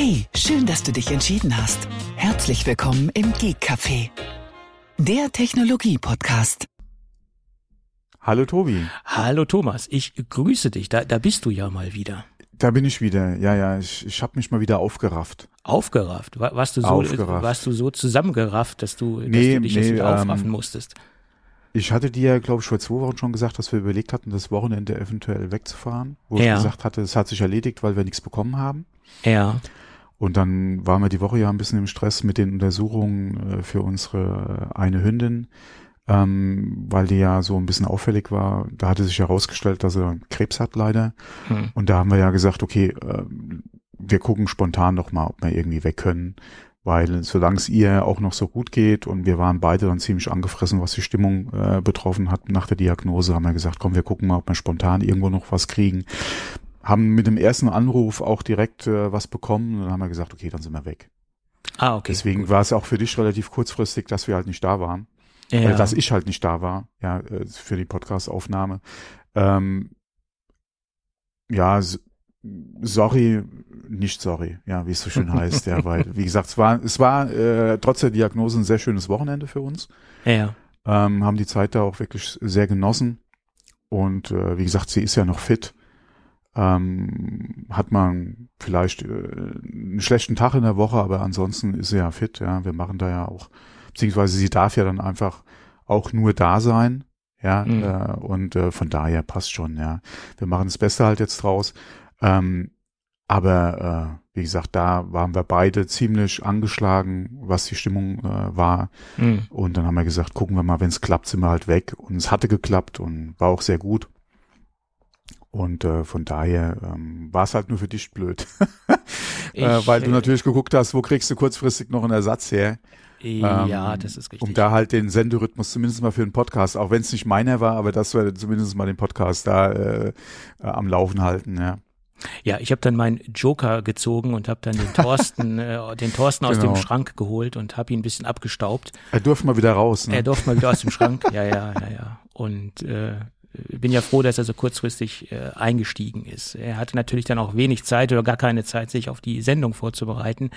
Hey, schön, dass du dich entschieden hast. Herzlich willkommen im Geek Café, der Technologie-Podcast. Hallo Tobi. Hallo Thomas, ich grüße dich. Da, da bist du ja mal wieder. Da bin ich wieder. Ja, ja, ich, ich habe mich mal wieder aufgerafft. Aufgerafft? Warst du so, Aufgerafft. warst du so zusammengerafft, dass du, dass Nee, du dich nee, jetzt wieder ähm, aufraffen musstest? Ich hatte dir, glaube ich, vor zwei Wochen schon gesagt, dass wir überlegt hatten, das Wochenende eventuell wegzufahren. Wo Ja. ich gesagt hatte, es hat sich erledigt, weil wir nichts bekommen haben. Ja. Und dann waren wir die Woche ja ein bisschen im Stress mit den Untersuchungen äh, für unsere äh, eine Hündin, ähm, weil die ja so ein bisschen auffällig war. Da hatte sich herausgestellt, dass er Krebs hat leider. Hm. Und da haben wir ja gesagt, okay, ähm, wir gucken spontan noch mal, ob wir irgendwie weg können. Weil solange es ihr auch noch so gut geht und wir waren beide dann ziemlich angefressen, was die Stimmung äh, betroffen hat nach der Diagnose, haben wir gesagt, komm, wir gucken mal, ob wir spontan irgendwo noch was kriegen. Haben mit dem ersten Anruf auch direkt äh, was bekommen und dann haben wir gesagt, okay, dann sind wir weg. Ah, okay. Deswegen gut. war es auch für dich relativ kurzfristig, dass wir halt nicht da waren. ja. Äh, dass ich halt nicht da war, ja, äh, für die Podcast-Aufnahme. Ähm, ja, sorry, nicht sorry, ja, wie es so schön heißt, ja, weil, wie gesagt, es war, es war äh, trotz der Diagnose ein sehr schönes Wochenende für uns. ja. Ähm, haben die Zeit da auch wirklich sehr genossen. Und äh, wie gesagt, sie ist ja noch fit. Ähm, hat man vielleicht äh, einen schlechten Tag in der Woche, aber ansonsten ist sie ja fit. Ja, wir machen da ja auch, beziehungsweise sie darf ja dann einfach auch nur da sein. Ja, Mhm. äh, und äh, von daher passt schon. Ja, wir machen das Beste halt jetzt draus. Ähm, aber äh, wie gesagt, da waren wir beide ziemlich angeschlagen, was die Stimmung äh, war. Hm. Und dann haben wir gesagt, gucken wir mal, wenn es klappt, sind wir halt weg. Und es hatte geklappt und war auch sehr gut. Und äh, von daher ähm, war es halt nur für dich blöd. äh, weil du äh, natürlich geguckt hast, wo kriegst du kurzfristig noch einen Ersatz her. Ja, ähm, das ist richtig. Um da halt den Senderhythmus zumindest mal für den Podcast, auch wenn es nicht meiner war, aber dass wir zumindest mal den Podcast da äh, äh, am Laufen halten, ja. Ja, ich habe dann meinen Joker gezogen und habe dann den Thorsten, äh, den Thorsten aus Genau. dem Schrank geholt und habe ihn ein bisschen abgestaubt. Er durfte mal wieder raus, ne? Er durfte mal wieder aus dem Schrank. Ja, ja, ja, ja. Und äh, bin ja froh, dass er so kurzfristig äh, eingestiegen ist. Er hatte natürlich dann auch wenig Zeit oder gar keine Zeit, sich auf die Sendung vorzubereiten.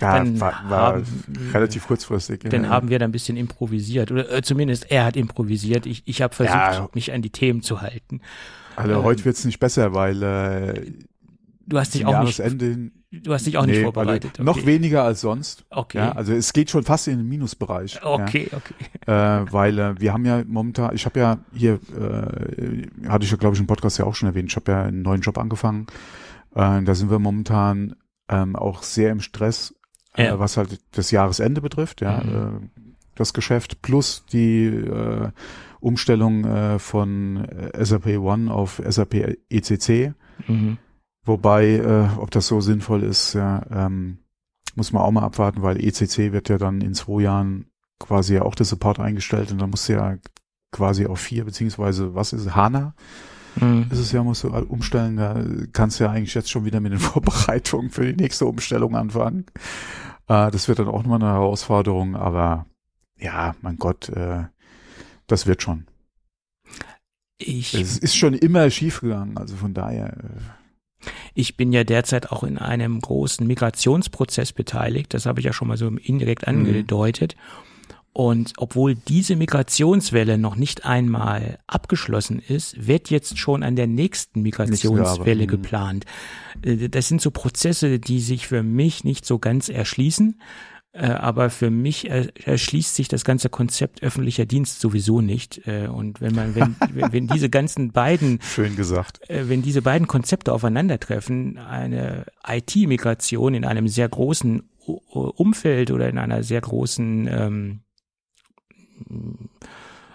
ja, dann war, war haben- relativ kurzfristig. Dann ja. haben wir da ein bisschen improvisiert. Oder äh, zumindest er hat improvisiert. Ich, ich habe versucht, Ja. mich an die Themen zu halten. Also ähm, heute wird's nicht besser, weil äh, Du hast dich auch nicht, Jahresende hin- du hast dich auch nicht Nee, vorbereitet. Also noch okay. weniger als sonst. Okay. Ja, also es geht schon fast in den Minusbereich. Okay, okay. Ja, äh, weil äh, wir haben ja momentan, ich habe ja hier, äh, hatte ich ja glaube ich im Podcast ja auch schon erwähnt, ich habe ja einen neuen Job angefangen. Äh, da sind wir momentan ähm, auch sehr im Stress, äh, Ja. was halt das Jahresende betrifft, ja, Mhm. äh, das Geschäft plus die äh, Umstellung äh, von äh, SAP One auf SAP ECC. Mhm. Wobei, äh, ob das so sinnvoll ist, ja, ähm, muss man auch mal abwarten, weil ECC wird ja dann in zwei Jahren quasi ja auch der Support eingestellt und dann musst du ja quasi auf vier, beziehungsweise was ist HANA Mhm. ist es ja, musst du umstellen, da kannst du ja eigentlich jetzt schon wieder mit den Vorbereitungen für die nächste Umstellung anfangen. Äh, das wird dann auch nochmal eine Herausforderung, aber ja, mein Gott, äh, das wird schon. Ich, Es ist schon immer schief gegangen, also von daher, äh, ich bin ja derzeit auch in einem großen Migrationsprozess beteiligt. Das habe ich ja schon mal so indirekt Mhm. angedeutet. Und obwohl diese Migrationswelle noch nicht einmal abgeschlossen ist, wird jetzt schon an der nächsten Migrationswelle Mhm. geplant. Äh, Das sind so Prozesse, die sich für mich nicht so ganz erschließen. Äh, Aber für mich er- erschließt sich das ganze Konzept öffentlicher Dienst sowieso nicht. Äh, Und wenn man, wenn, wenn diese ganzen beiden schön gesagt. äh, wenn diese beiden Konzepte aufeinandertreffen, eine IT-Migration in einem sehr großen Umfeld oder in einer sehr großen ähm,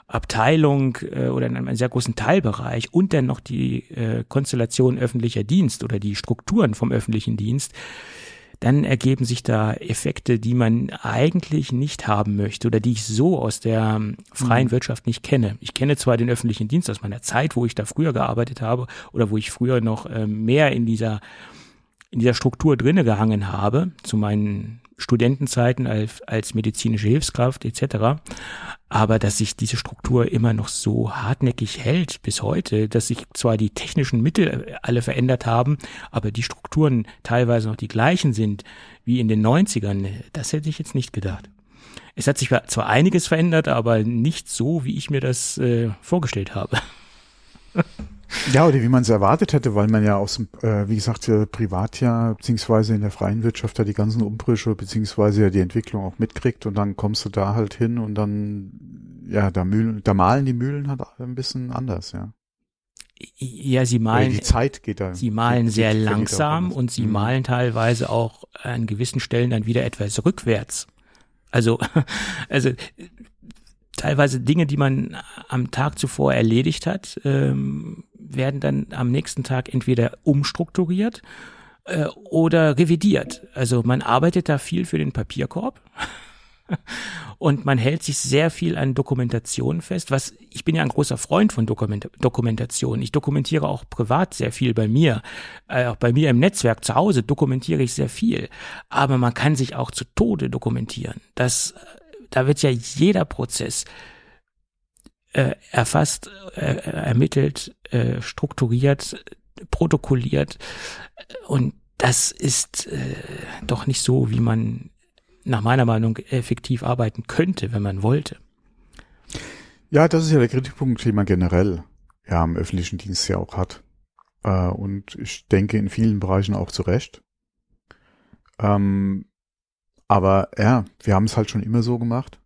Abteilung äh, oder in einem sehr großen Teilbereich und dann noch die äh, Konstellation öffentlicher Dienst oder die Strukturen vom öffentlichen Dienst, dann ergeben sich da Effekte, die man eigentlich nicht haben möchte oder die ich so aus der ähm, freien Wirtschaft nicht kenne. Ich kenne zwar den öffentlichen Dienst aus meiner Zeit, wo ich da früher gearbeitet habe oder wo ich früher noch ähm, mehr in dieser in dieser Struktur drinne gehangen habe, zu meinen Studentenzeiten als, als medizinische Hilfskraft etc. Aber dass sich diese Struktur immer noch so hartnäckig hält bis heute, dass sich zwar die technischen Mittel alle verändert haben, aber die Strukturen teilweise noch die gleichen sind wie in den 90ern, das hätte ich jetzt nicht gedacht. Es hat sich zwar einiges verändert, aber nicht so, wie ich mir das äh, vorgestellt habe. Ja, oder wie man es erwartet hätte, weil man ja aus dem, äh, wie gesagt, privat ja, beziehungsweise in der freien Wirtschaft ja die ganzen Umbrüche, beziehungsweise ja die Entwicklung auch mitkriegt und dann kommst du da halt hin und dann, ja, da Mühlen, da malen die Mühlen halt ein bisschen anders, ja. Ja, sie malen. die Zeit geht da. Sie malen sehr langsam und sie mhm. malen teilweise auch an gewissen Stellen dann wieder etwas rückwärts. Also, also teilweise Dinge, die man am Tag zuvor erledigt hat, ähm, werden dann am nächsten Tag entweder umstrukturiert äh, oder revidiert. Also man arbeitet da viel für den Papierkorb. Und man hält sich sehr viel an Dokumentation fest, was ich bin ja ein großer Freund von Dokument Dokumentation. Ich dokumentiere auch privat sehr viel bei mir. Äh, auch bei mir im Netzwerk zu Hause dokumentiere ich sehr viel. Aber man kann sich auch zu Tode dokumentieren. Das da wird ja jeder Prozess äh, erfasst, äh, ermittelt, äh, strukturiert, protokolliert und das ist äh, doch nicht so, wie man nach meiner Meinung effektiv arbeiten könnte, wenn man wollte. Ja, das ist ja der Kritikpunkt, den man generell ja im öffentlichen Dienst ja auch hat. Äh, und ich denke in vielen Bereichen auch zu Recht. Ähm, aber ja, wir haben es halt schon immer so gemacht.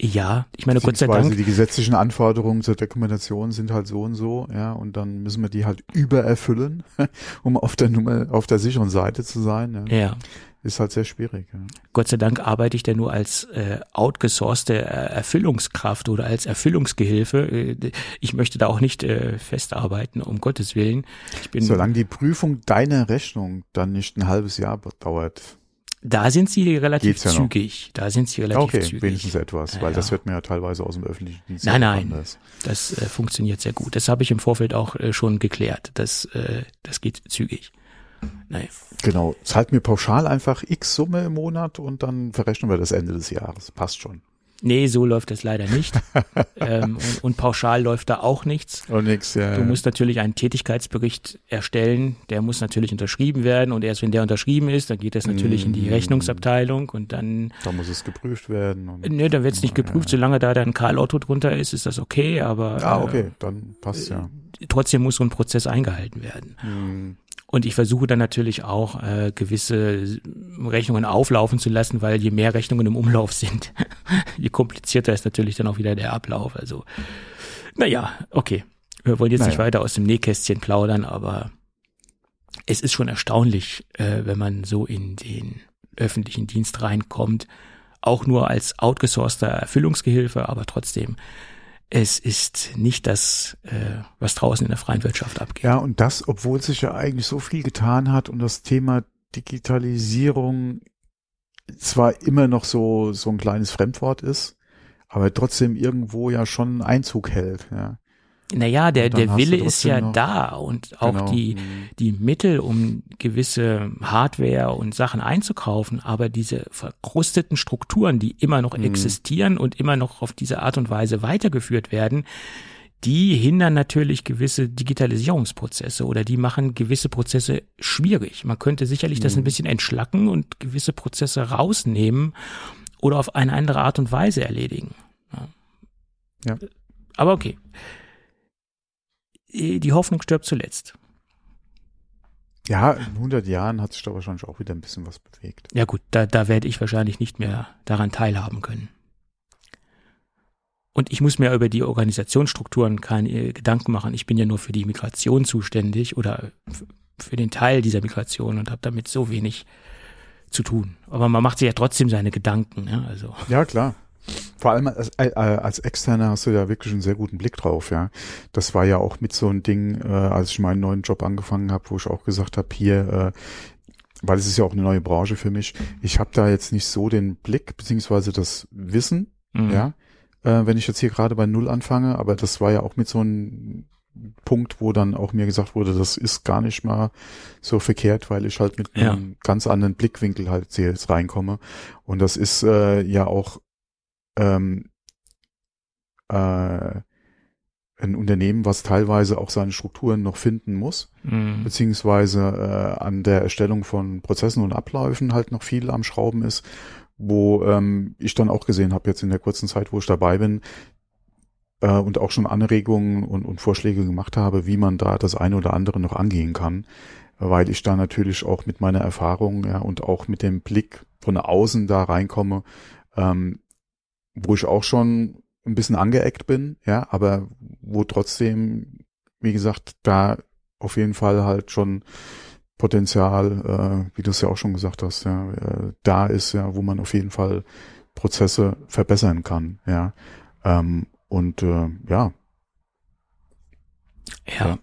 Ja, ich meine, Gott sei Dank. Die gesetzlichen Anforderungen zur Dokumentation sind halt so und so, ja, und dann müssen wir die halt übererfüllen, um auf der Nummer, auf der sicheren Seite zu sein. Ja. ja. Ist halt sehr schwierig. Ja. Gott sei Dank arbeite ich da nur als äh, outgesourcete Erfüllungskraft oder als Erfüllungsgehilfe. Äh, ich möchte da auch nicht äh, festarbeiten, um Gottes Willen. Ich bin, Solange die Prüfung deiner Rechnung dann nicht ein halbes Jahr dauert. Da sind sie relativ ja zügig. Da sind sie relativ okay, zügig. wenigstens etwas, ja, weil das wird mir ja teilweise aus dem öffentlichen Dienst. Nein, nein, anders. das äh, funktioniert sehr gut. Das habe ich im Vorfeld auch äh, schon geklärt. Das, äh, das geht zügig. Nein. Genau. Zahlt mir pauschal einfach X Summe im Monat und dann verrechnen wir das Ende des Jahres. Passt schon. Nee, so läuft das leider nicht. ähm, und, und, pauschal läuft da auch nichts. Oh, nix, ja. Du musst natürlich einen Tätigkeitsbericht erstellen. Der muss natürlich unterschrieben werden. Und erst wenn der unterschrieben ist, dann geht das natürlich mm. in die mm. Rechnungsabteilung und dann. Da muss es geprüft werden. Und, nee, dann wird es nicht geprüft. Ja. Solange da dann Karl Otto drunter ist, ist das okay. Aber. Ah, okay, äh, dann passt ja. Trotzdem muss so ein Prozess eingehalten werden. Mm. Und ich versuche dann natürlich auch äh, gewisse Rechnungen auflaufen zu lassen, weil je mehr Rechnungen im Umlauf sind, je komplizierter ist natürlich dann auch wieder der Ablauf. Also, naja, okay. Wir wollen jetzt naja. nicht weiter aus dem Nähkästchen plaudern, aber es ist schon erstaunlich, äh, wenn man so in den öffentlichen Dienst reinkommt, auch nur als outgesourceter Erfüllungsgehilfe, aber trotzdem es ist nicht das, äh, was draußen in der freien Wirtschaft abgeht. Ja, und das, obwohl sich ja eigentlich so viel getan hat und das Thema Digitalisierung zwar immer noch so, so ein kleines Fremdwort ist, aber trotzdem irgendwo ja schon Einzug hält, ja. Naja, der, der Wille ist ja noch, da und auch genau. die, die Mittel, um gewisse Hardware und Sachen einzukaufen, aber diese verkrusteten Strukturen, die immer noch mhm. existieren und immer noch auf diese Art und Weise weitergeführt werden, die hindern natürlich gewisse Digitalisierungsprozesse oder die machen gewisse Prozesse schwierig. Man könnte sicherlich mhm. das ein mhm. bisschen entschlacken und gewisse Prozesse rausnehmen oder auf eine andere Art und Weise erledigen. Ja. ja. Aber okay. Äh, die Hoffnung stirbt zuletzt. Ja, in 100 Jahren hat sich da wahrscheinlich auch wieder ein bisschen was bewegt. Ja gut, da, da werde ich wahrscheinlich nicht mehr daran teilhaben können. Und ich muss mir über die Organisationsstrukturen keine Gedanken machen. Ich bin ja nur für die Migration zuständig oder für den Teil dieser Migration und habe damit so wenig zu tun. Aber man macht sich ja trotzdem seine Gedanken. Ja, also. ja klar. Vor allem als, äh, als Externer hast du ja wirklich einen sehr guten Blick drauf, ja. Das war ja auch mit so ein Ding, äh, als ich meinen neuen Job angefangen habe, wo ich auch gesagt habe, hier, äh, weil es ist ja auch eine neue Branche für mich, ich habe da jetzt nicht so den Blick, beziehungsweise das Wissen, mhm. ja, äh, wenn ich jetzt hier gerade bei Null anfange, aber das war ja auch mit so einem Punkt, wo dann auch mir gesagt wurde, das ist gar nicht mal so verkehrt, weil ich halt mit Ja. einem ganz anderen Blickwinkel halt jetzt reinkomme. Und das ist äh, ja auch ähm, äh, ein Unternehmen, was teilweise auch seine Strukturen noch finden muss, Mhm. beziehungsweise äh, an der Erstellung von Prozessen und Abläufen halt noch viel am Schrauben ist, wo ähm, ich dann auch gesehen habe, jetzt in der kurzen Zeit, wo ich dabei bin, äh, und auch schon Anregungen und, und Vorschläge gemacht habe, wie man da das eine oder andere noch angehen kann, weil ich da natürlich auch mit meiner Erfahrung ja, und auch mit dem Blick von außen da reinkomme, ähm, wo ich auch schon ein bisschen angeeckt bin, ja, aber wo trotzdem, wie gesagt, da auf jeden Fall halt schon Potenzial, äh, wie du es ja auch schon gesagt hast, ja, äh, da ist, ja, wo man auf jeden Fall Prozesse verbessern kann, ja. Ähm, und äh, ja, Ja.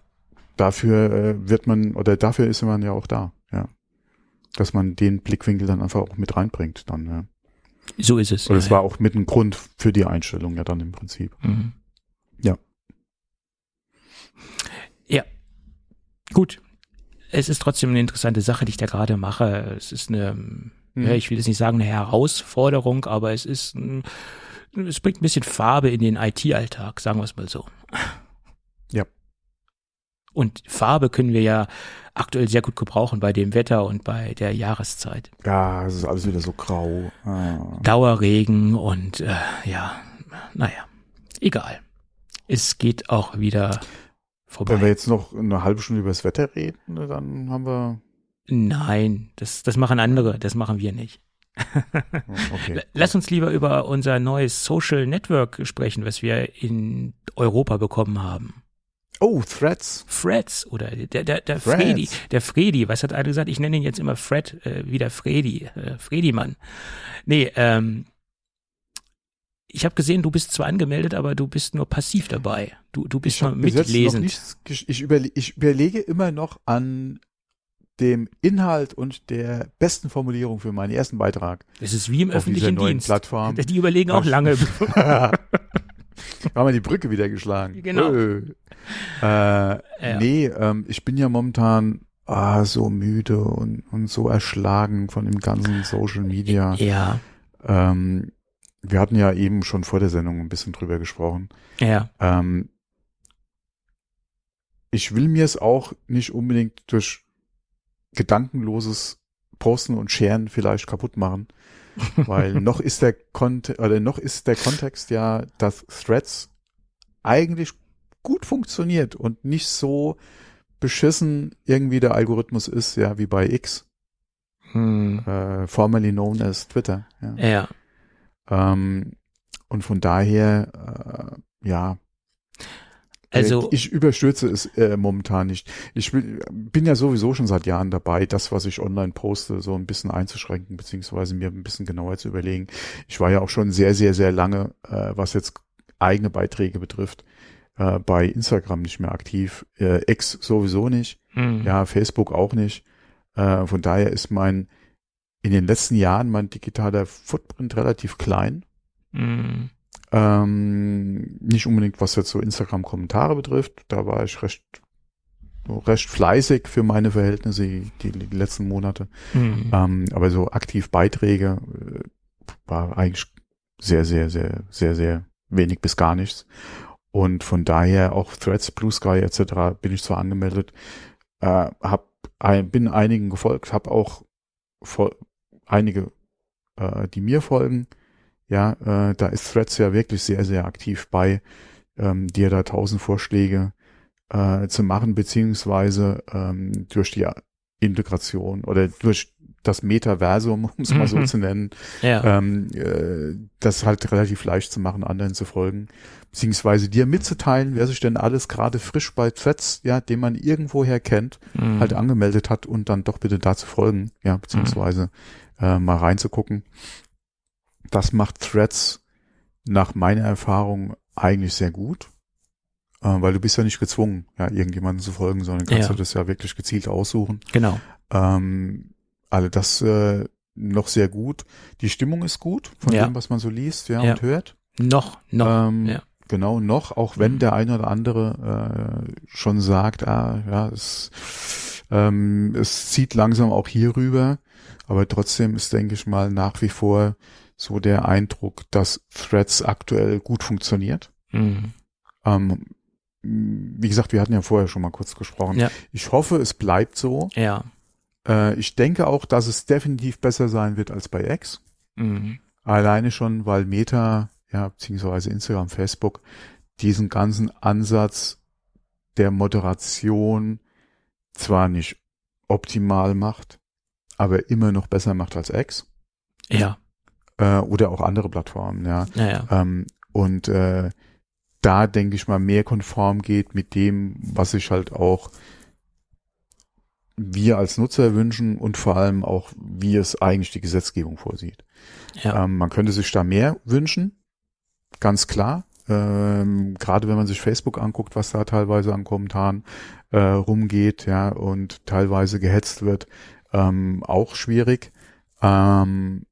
dafür äh, wird man oder dafür ist man ja auch da, ja. Dass man den Blickwinkel dann einfach auch mit reinbringt dann, ja. So ist es. Ja, es war auch mit ein Grund für die Einstellung ja dann im Prinzip. Mhm. Ja. Ja. Gut. Es ist trotzdem eine interessante Sache, die ich da gerade mache. Es ist eine, Mhm. ja, ich will jetzt nicht sagen eine Herausforderung, aber es ist, ein, es bringt ein bisschen Farbe in den IT-Alltag, sagen wir es mal so. Ja. Und Farbe können wir ja aktuell sehr gut gebrauchen bei dem Wetter und bei der Jahreszeit. Ja, es ist alles wieder so grau. Ah. Dauerregen und äh, ja, naja, egal. Es geht auch wieder vorbei. Wenn wir jetzt noch eine halbe Stunde über das Wetter reden, dann haben wir. Nein, das, das machen andere, das machen wir nicht. Okay. Lass uns lieber über unser neues Social Network sprechen, was wir in Europa bekommen haben. Oh, Threads. Freds oder der, der, der Freds. Fredi, der Fredi, was hat einer gesagt? Ich nenne ihn jetzt immer Fred, äh, wie der Fredi, äh, Fredi-Mann. Nee, ähm, ich habe gesehen, du bist zwar angemeldet, aber du bist nur passiv dabei. Du, du bist Ich nur mitlesend. Ich, überle ich überlege immer noch an dem Inhalt und der besten Formulierung für meinen ersten Beitrag Das ist wie im öffentlichen neuen Dienst. Plattform. Die überlegen auch lange. haben wir die Brücke wieder geschlagen. Genau. Äh, äh, Nee, ähm, ich bin ja momentan ah, so müde und, und so erschlagen von dem ganzen Social Media. ja, Ähm, wir hatten ja eben schon vor der Sendung ein bisschen drüber gesprochen. ja, Ähm, ich will mir es auch nicht unbedingt durch gedankenloses Posten und Scheren vielleicht kaputt machen, weil noch ist der Kont oder noch ist der Kontext ja, dass Threads eigentlich gut funktioniert und nicht so beschissen irgendwie der Algorithmus ist, ja, wie bei X, hm. äh, formerly known as Twitter. Ja. ja. Ähm, und von daher, äh, ja, Also, Äh, ich überstürze es äh, momentan nicht. Ich will, bin ja sowieso schon seit Jahren dabei, das, was ich online poste, so ein bisschen einzuschränken, beziehungsweise mir ein bisschen genauer zu überlegen. Ich war ja auch schon sehr, sehr, sehr lange, äh, was jetzt eigene Beiträge betrifft, äh, bei Instagram nicht mehr aktiv, äh, X sowieso nicht, hm. ja, Facebook auch nicht. Äh, von daher ist mein, in den letzten Jahren mein digitaler Footprint relativ klein. Hm. Ähm, nicht unbedingt, was jetzt so Instagram-Kommentare betrifft. Da war ich recht, recht fleißig für meine Verhältnisse die, die, letzten Monate. Hm. Ähm, aber so aktiv Beiträge äh, war eigentlich sehr, sehr, sehr, sehr, sehr wenig bis gar nichts. Und von daher auch Threads, Blue Sky etc. bin ich zwar angemeldet, äh, hab, ein, bin einigen gefolgt, habe auch einige, äh, die mir folgen. Ja, äh, da ist Threads ja wirklich sehr, sehr aktiv bei, ähm, dir da tausend Vorschläge äh, zu machen, beziehungsweise ähm, durch die Integration oder durch das Metaversum, um es mal so Mhm. zu nennen, Ja. ähm, äh, das halt relativ leicht zu machen, anderen zu folgen, beziehungsweise dir mitzuteilen, wer sich denn alles gerade frisch bei Threads, ja, den man irgendwoher kennt, Hm. halt angemeldet hat und dann doch bitte da zu folgen, ja, beziehungsweise äh, mal reinzugucken. Das macht Threads nach meiner Erfahrung eigentlich sehr gut, äh, weil du bist ja nicht gezwungen, ja, irgendjemanden zu folgen, sondern kannst Ja. du das ja wirklich gezielt aussuchen. Genau. Ähm, also das äh, noch sehr gut. Die Stimmung ist gut von Ja. dem, was man so liest, ja, Ja. und hört. Noch, noch. Ähm, ja. genau noch, auch wenn der eine oder andere äh, schon sagt, ah, ja, es, ähm, es zieht langsam auch hier rüber, aber trotzdem ist, denke ich mal, nach wie vor so der Eindruck, dass Threads aktuell gut funktioniert. Mhm. Ähm, wie gesagt, wir hatten ja vorher schon mal kurz gesprochen. Ja. Ich hoffe, es bleibt so. Ja. Äh, ich denke auch, dass es definitiv besser sein wird als bei X. Mhm. Alleine schon, weil Meta, ja, beziehungsweise Instagram, Facebook, diesen ganzen Ansatz der Moderation zwar nicht optimal macht, aber immer noch besser macht als X. Ja. Äh, oder auch andere Plattformen, ja. ja, ja. Ähm, und äh, da denke ich mal mehr konform geht mit dem, was sich halt auch wir als Nutzer wünschen und vor allem auch, wie es eigentlich die Gesetzgebung vorsieht. Ja. Ähm, man könnte sich da mehr wünschen, ganz klar. Ähm, Gerade wenn man sich Facebook anguckt, was da teilweise an Kommentaren äh, rumgeht, ja, und teilweise gehetzt wird, ähm, auch schwierig. Ähm,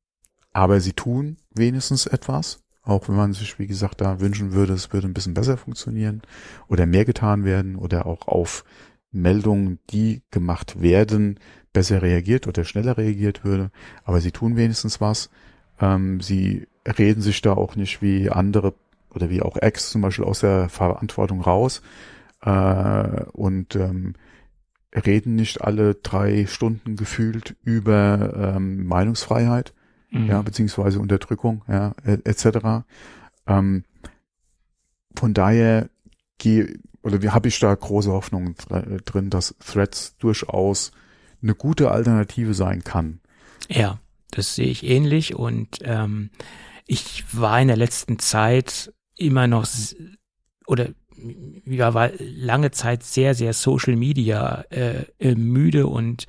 aber sie tun wenigstens etwas, auch wenn man sich, wie gesagt, da wünschen würde, es würde ein bisschen besser funktionieren oder mehr getan werden oder auch auf Meldungen, die gemacht werden, besser reagiert oder schneller reagiert würde. Aber sie tun wenigstens was. Ähm, sie reden sich da auch nicht wie andere oder wie auch Ex zum Beispiel aus der Verantwortung raus äh, und ähm, reden nicht alle drei Stunden gefühlt über ähm, Meinungsfreiheit, mhm. ja, beziehungsweise Unterdrückung, ja, etc. Ähm, von daher gehe oder wie habe ich da große Hoffnung drin, dass Threads durchaus eine gute Alternative sein kann. Ja, das sehe ich ähnlich und ähm, ich war in der letzten Zeit immer noch oder ja, war lange Zeit sehr, sehr Social Media äh, äh, müde und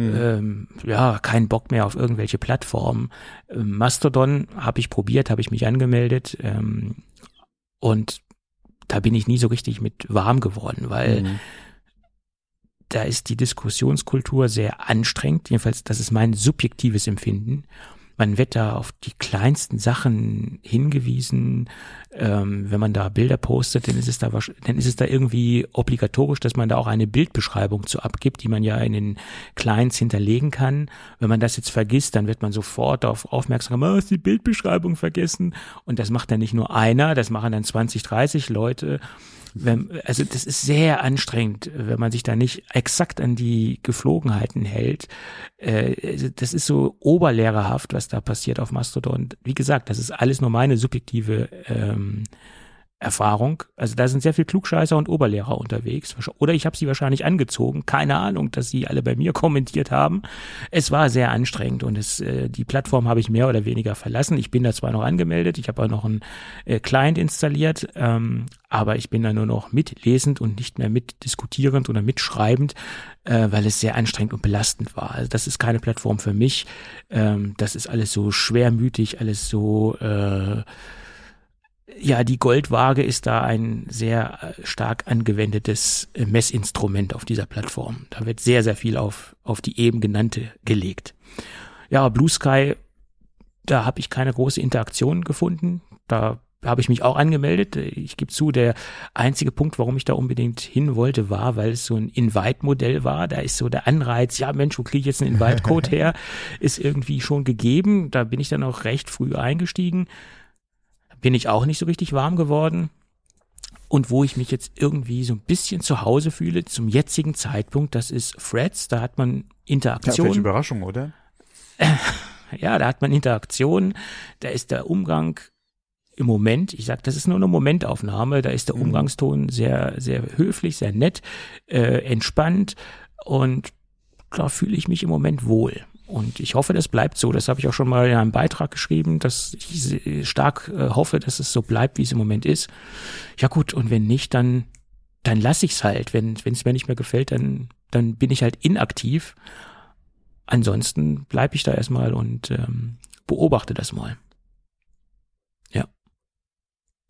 hm. ähm, ja, keinen Bock mehr auf irgendwelche Plattformen. Ähm, Mastodon habe ich probiert, habe ich mich angemeldet ähm, und da bin ich nie so richtig mit warm geworden, weil mhm. da ist die Diskussionskultur sehr anstrengend. Jedenfalls, das ist mein subjektives Empfinden man wird da auf die kleinsten Sachen hingewiesen. Ähm, wenn man da Bilder postet, dann ist es da dann ist es da irgendwie obligatorisch, dass man da auch eine Bildbeschreibung zu abgibt, die man ja in den Clients hinterlegen kann. Wenn man das jetzt vergisst, dann wird man sofort darauf aufmerksam, oh, hast die Bildbeschreibung vergessen. Und das macht dann nicht nur einer, das machen dann 20, 30 Leute. Wenn, also das ist sehr anstrengend, wenn man sich da nicht exakt an die Geflogenheiten hält. Äh, das ist so oberlehrerhaft, was da passiert auf Mastodon. Wie gesagt, das ist alles nur meine subjektive ähm, Erfahrung. Also da sind sehr viel Klugscheißer und Oberlehrer unterwegs. Oder ich habe sie wahrscheinlich angezogen. Keine Ahnung, dass sie alle bei mir kommentiert haben. Es war sehr anstrengend und es, äh, die Plattform habe ich mehr oder weniger verlassen. Ich bin da zwar noch angemeldet, ich habe auch noch einen äh, Client installiert, ähm, aber ich bin da nur noch mitlesend und nicht mehr mitdiskutierend oder mitschreibend, äh, weil es sehr anstrengend und belastend war. Also das ist keine Plattform für mich. Ähm, das ist alles so schwermütig, alles so äh, ja, die Goldwaage ist da ein sehr äh, stark angewendetes äh, Messinstrument auf dieser Plattform. Da wird sehr, sehr viel auf, auf die eben genannte gelegt. Ja, Blue Sky, da habe ich keine große Interaktion gefunden. Da habe ich mich auch angemeldet. Ich gebe zu, der einzige Punkt, warum ich da unbedingt hin wollte, war, weil es so ein Invite-Modell war. Da ist so der Anreiz, ja Mensch, wo kriege ich jetzt einen Invite-Code her, ist irgendwie schon gegeben. Da bin ich dann auch recht früh eingestiegen bin ich auch nicht so richtig warm geworden. Und wo ich mich jetzt irgendwie so ein bisschen zu Hause fühle zum jetzigen Zeitpunkt, das ist Threads, da hat man Interaktion. Ja, welche Überraschung, oder? ja, da hat man Interaktion, da ist der Umgang im Moment, ich sag, das ist nur eine Momentaufnahme, da ist der mhm. Umgangston sehr, sehr höflich, sehr nett, äh, entspannt und da fühle ich mich im Moment wohl. Und ich hoffe, das bleibt so. Das habe ich auch schon mal in einem Beitrag geschrieben, dass ich stark äh, hoffe, dass es so bleibt, wie es im Moment ist. Ja gut, und wenn nicht, dann, dann lasse ich es halt. Wenn es mir nicht mehr gefällt, dann, dann bin ich halt inaktiv. Ansonsten bleibe ich da erstmal und ähm, beobachte das mal. Ja.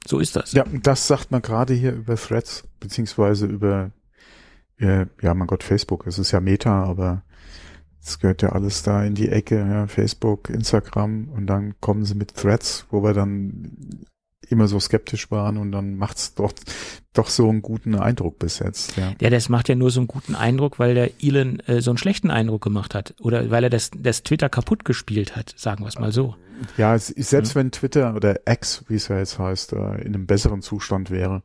So ist das. Ja, das sagt man gerade hier über Threads, beziehungsweise über, äh, ja, mein Gott, Facebook. Es ist ja Meta, aber es gehört ja alles da in die Ecke, ja, Facebook, Instagram und dann kommen sie mit Threads, wo wir dann immer so skeptisch waren und dann macht's doch doch so einen guten Eindruck bis jetzt. Ja, ja das macht ja nur so einen guten Eindruck, weil der Elon äh, so einen schlechten Eindruck gemacht hat oder weil er das, das Twitter kaputt gespielt hat, sagen wir es mal so. Ja, selbst ja. wenn Twitter oder X, wie es ja jetzt heißt, äh, in einem besseren Zustand wäre,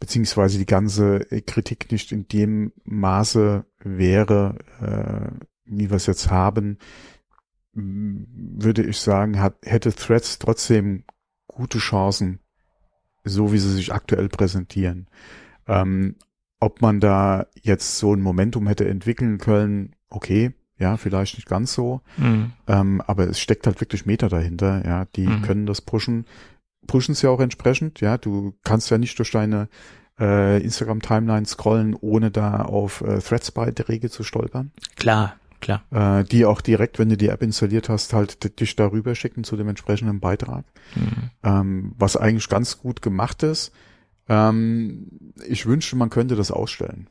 beziehungsweise die ganze Kritik nicht in dem Maße wäre, äh, wie wir es jetzt haben, würde ich sagen, hat, hätte Threads trotzdem gute Chancen, so wie sie sich aktuell präsentieren. Ähm, ob man da jetzt so ein Momentum hätte entwickeln können, okay, ja, vielleicht nicht ganz so, mhm. ähm, aber es steckt halt wirklich Meter dahinter, ja, die mhm. können das pushen, pushen es ja auch entsprechend, ja, du kannst ja nicht durch deine äh, Instagram-Timeline scrollen, ohne da auf äh, Threads-Beiträge zu stolpern. Klar, klar. Äh, die auch direkt, wenn du die App installiert hast, halt dich darüber schicken zu dem entsprechenden Beitrag. Mhm. Ähm, was eigentlich ganz gut gemacht ist. Ähm, ich wünschte, man könnte das ausstellen.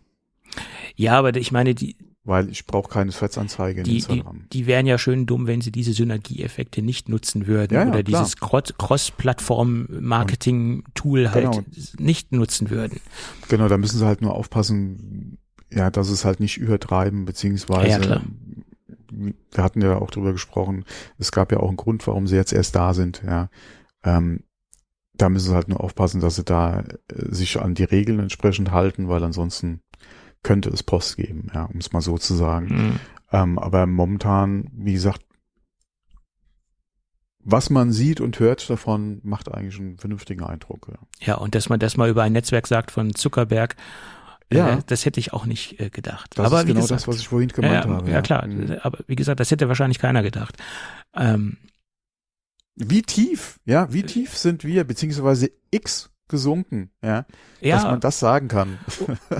Ja, aber ich meine, die, weil ich brauche keine Fetzanzeige in die, Instagram. Die, die wären ja schön dumm, wenn sie diese Synergieeffekte nicht nutzen würden ja, ja, oder klar. dieses Cross-Plattform-Marketing-Tool halt genau. nicht nutzen würden. Genau, da müssen sie halt nur aufpassen, ja, dass es halt nicht übertreiben, beziehungsweise ja. Wir hatten ja auch drüber gesprochen, es gab ja auch einen Grund, warum sie jetzt erst da sind, ja. Ähm, da müssen sie halt nur aufpassen, dass sie da äh, sich an die Regeln entsprechend halten, weil ansonsten könnte es Post geben, ja, um es mal so zu sagen. Mhm. Ähm, aber momentan, wie gesagt, was man sieht und hört davon, macht eigentlich einen vernünftigen Eindruck. Ja, ja und dass man das mal über ein Netzwerk sagt von Zuckerberg, ja. Äh, das hätte ich auch nicht äh, gedacht. Das aber ist genau gesagt, das, was ich vorhin gemeint ja, habe. Ja, ja, klar. Mhm. Aber wie gesagt, das hätte wahrscheinlich keiner gedacht. Ähm, wie tief, ja, wie tief sind wir, beziehungsweise X gesunken, ja, ja, dass man das sagen kann.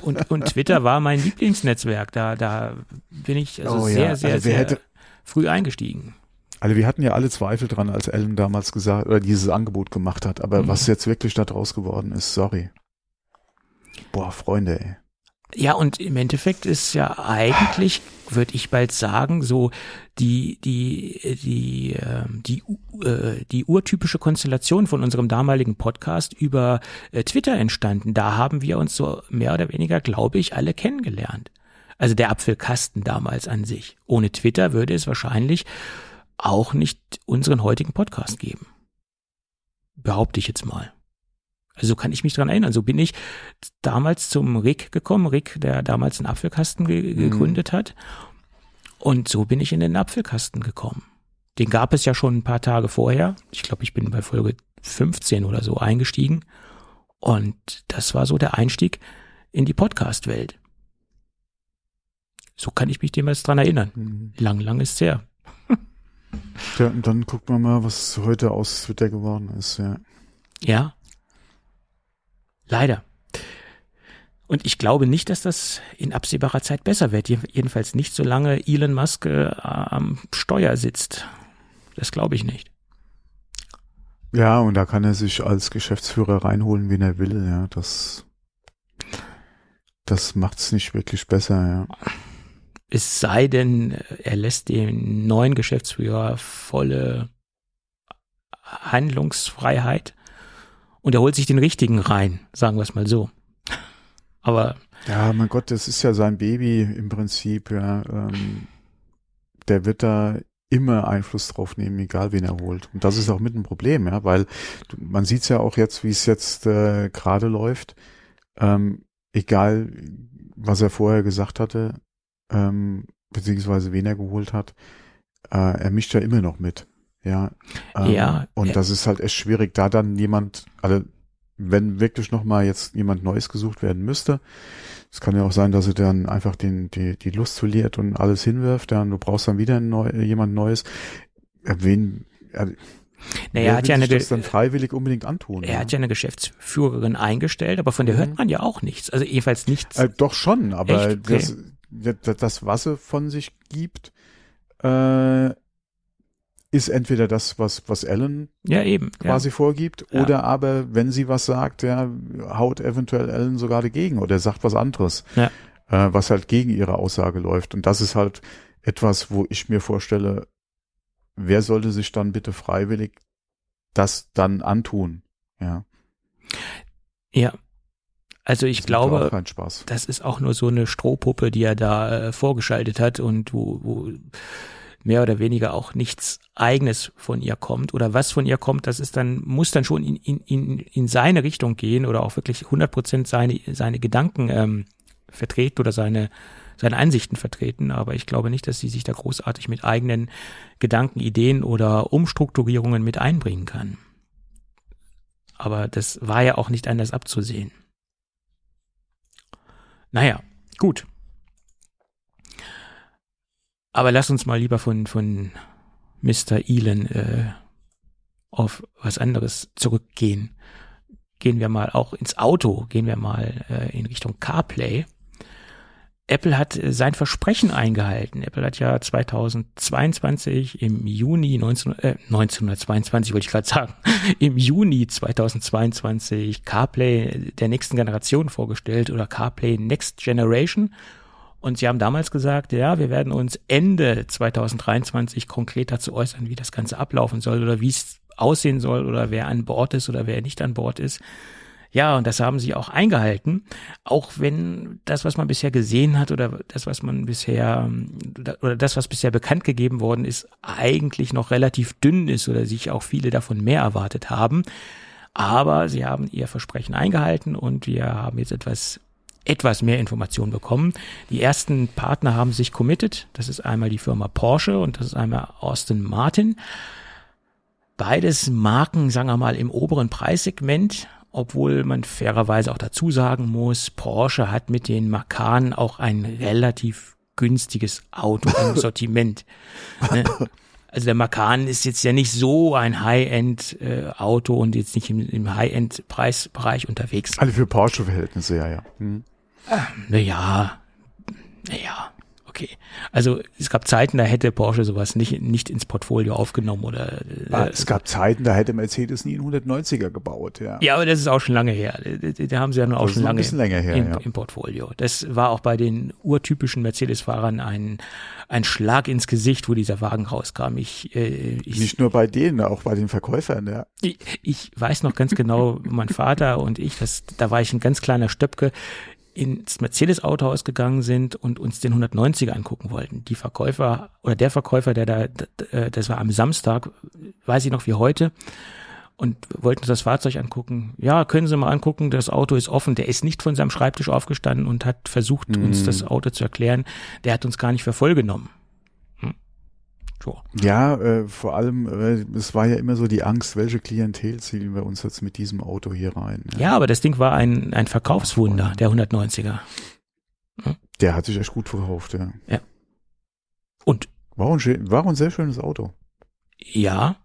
Und, und Twitter war mein Lieblingsnetzwerk. Da, da bin ich also oh, sehr, ja. sehr, also sehr hätte, früh eingestiegen. Also wir hatten ja alle Zweifel dran, als Ellen damals gesagt oder dieses Angebot gemacht hat. Aber mhm. was jetzt wirklich da draus geworden ist, sorry. Boah, Freunde, ey. Ja, und im Endeffekt ist ja eigentlich, würde ich bald sagen, so die die die äh, die äh, die urtypische Konstellation von unserem damaligen Podcast über äh, Twitter entstanden. Da haben wir uns so mehr oder weniger, glaube ich, alle kennengelernt. Also der Apfelkasten damals an sich. Ohne Twitter würde es wahrscheinlich auch nicht unseren heutigen Podcast geben. Behaupte ich jetzt mal. Also kann ich mich dran erinnern. So bin ich damals zum Rick gekommen, Rick, der damals einen Apfelkasten ge mhm. gegründet hat. Und so bin ich in den Apfelkasten gekommen. Den gab es ja schon ein paar Tage vorher. Ich glaube, ich bin bei Folge 15 oder so eingestiegen. Und das war so der Einstieg in die Podcast-Welt. So kann ich mich dem jetzt dran erinnern. Mhm. Lang, lang ist es her. ja, und dann guckt man mal, was heute aus Twitter geworden ist, ja. Ja, Leider. Und ich glaube nicht, dass das in absehbarer Zeit besser wird. Jedenfalls nicht, solange Elon Musk äh, am Steuer sitzt. Das glaube ich nicht. Ja, und da kann er sich als Geschäftsführer reinholen, wen er will. Ja, das, das macht's nicht wirklich besser. Ja. Es sei denn, er lässt den neuen Geschäftsführer volle Handlungsfreiheit und er holt sich den richtigen rein, sagen wir es mal so. Aber ja, mein Gott, das ist ja sein Baby im Prinzip. Ja, ähm, der wird da immer Einfluss drauf nehmen, egal wen er holt. Und das ist auch mit ein Problem, ja, weil man sieht es ja auch jetzt, wie es jetzt äh, gerade läuft. Ähm, egal, was er vorher gesagt hatte, ähm, beziehungsweise wen er geholt hat, äh, er mischt ja immer noch mit. Ja. Ähm, ja. Und äh, das ist halt echt schwierig, da dann jemand, also wenn wirklich nochmal jetzt jemand Neues gesucht werden müsste, es kann ja auch sein, dass er dann einfach den, die, die Lust verliert und alles hinwirft, dann du brauchst dann wieder neu, jemand Neues. Wen, er, naja, er hat ja eine das dann freiwillig unbedingt antun. Er ja. hat ja eine Geschäftsführerin eingestellt, aber von der hört mhm. man ja auch nichts. Also jedenfalls nichts. Äh, doch schon, aber okay. das, das, was er von sich gibt, äh, ist entweder das, was, was Ellen ja, eben, quasi ja. vorgibt, ja. oder aber, wenn sie was sagt, ja, haut eventuell Ellen sogar dagegen oder sagt was anderes, ja. äh, was halt gegen ihre Aussage läuft. Und das ist halt etwas, wo ich mir vorstelle, wer sollte sich dann bitte freiwillig das dann antun? Ja. Ja. Also ich Das glaube, das ist auch nur so eine Strohpuppe, die er da äh, vorgeschaltet hat und wo, wo mehr oder weniger auch nichts eigenes von ihr kommt oder was von ihr kommt, das ist dann, muss dann schon in, in, in, in seine Richtung gehen oder auch wirklich 100 Prozent seine, seine Gedanken ähm, vertreten oder seine, seine Ansichten vertreten. Aber ich glaube nicht, dass sie sich da großartig mit eigenen Gedanken, Ideen oder Umstrukturierungen mit einbringen kann. Aber das war ja auch nicht anders abzusehen. Naja, gut. Aber lass uns mal lieber von, von Mr. Elon äh, auf was anderes zurückgehen. Gehen wir mal auch ins Auto, gehen wir mal äh, in Richtung CarPlay. Apple hat äh, sein Versprechen eingehalten. Apple hat ja 2022 im Juni 19, äh, 1922 wollte ich gerade sagen, im Juni 2022 CarPlay der nächsten Generation vorgestellt oder CarPlay Next Generation. Und sie haben damals gesagt, ja, wir werden uns Ende 2023 konkret dazu äußern, wie das Ganze ablaufen soll oder wie es aussehen soll oder wer an Bord ist oder wer nicht an Bord ist. Ja, und das haben sie auch eingehalten, auch wenn das, was man bisher gesehen hat oder das, was man bisher oder das, was bisher bekannt gegeben worden ist, eigentlich noch relativ dünn ist oder sich auch viele davon mehr erwartet haben. Aber sie haben ihr Versprechen eingehalten und wir haben jetzt etwas etwas mehr Informationen bekommen. Die ersten Partner haben sich committed. Das ist einmal die Firma Porsche und das ist einmal Austin Martin. Beides Marken, sagen wir mal, im oberen Preissegment, obwohl man fairerweise auch dazu sagen muss, Porsche hat mit den Macan auch ein relativ günstiges Auto im Sortiment. Ne? Also der Macan ist jetzt ja nicht so ein High-End-Auto und jetzt nicht im, im High-End-Preisbereich unterwegs. Alle für Porsche-Verhältnisse, ja, ja. Hm. Naja, naja, okay. Also es gab Zeiten, da hätte Porsche sowas nicht, nicht ins Portfolio aufgenommen oder. Äh, es gab Zeiten, da hätte Mercedes nie einen 190er gebaut, ja. ja, aber das ist auch schon lange her. Da- haben sie ja nun auch schon ein lange bisschen länger her, im, ja. im Portfolio. Das war auch bei den urtypischen Mercedes-Fahrern ein, ein Schlag ins Gesicht, wo dieser Wagen rauskam. Ich, äh, ich, Nicht nur bei denen, auch bei den Verkäufern, ja. Ich, ich weiß noch ganz genau, mein Vater und ich, das, da war ich ein ganz kleiner Stöpke, ins Mercedes-Autohaus gegangen sind und uns den 190er angucken wollten. Die Verkäufer oder der Verkäufer, der da, d- das war am Samstag, weiß ich noch wie heute, und wollten uns das Fahrzeug angucken. Ja, können Sie mal angucken, das Auto ist offen. Der ist nicht von seinem Schreibtisch aufgestanden und hat versucht, uns das Auto zu erklären. Der hat uns gar nicht für voll genommen. Hm. So. Ja, äh, vor allem, äh, es war ja immer so die Angst, welche Klientel zielen wir uns jetzt mit diesem Auto hier rein. Ja, aber das Ding war ein, ein Verkaufswunder, der 190er. Der hat sich echt gut verkauft, ja. Und War ein, war ein sehr schönes Auto. Ja,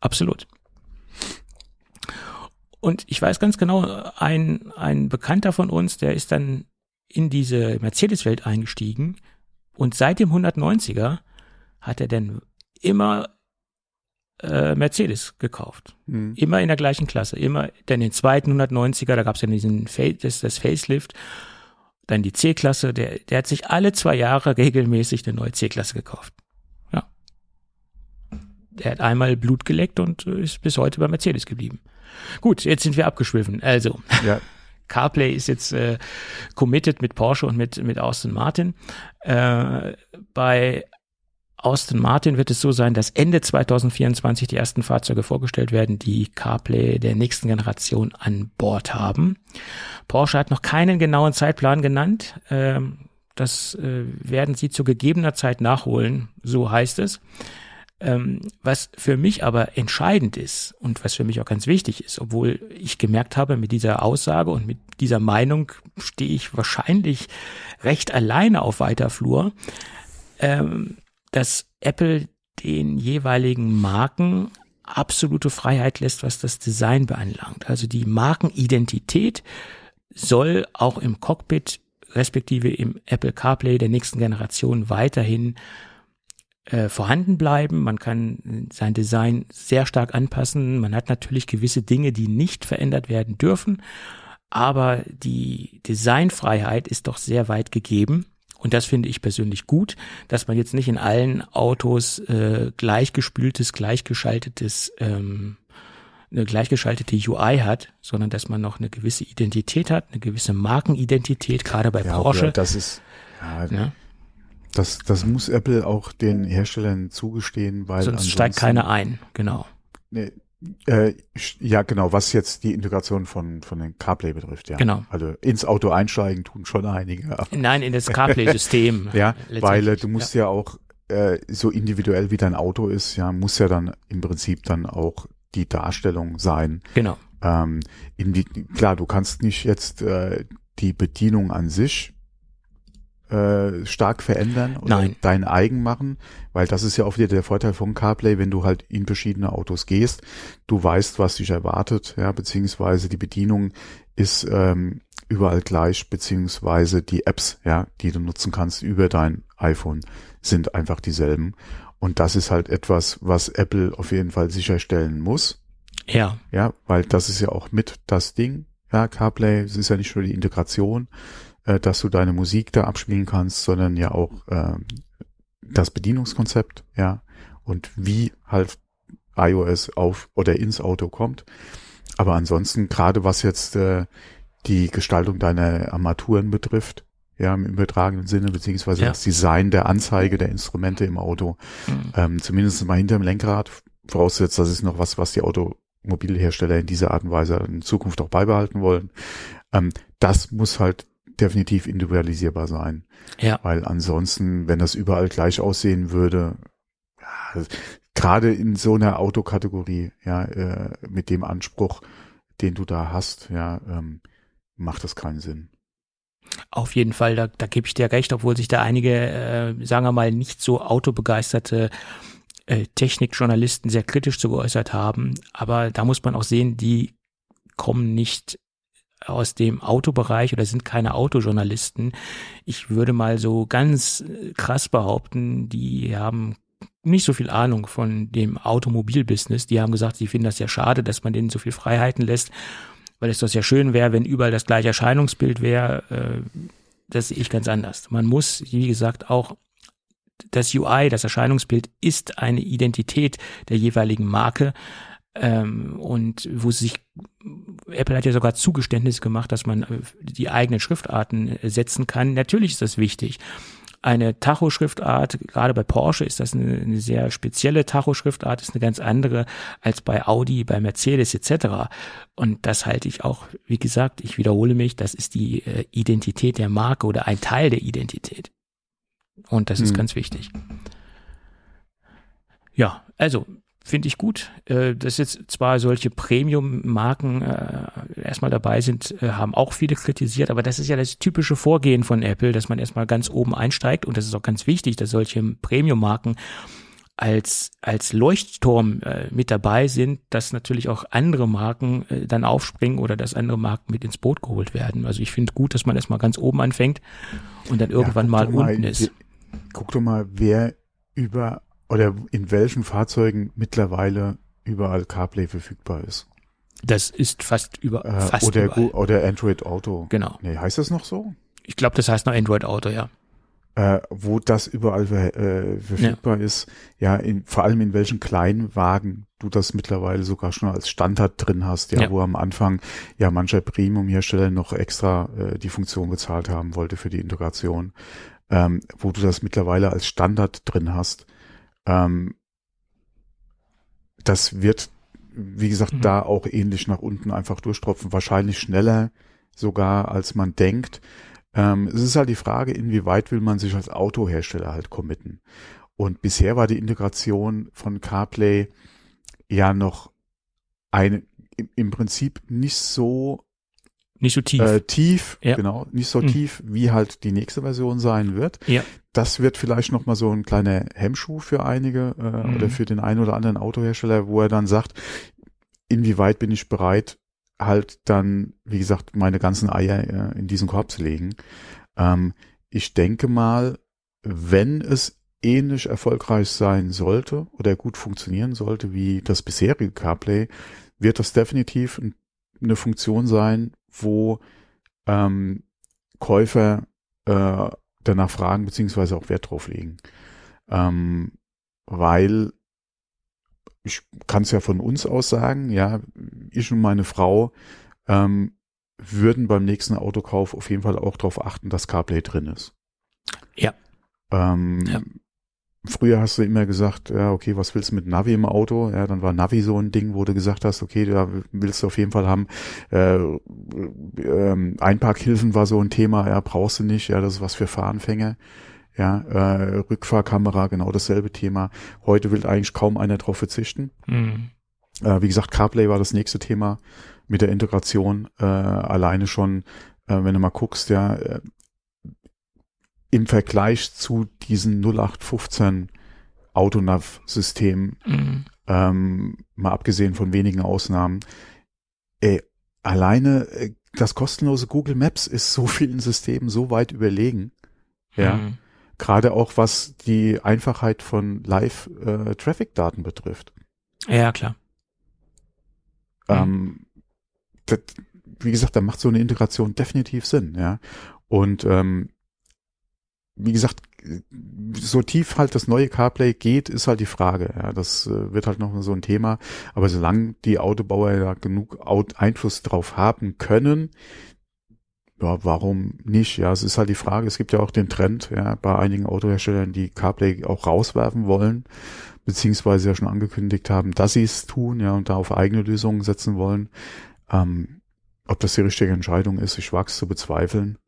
absolut. Und ich weiß ganz genau, ein, ein Bekannter von uns, der ist dann in diese Mercedes-Welt eingestiegen und seit dem 190er hat er dann immer äh, Mercedes gekauft. Hm. Immer in der gleichen Klasse. Immer dann den zweiten 190er, da gab es ja diesen Fa das, das Facelift. Dann die C-Klasse, der, der hat sich alle zwei Jahre regelmäßig eine neue C-Klasse gekauft. Ja. Der hat einmal Blut geleckt und äh, ist bis heute bei Mercedes geblieben. Gut, jetzt sind wir abgeschwiffen. Also, Ja, CarPlay ist jetzt äh, committed mit Porsche und mit, mit Austin Martin. Äh, bei Austin Martin wird es so sein, dass Ende 2024 die ersten Fahrzeuge vorgestellt werden, die CarPlay der nächsten Generation an Bord haben. Porsche hat noch keinen genauen Zeitplan genannt. Ähm, das äh, werden sie zu gegebener Zeit nachholen, so heißt es. Ähm, was für mich aber entscheidend ist und was für mich auch ganz wichtig ist, obwohl ich gemerkt habe, mit dieser Aussage und mit dieser Meinung stehe ich wahrscheinlich recht alleine auf weiter Flur, ähm, dass Apple den jeweiligen Marken absolute Freiheit lässt, was das Design beanlangt. Also die Markenidentität soll auch im Cockpit respektive im Apple CarPlay der nächsten Generation weiterhin äh, vorhanden bleiben. Man kann sein Design sehr stark anpassen. Man hat natürlich gewisse Dinge, die nicht verändert werden dürfen, aber die Designfreiheit ist doch sehr weit gegeben. Und das finde ich persönlich gut, dass man jetzt nicht in allen Autos äh, gleichgespültes, gleichgeschaltetes ähm, eine gleichgeschaltete UI hat, sondern dass man noch eine gewisse Identität hat, eine gewisse Markenidentität, gerade bei Ja, Porsche. oder das ist, ja, Ja, das, das muss Apple auch den Herstellern zugestehen, weil sonst steigt keiner ein, genau. Nee, äh, ja, genau, was jetzt die Integration von, von den CarPlay betrifft, ja. Genau. Also ins Auto einsteigen tun schon einige. Nein, in das CarPlay-System. Ja, weil äh, du musst ja, auch äh, so individuell wie dein Auto ist, ja, muss ja dann im Prinzip dann auch die Darstellung sein. Ja, genau. Ähm, in die, klar, du kannst nicht jetzt äh, die Bedienung an sich äh, stark verändern oder Nein. dein eigen machen, weil das ist ja auch wieder der Vorteil von CarPlay, wenn du halt in verschiedene Autos gehst, du weißt, was dich erwartet, ja, beziehungsweise die Bedienung ist ähm, überall gleich, beziehungsweise die Apps, ja, die du nutzen kannst über dein iPhone, sind einfach dieselben. Und das ist halt etwas, was Apple auf jeden Fall sicherstellen muss. Ja, Ja, weil das ist ja auch mit das Ding. Ja, CarPlay, es ist ja nicht nur die Integration, äh, dass du deine Musik da abspielen kannst, sondern ja auch ähm, das Bedienungskonzept, ja, und wie halt iOS auf oder ins Auto kommt. Aber ansonsten, gerade was jetzt äh, die Gestaltung deiner Armaturen betrifft, ja, im übertragenen Sinne, beziehungsweise Ja. das Design der Anzeige der Instrumente im Auto, Mhm. ähm, zumindest mal hinterm Lenkrad, vorausgesetzt, das ist noch was, was die Automobilhersteller in dieser Art und Weise in Zukunft auch beibehalten wollen. Ähm, das muss halt definitiv individualisierbar sein, ja, weil ansonsten, wenn das überall gleich aussehen würde, ja, gerade in so einer Autokategorie, ja, äh, mit dem Anspruch, den du da hast, ja, ähm, macht das keinen Sinn. auf jeden Fall, da, da gebe ich dir recht, obwohl sich da einige, äh, sagen wir mal, nicht so autobegeisterte äh, Technikjournalisten sehr kritisch zu geäußert haben. Aber da muss man auch sehen, die kommen nicht aus dem Autobereich oder sind keine Autojournalisten. Ich würde mal so ganz äh, krass behaupten, die haben nicht so viel Ahnung von dem Automobilbusiness. Die haben gesagt, sie finden das ja schade, dass man denen so viel Freiheiten lässt, weil es doch sehr schön wäre, wenn überall das gleiche Erscheinungsbild wäre. Äh, das sehe ich ganz anders. Man muss, wie gesagt, auch das UI, das Erscheinungsbild ist eine Identität der jeweiligen Marke. Ähm, und wo sich Apple hat ja sogar Zugeständnis gemacht, dass man äh, die eigenen Schriftarten äh, setzen kann. Natürlich ist das wichtig. Eine Tacho-Schriftart, gerade bei Porsche ist das eine, eine sehr spezielle Tacho-Schriftart, ist eine ganz andere als bei Audi, bei Mercedes etc. Und das halte ich auch, wie gesagt, ich wiederhole mich, das ist die äh, Identität der Marke oder ein Teil der Identität. Und das ist Hm. ganz wichtig. Ja, also finde ich gut, äh, dass jetzt zwar solche Premium-Marken äh, erstmal dabei sind, äh, haben auch viele kritisiert, aber das ist ja das typische Vorgehen von Apple, dass man erstmal ganz oben einsteigt und das ist auch ganz wichtig, dass solche Premium-Marken als, als Leuchtturm äh, mit dabei sind, dass natürlich auch andere Marken äh, dann aufspringen oder dass andere Marken mit ins Boot geholt werden. Also ich finde gut, dass man erstmal ganz oben anfängt und dann irgendwann guck mal doch unten ist. Guck doch mal, wer über oder in welchen Fahrzeugen mittlerweile überall CarPlay verfügbar ist. Das ist fast über Äh, fast oder, überall. Oder Android Auto. Genau. Nee, heißt das noch so? Ich glaube, das heißt noch Android Auto, ja. Äh, wo das überall äh, verfügbar ist, ja, in, vor allem in welchen Kleinwagen du das mittlerweile sogar schon als Standard drin hast, ja, Ja. wo am Anfang ja mancher Premium-Hersteller noch extra äh, die Funktion bezahlt haben wollte für die Integration, ähm, wo du das mittlerweile als Standard drin hast. Ähm, das wird, wie gesagt, Mhm. da auch ähnlich nach unten einfach durchtropfen, wahrscheinlich schneller sogar, als man denkt. Ähm, es ist halt die Frage, inwieweit will man sich als Autohersteller halt committen. Und bisher war die Integration von CarPlay ja noch eine, im, im Prinzip nicht so Nicht so tief. äh, tief, Ja. genau, nicht so Mhm. tief, wie halt die nächste Version sein wird. Ja. Das wird vielleicht noch mal so ein kleiner Hemmschuh für einige äh, Mhm. oder für den einen oder anderen Autohersteller, wo er dann sagt, inwieweit bin ich bereit, halt dann, wie gesagt, meine ganzen Eier äh, in diesen Korb zu legen. Ähm, ich denke mal, wenn es ähnlich erfolgreich sein sollte oder gut funktionieren sollte wie das bisherige CarPlay, wird das definitiv ein, eine Funktion sein, wo ähm, Käufer äh, danach fragen beziehungsweise auch Wert drauf legen. Ähm, weil ich kann es ja von uns aus sagen, ja, ich und meine Frau ähm, würden beim nächsten Autokauf auf jeden Fall auch darauf achten, dass CarPlay drin ist. Ja. Ähm, Ja. Früher hast du immer gesagt, ja, okay, was willst du mit Navi im Auto? Ja, dann war Navi so ein Ding, wo du gesagt hast, okay, da willst du auf jeden Fall haben. Äh, ähm, Einparkhilfen war so ein Thema, ja, brauchst du nicht, ja, das ist was für Fahranfänger. Ja, äh, Rückfahrkamera, genau dasselbe Thema. Heute will eigentlich kaum einer drauf verzichten. Mhm. Äh, wie gesagt, CarPlay war das nächste Thema mit der Integration. Äh, alleine schon, äh, wenn du mal guckst, ja, äh, im Vergleich zu diesen 0815 Autonav-Systemen, Mhm. ähm, mal abgesehen von wenigen Ausnahmen, äh, alleine äh, das kostenlose Google Maps ist so vielen Systemen so weit überlegen. Ja. Mhm. Gerade auch was die Einfachheit von Live-Traffic-Daten betrifft. Ja, klar. Mhm. Ähm, das, wie gesagt, da macht so eine Integration definitiv Sinn, ja. Und ähm, wie gesagt, so tief halt das neue CarPlay geht, ist halt die Frage. Ja, das äh, wird halt noch so ein Thema. Aber solange die Autobauer ja genug Einfluss drauf haben können, ja, warum nicht? Ja, es ist halt die Frage. Es gibt ja auch den Trend, ja, bei einigen Autoherstellern, die CarPlay auch rauswerfen wollen, beziehungsweise ja schon angekündigt haben, dass sie es tun, ja, und da auf eigene Lösungen setzen wollen. Ähm, ob das die richtige Entscheidung ist, ich wage es zu bezweifeln.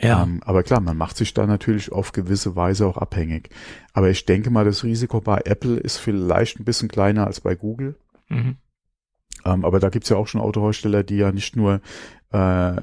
Ja. Ähm, aber klar, man macht sich da natürlich auf gewisse Weise auch abhängig. Aber ich denke mal, das Risiko bei Apple ist vielleicht ein bisschen kleiner als bei Google. Mhm. Ähm, aber da gibt's ja auch schon Autohersteller, die ja nicht nur äh,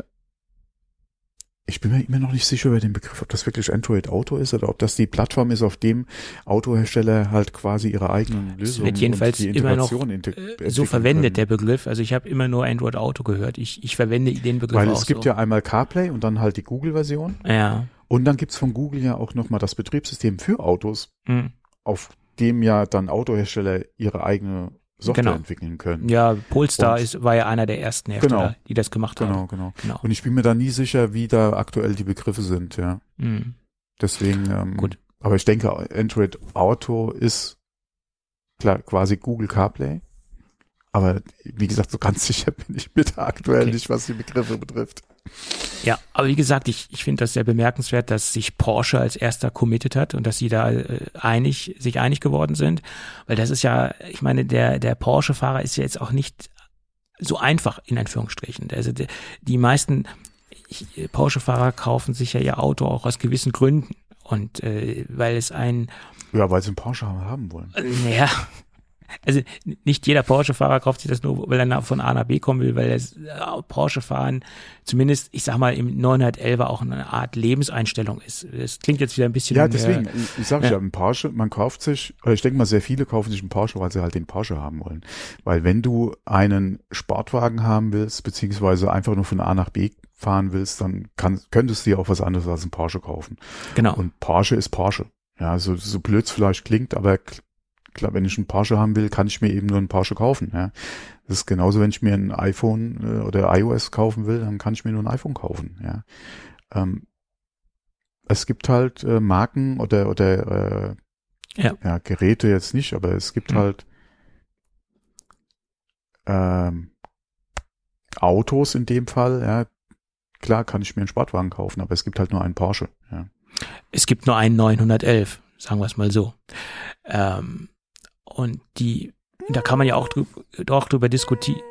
ich bin mir immer noch nicht sicher über den Begriff, ob das wirklich Android Auto ist oder ob das die Plattform ist, auf dem Autohersteller halt quasi ihre eigenen Lösungen wird jedenfalls und die immer noch Integration äh, so verwendet, können. der Begriff. Also ich habe immer nur Android Auto gehört. Ich, ich verwende den Begriff Weil auch es gibt so. ja einmal CarPlay und dann halt die Google-Version. Ja. Und dann gibt's von Google ja auch nochmal das Betriebssystem für Autos, Mhm. auf dem ja dann Autohersteller ihre eigene Software Genau. entwickeln können. Ja, Polestar Und- ist, war ja einer der ersten Hersteller, Genau. die das gemacht Genau, haben. genau. Genau. Und ich bin mir da nie sicher, wie da aktuell die Begriffe sind, ja. Mhm. Deswegen, ähm, Gut. aber ich denke, Android Auto ist klar, quasi Google CarPlay. Aber wie gesagt, so ganz sicher bin ich mir da aktuell Okay. nicht, was die Begriffe betrifft. Ja, aber wie gesagt, ich, ich finde das sehr bemerkenswert, dass sich Porsche als erster committed hat und dass sie da äh, einig, sich einig geworden sind. Weil das ist ja, ich meine, der, der Porsche-Fahrer ist ja jetzt auch nicht so einfach, in Anführungsstrichen. Also die, die meisten Porsche-Fahrer kaufen sich ja ihr Auto auch aus gewissen Gründen. Und äh, weil es ein Ja, weil sie einen Porsche haben wollen. ja, also nicht jeder Porsche-Fahrer kauft sich das nur, weil er von A nach B kommen will, weil das äh, Porsche-Fahren zumindest, ich sag mal, im 911 auch eine Art Lebenseinstellung ist. Das klingt jetzt wieder ein bisschen. Ja, deswegen, Äh, ich, sage ja. ja, ein Porsche, man kauft sich, ich denke mal, sehr viele kaufen sich einen Porsche, weil sie halt den Porsche haben wollen. Weil wenn du einen Sportwagen haben willst, beziehungsweise einfach nur von A nach B fahren willst, dann kann, könntest du dir auch was anderes als einen Porsche kaufen. genau. Und Porsche ist Porsche. Ja, so, so blöd es vielleicht klingt, aber klar, wenn ich einen Porsche haben will, kann ich mir eben nur einen Porsche kaufen. Ja. Das ist genauso, wenn ich mir ein iPhone äh, oder iOS kaufen will, dann kann ich mir nur ein iPhone kaufen. Ja. Ähm, es gibt halt äh, Marken oder oder äh, Ja. Geräte jetzt nicht, aber es gibt Mhm. halt ähm, Autos in dem Fall. Ja. Klar kann ich mir einen Sportwagen kaufen, aber es gibt halt nur einen Porsche. Ja. Es gibt nur einen 911, sagen wir es mal so. Ähm, und die, da kann man ja auch drüber, doch drüber diskutieren.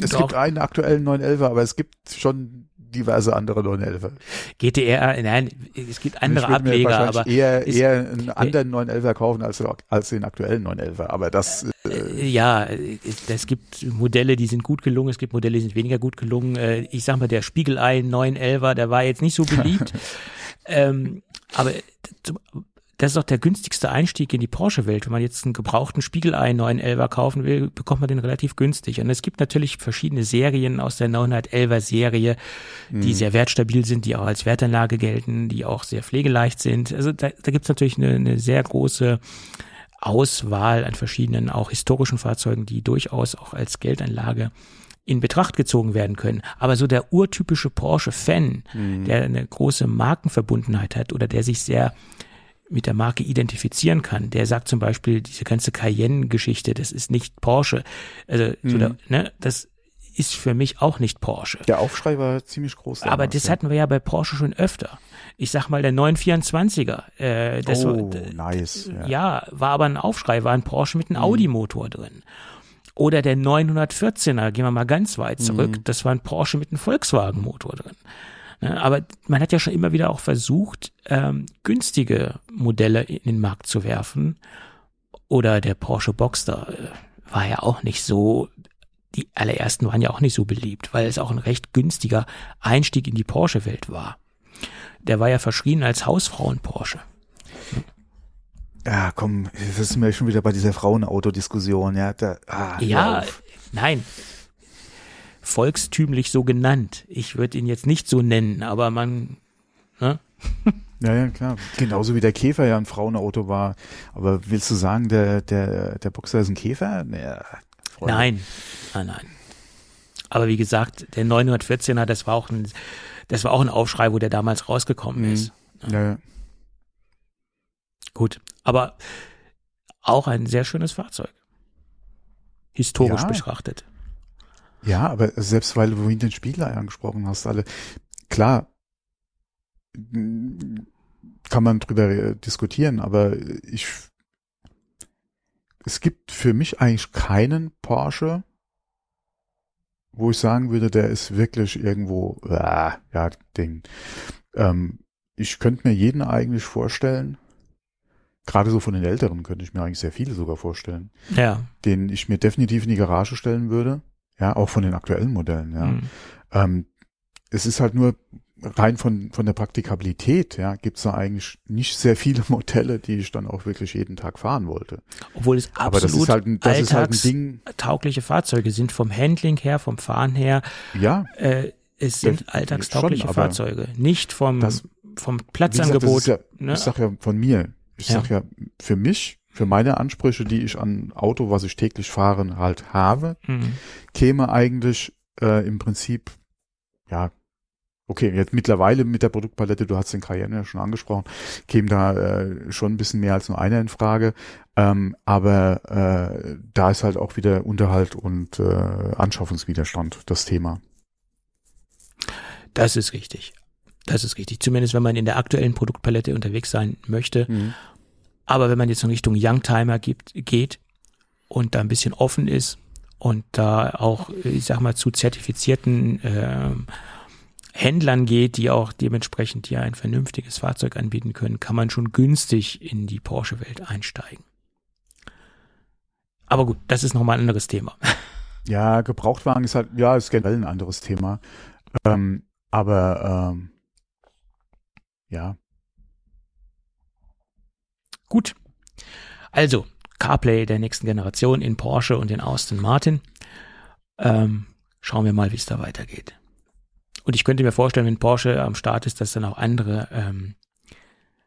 Es Doch. gibt einen aktuellen 911er, aber es gibt schon diverse andere 911er. GTR, nein, es gibt andere ich würde mir Ableger, aber eher, ist- eher einen anderen 911er kaufen als, als den aktuellen 911er. Aber das, äh, Äh, Ja, äh, es gibt Modelle, die sind gut gelungen, es gibt Modelle, die sind weniger gut gelungen. Äh, Ich sag mal, der Spiegelei 911er, der war jetzt nicht so beliebt. ähm, aber das ist doch der günstigste Einstieg in die Porsche-Welt. Wenn man jetzt einen gebrauchten Spiegelei 911er kaufen will, bekommt man den relativ günstig. Und es gibt natürlich verschiedene Serien aus der 911er Serie, die Mhm. sehr wertstabil sind, die auch als Wertanlage gelten, die auch sehr pflegeleicht sind. Also da, da gibt es natürlich eine, eine sehr große Auswahl an verschiedenen, auch historischen Fahrzeugen, die durchaus auch als Geldanlage in Betracht gezogen werden können. Aber so der urtypische Porsche-Fan, Mhm. der eine große Markenverbundenheit hat oder der sich sehr mit der Marke identifizieren kann. Der sagt zum Beispiel, diese ganze Cayenne-Geschichte, das ist nicht Porsche. Also, mhm. so da, ne, das ist für mich auch nicht Porsche. Der Aufschrei war ziemlich groß. Damals, Aber das ja. hatten wir ja bei Porsche schon öfter. Ich sag mal, der 924er. Äh, das oh, war, nice. Ja. ja. war aber ein Aufschrei, war ein Porsche mit einem mhm. Audi-Motor drin. Oder der 914er, gehen wir mal ganz weit zurück, mhm. das war ein Porsche mit einem Volkswagen-Motor drin. Ne, aber man hat ja schon immer wieder auch versucht, ähm, günstige Modelle in den Markt zu werfen. Oder der Porsche Boxster äh, war ja auch nicht so, die allerersten waren ja auch nicht so beliebt, weil es auch ein recht günstiger Einstieg in die Porsche-Welt war. Der war ja verschrien als Hausfrauen-Porsche. Ja, komm, das ist mir schon wieder bei dieser Frauenautodiskussion, ja. Da, ah, ja, nein. Volkstümlich so genannt. Ich würde ihn jetzt nicht so nennen, aber man, ne? Ja, ja, klar. Genauso wie der Käfer ja ein Frauenauto war. Aber willst du sagen, der, der, der Boxer ist ein Käfer? Nee, nein, nein, nein. Aber wie gesagt, der 914er, das war auch ein, das war auch ein Aufschrei, wo der damals rausgekommen mhm. ist. Ja, ja. Gut, aber auch ein sehr schönes Fahrzeug. Historisch ja. betrachtet. Ja, aber selbst weil du vorhin den Spieler angesprochen hast, alle, klar, kann man drüber diskutieren, aber ich, es gibt für mich eigentlich keinen Porsche, wo ich sagen würde, der ist wirklich irgendwo, äh, ja, Ding. Ähm, ich könnte mir jeden eigentlich vorstellen, gerade so von den Älteren könnte ich mir eigentlich sehr viele sogar vorstellen, ja. den ich mir definitiv in die Garage stellen würde, ja, auch von den aktuellen Modellen, ja. Mhm. Ähm, es ist halt nur rein von, von der Praktikabilität, ja, gibt's da eigentlich nicht sehr viele Modelle, die ich dann auch wirklich jeden Tag fahren wollte. Obwohl es absolut Aber das ist halt ein, das ist halt ein Ding. taugliche Fahrzeuge sind vom Handling her, vom Fahren her. Ja. Äh, es sind alltagstaugliche schon, Fahrzeuge, nicht vom, das, vom Platzangebot. Gesagt, ja, ne? Ich sag ja von mir. Ich ja. sag ja, für mich, für meine Ansprüche, die ich an Auto, was ich täglich fahre, halt habe, mhm. käme eigentlich äh, im Prinzip, ja, Okay, jetzt mittlerweile mit der Produktpalette, du hast den Cayenne ja schon angesprochen, käme da äh, schon ein bisschen mehr als nur einer in Frage. Ähm, aber äh, da ist halt auch wieder Unterhalt und äh, Anschaffungswiderstand das Thema. Das ist richtig. Das ist richtig. Zumindest wenn man in der aktuellen Produktpalette unterwegs sein möchte. Mhm. Aber wenn man jetzt in Richtung Youngtimer gibt, geht und da ein bisschen offen ist und da auch, ich sag mal, zu zertifizierten äh, Händlern geht, die auch dementsprechend ja ein vernünftiges Fahrzeug anbieten können, kann man schon günstig in die Porsche-Welt einsteigen. Aber gut, das ist nochmal ein anderes Thema. Ja, Gebrauchtwagen ist halt, ja, ist generell ein anderes Thema. Ähm, aber ähm, ja. Gut. Also, CarPlay der nächsten Generation in Porsche und in Austin Martin. Ähm, schauen wir mal, wie es da weitergeht. Und ich könnte mir vorstellen, wenn Porsche am Start ist, dass dann auch andere ähm,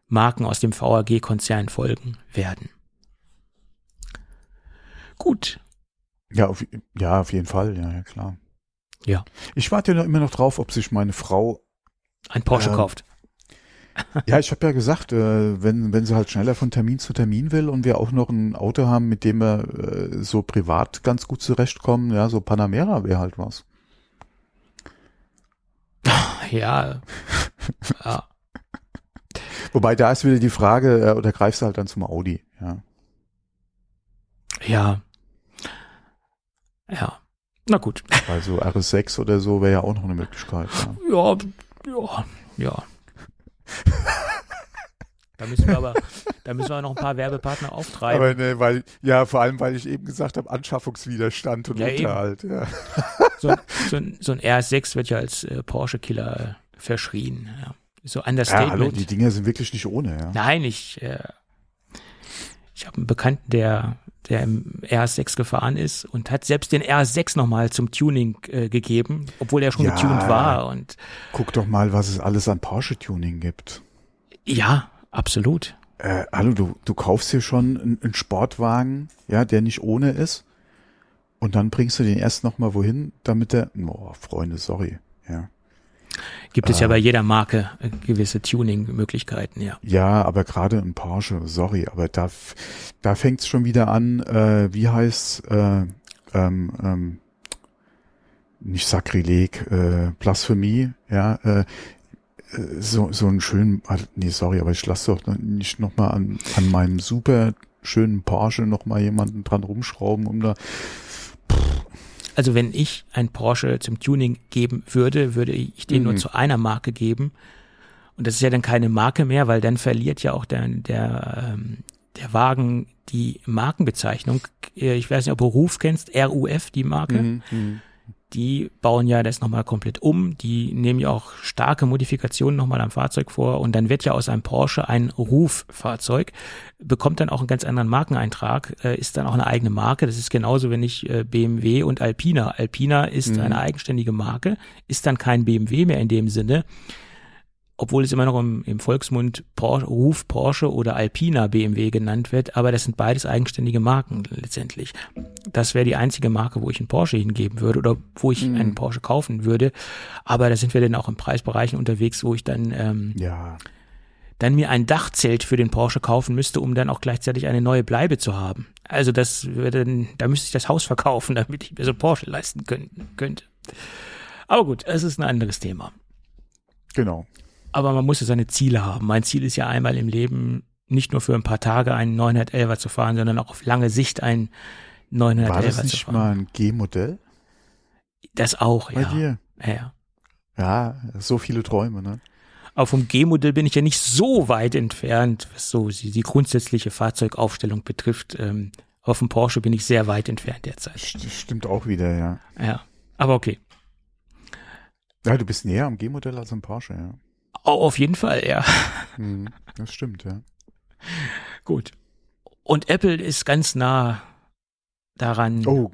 Marken aus dem VAG-Konzern folgen werden. Gut. Ja, auf, ja, auf jeden Fall, ja, ja, klar. Ja. Ich warte ja immer noch drauf, ob sich meine Frau ein Porsche äh, kauft. Ja, ich habe ja gesagt, äh, wenn, wenn sie halt schneller von Termin zu Termin will und wir auch noch ein Auto haben, mit dem wir äh, so privat ganz gut zurechtkommen, ja, so Panamera wäre halt was. ja. ja. Wobei da ist wieder die Frage, äh, oder greifst du halt dann zum Audi, ja. Ja. Ja. Na gut. Also RS6 oder so wäre ja auch noch eine Möglichkeit. Ja, ja, ja. ja. Da müssen wir aber, da müssen wir noch ein paar Werbepartner auftreiben. Aber ne, weil, ja, vor allem, weil ich eben gesagt habe, Anschaffungswiderstand und ja, Unterhalt, ja. So, so, so, ein RS6 wird ja als äh, Porsche-Killer äh, verschrien, ja. So Understatement. Ja, hallo, die Dinger sind wirklich nicht ohne, ja. Nein, ich, äh, ich habe einen Bekannten, der, der im RS6 gefahren ist und hat selbst den RS6 nochmal zum Tuning äh, gegeben, obwohl er schon ja, getuned war und. Guck doch mal, was es alles an Porsche-Tuning gibt. Ja, Absolut. Äh, hallo, du, du kaufst hier schon einen, einen Sportwagen, ja, der nicht ohne ist. Und dann bringst du den erst nochmal wohin, damit der, oh, Freunde, sorry, ja. Gibt es ja bei jeder Marke äh, gewisse Tuning-Möglichkeiten, ja. Ja, aber gerade in Porsche, sorry, aber da, da fängt es schon wieder an, äh, wie heißt äh, ähm, ähm, nicht Sakrileg, äh, Blasphemie, ja, äh, so, so einen schönen, nee, sorry, aber ich lasse doch nicht nochmal an, an meinem super schönen Porsche nochmal jemanden dran rumschrauben, um da, also wenn ich ein Porsche zum Tuning geben würde, würde ich den mhm. nur zu einer Marke geben. Und das ist ja dann keine Marke mehr, weil dann verliert ja auch der, der, ähm, der Wagen die Markenbezeichnung. Äh, ich weiß nicht, ob du Ruf kennst, RUF, die Marke. Mhm. Die bauen ja das nochmal komplett um, die nehmen ja auch starke Modifikationen nochmal am Fahrzeug vor und dann wird ja aus einem Porsche ein Ruffahrzeug, bekommt dann auch einen ganz anderen Markeneintrag, äh, ist dann auch eine eigene Marke. Das ist genauso, wenn ich äh, BMW und Alpina. Alpina ist mhm. eine eigenständige Marke, ist dann kein BMW mehr in dem Sinne obwohl es immer noch im, im Volksmund Porsche, Ruf Porsche oder Alpina BMW genannt wird, aber das sind beides eigenständige Marken letztendlich. Das wäre die einzige Marke, wo ich einen Porsche hingeben würde oder wo ich mhm. einen Porsche kaufen würde. Aber da sind wir dann auch in Preisbereichen unterwegs, wo ich dann ähm, ja. dann mir ein Dachzelt für den Porsche kaufen müsste, um dann auch gleichzeitig eine neue Bleibe zu haben. Also das würde dann, da müsste ich das Haus verkaufen, damit ich mir so einen Porsche leisten könnte. Aber gut, es ist ein anderes Thema. Genau aber man muss ja seine Ziele haben. Mein Ziel ist ja einmal im Leben nicht nur für ein paar Tage einen 911er zu fahren, sondern auch auf lange Sicht einen 911er War das nicht mal ein G-Modell? Das auch, Bei ja. dir? Ja. Ja, so viele Träume, ne? Aber vom G-Modell bin ich ja nicht so weit entfernt, was so die, die grundsätzliche Fahrzeugaufstellung betrifft. Ähm, auf dem Porsche bin ich sehr weit entfernt derzeit. Stimmt auch wieder, ja. Ja, aber okay. Ja, du bist näher am G-Modell als am Porsche, ja. Oh, auf jeden Fall, ja. Hm, das stimmt, ja. Gut. Und Apple ist ganz nah daran, oh.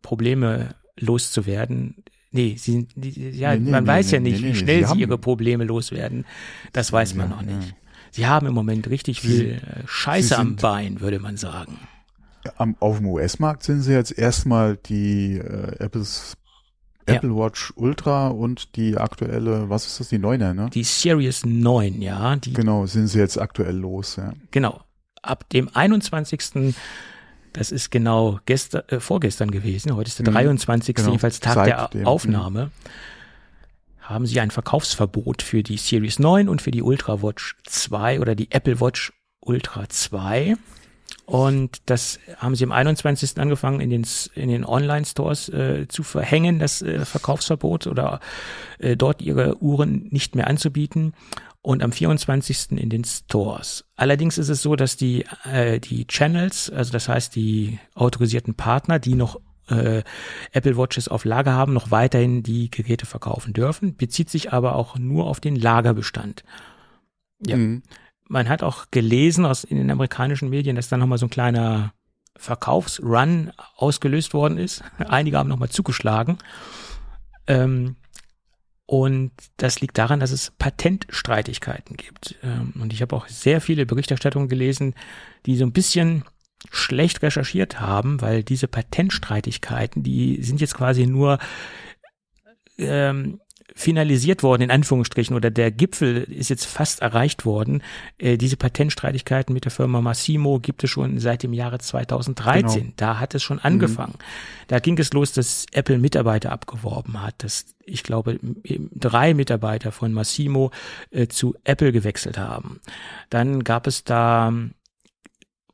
Probleme loszuwerden. Nee, sie, die, ja, nee, nee, man nee, weiß ja nicht, wie schnell sie, sie ihre Probleme loswerden. Das weiß man ja, noch nicht. Ja. Sie haben im Moment richtig sie, viel äh, Scheiße am Bein, würde man sagen. Am, auf dem US-Markt sind sie jetzt erstmal die äh, Apples Apple ja. Watch Ultra und die aktuelle, was ist das, die 9er, ne? Die Series 9, ja. Die, genau, sind sie jetzt aktuell los, ja. Genau. Ab dem 21. Das ist genau gestern, äh, vorgestern gewesen. Heute ist der 23. Genau. jedenfalls Tag Seit der dem, Aufnahme. Haben sie ein Verkaufsverbot für die Series 9 und für die Ultra Watch 2 oder die Apple Watch Ultra 2. Und das haben sie am 21. angefangen, in den, in den Online-Stores äh, zu verhängen, das äh, Verkaufsverbot oder äh, dort ihre Uhren nicht mehr anzubieten. Und am 24. in den Stores. Allerdings ist es so, dass die, äh, die Channels, also das heißt die autorisierten Partner, die noch äh, Apple Watches auf Lager haben, noch weiterhin die Geräte verkaufen dürfen, bezieht sich aber auch nur auf den Lagerbestand. Ja. Mhm man hat auch gelesen aus in den amerikanischen Medien, dass da nochmal so ein kleiner Verkaufsrun ausgelöst worden ist. Einige haben nochmal zugeschlagen. Ähm, und das liegt daran, dass es Patentstreitigkeiten gibt. Ähm, und ich habe auch sehr viele Berichterstattungen gelesen, die so ein bisschen schlecht recherchiert haben, weil diese Patentstreitigkeiten, die sind jetzt quasi nur ähm, finalisiert worden, in Anführungsstrichen, oder der Gipfel ist jetzt fast erreicht worden. Äh, diese Patentstreitigkeiten mit der Firma Massimo gibt es schon seit dem Jahre 2013. Genau. Da hat es schon angefangen. Mhm. Da ging es los, dass Apple Mitarbeiter abgeworben hat, dass ich glaube drei Mitarbeiter von Massimo äh, zu Apple gewechselt haben. Dann gab es da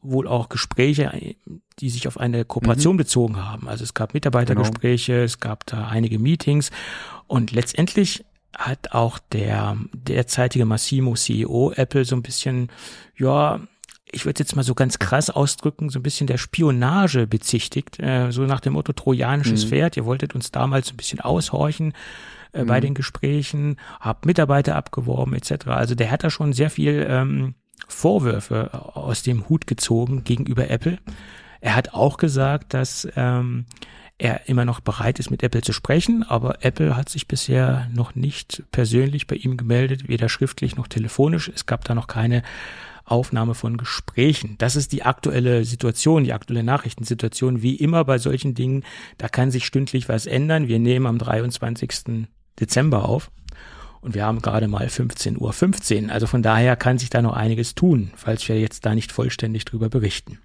wohl auch Gespräche, die sich auf eine Kooperation mhm. bezogen haben. Also es gab Mitarbeitergespräche, genau. es gab da einige Meetings und letztendlich hat auch der derzeitige Massimo CEO Apple so ein bisschen, ja, ich würde jetzt mal so ganz krass ausdrücken, so ein bisschen der Spionage bezichtigt, äh, so nach dem Motto trojanisches mhm. Pferd. Ihr wolltet uns damals ein bisschen aushorchen äh, mhm. bei den Gesprächen, habt Mitarbeiter abgeworben etc. Also der hat da schon sehr viel ähm, Vorwürfe aus dem Hut gezogen gegenüber Apple. Er hat auch gesagt, dass ähm, er immer noch bereit ist, mit Apple zu sprechen, aber Apple hat sich bisher noch nicht persönlich bei ihm gemeldet, weder schriftlich noch telefonisch. Es gab da noch keine Aufnahme von Gesprächen. Das ist die aktuelle Situation, die aktuelle Nachrichtensituation. Wie immer bei solchen Dingen, da kann sich stündlich was ändern. Wir nehmen am 23. Dezember auf. Und wir haben gerade mal 15.15 Uhr. 15. Also von daher kann sich da noch einiges tun, falls wir jetzt da nicht vollständig drüber berichten.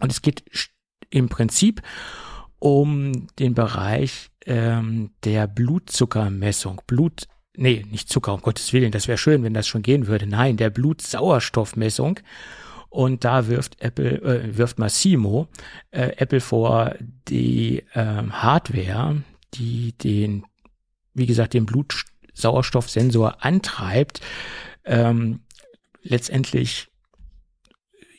Und es geht im Prinzip um den Bereich ähm, der Blutzuckermessung. Blut, nee, nicht Zucker, um Gottes Willen, das wäre schön, wenn das schon gehen würde. Nein, der Blutsauerstoffmessung. Und da wirft Apple, äh, wirft Massimo äh, Apple vor, die äh, Hardware, die den, wie gesagt, den Blutsauerstoffsensor antreibt, ähm, letztendlich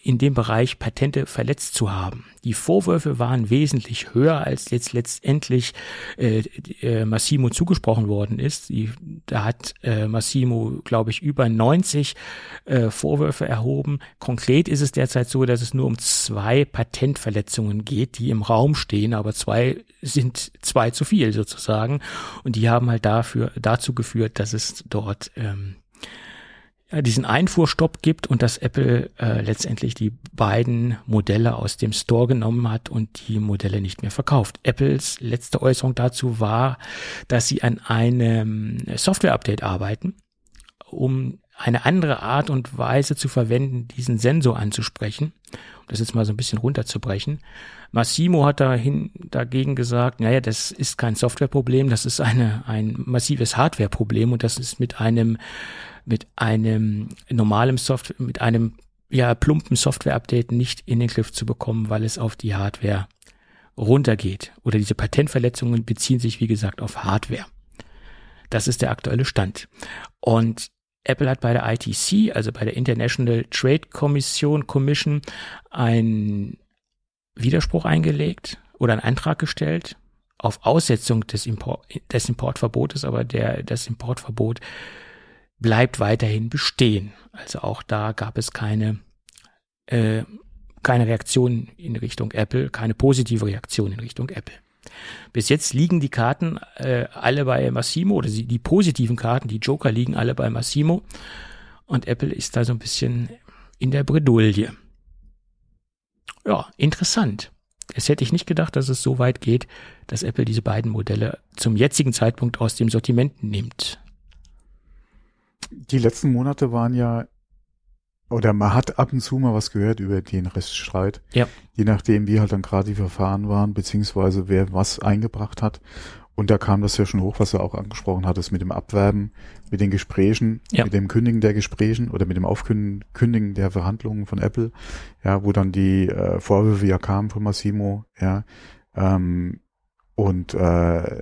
in dem Bereich Patente verletzt zu haben. Die Vorwürfe waren wesentlich höher, als jetzt letztendlich äh, äh, Massimo zugesprochen worden ist. Die, da hat äh, Massimo, glaube ich, über 90 äh, Vorwürfe erhoben. Konkret ist es derzeit so, dass es nur um zwei Patentverletzungen geht, die im Raum stehen, aber zwei sind zwei zu viel sozusagen. Und die haben halt dafür dazu geführt, dass es dort ähm, äh, diesen Einfuhrstopp gibt und dass Apple äh, letztendlich die beiden Modelle aus dem Store genommen hat und die Modelle nicht mehr verkauft. Apples letzte Äußerung dazu war, dass sie an einem Software-Update arbeiten, um eine andere Art und Weise zu verwenden, diesen Sensor anzusprechen. Um das jetzt mal so ein bisschen runterzubrechen. Massimo hat dahin, dagegen gesagt, naja, das ist kein Softwareproblem, das ist eine, ein massives Hardwareproblem und das ist mit einem mit einem normalen Software, mit einem ja plumpen Software-Update nicht in den Griff zu bekommen, weil es auf die Hardware runtergeht. Oder diese Patentverletzungen beziehen sich, wie gesagt, auf Hardware. Das ist der aktuelle Stand. Und Apple hat bei der ITC, also bei der International Trade Commission, Commission, einen Widerspruch eingelegt oder einen Antrag gestellt auf Aussetzung des, Import, des Importverbotes, aber der, das Importverbot bleibt weiterhin bestehen. Also auch da gab es keine, äh, keine Reaktion in Richtung Apple, keine positive Reaktion in Richtung Apple. Bis jetzt liegen die Karten äh, alle bei Massimo oder die, die positiven Karten, die Joker liegen alle bei Massimo und Apple ist da so ein bisschen in der Bredouille. Ja, interessant. Es hätte ich nicht gedacht, dass es so weit geht, dass Apple diese beiden Modelle zum jetzigen Zeitpunkt aus dem Sortiment nimmt die letzten Monate waren ja, oder man hat ab und zu mal was gehört über den Rechtsstreit. Ja. Je nachdem, wie halt dann gerade die Verfahren waren, beziehungsweise wer was eingebracht hat. Und da kam das ja schon hoch, was du auch angesprochen hattest, mit dem Abwerben, mit den Gesprächen, ja. mit dem Kündigen der Gesprächen oder mit dem Aufkündigen der Verhandlungen von Apple, ja, wo dann die äh, Vorwürfe ja kamen von Massimo, ja, ähm, und äh,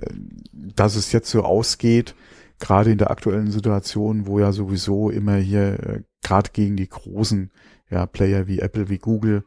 dass es jetzt so ausgeht, gerade in der aktuellen Situation, wo ja sowieso immer hier äh, gerade gegen die großen ja, Player wie Apple, wie Google,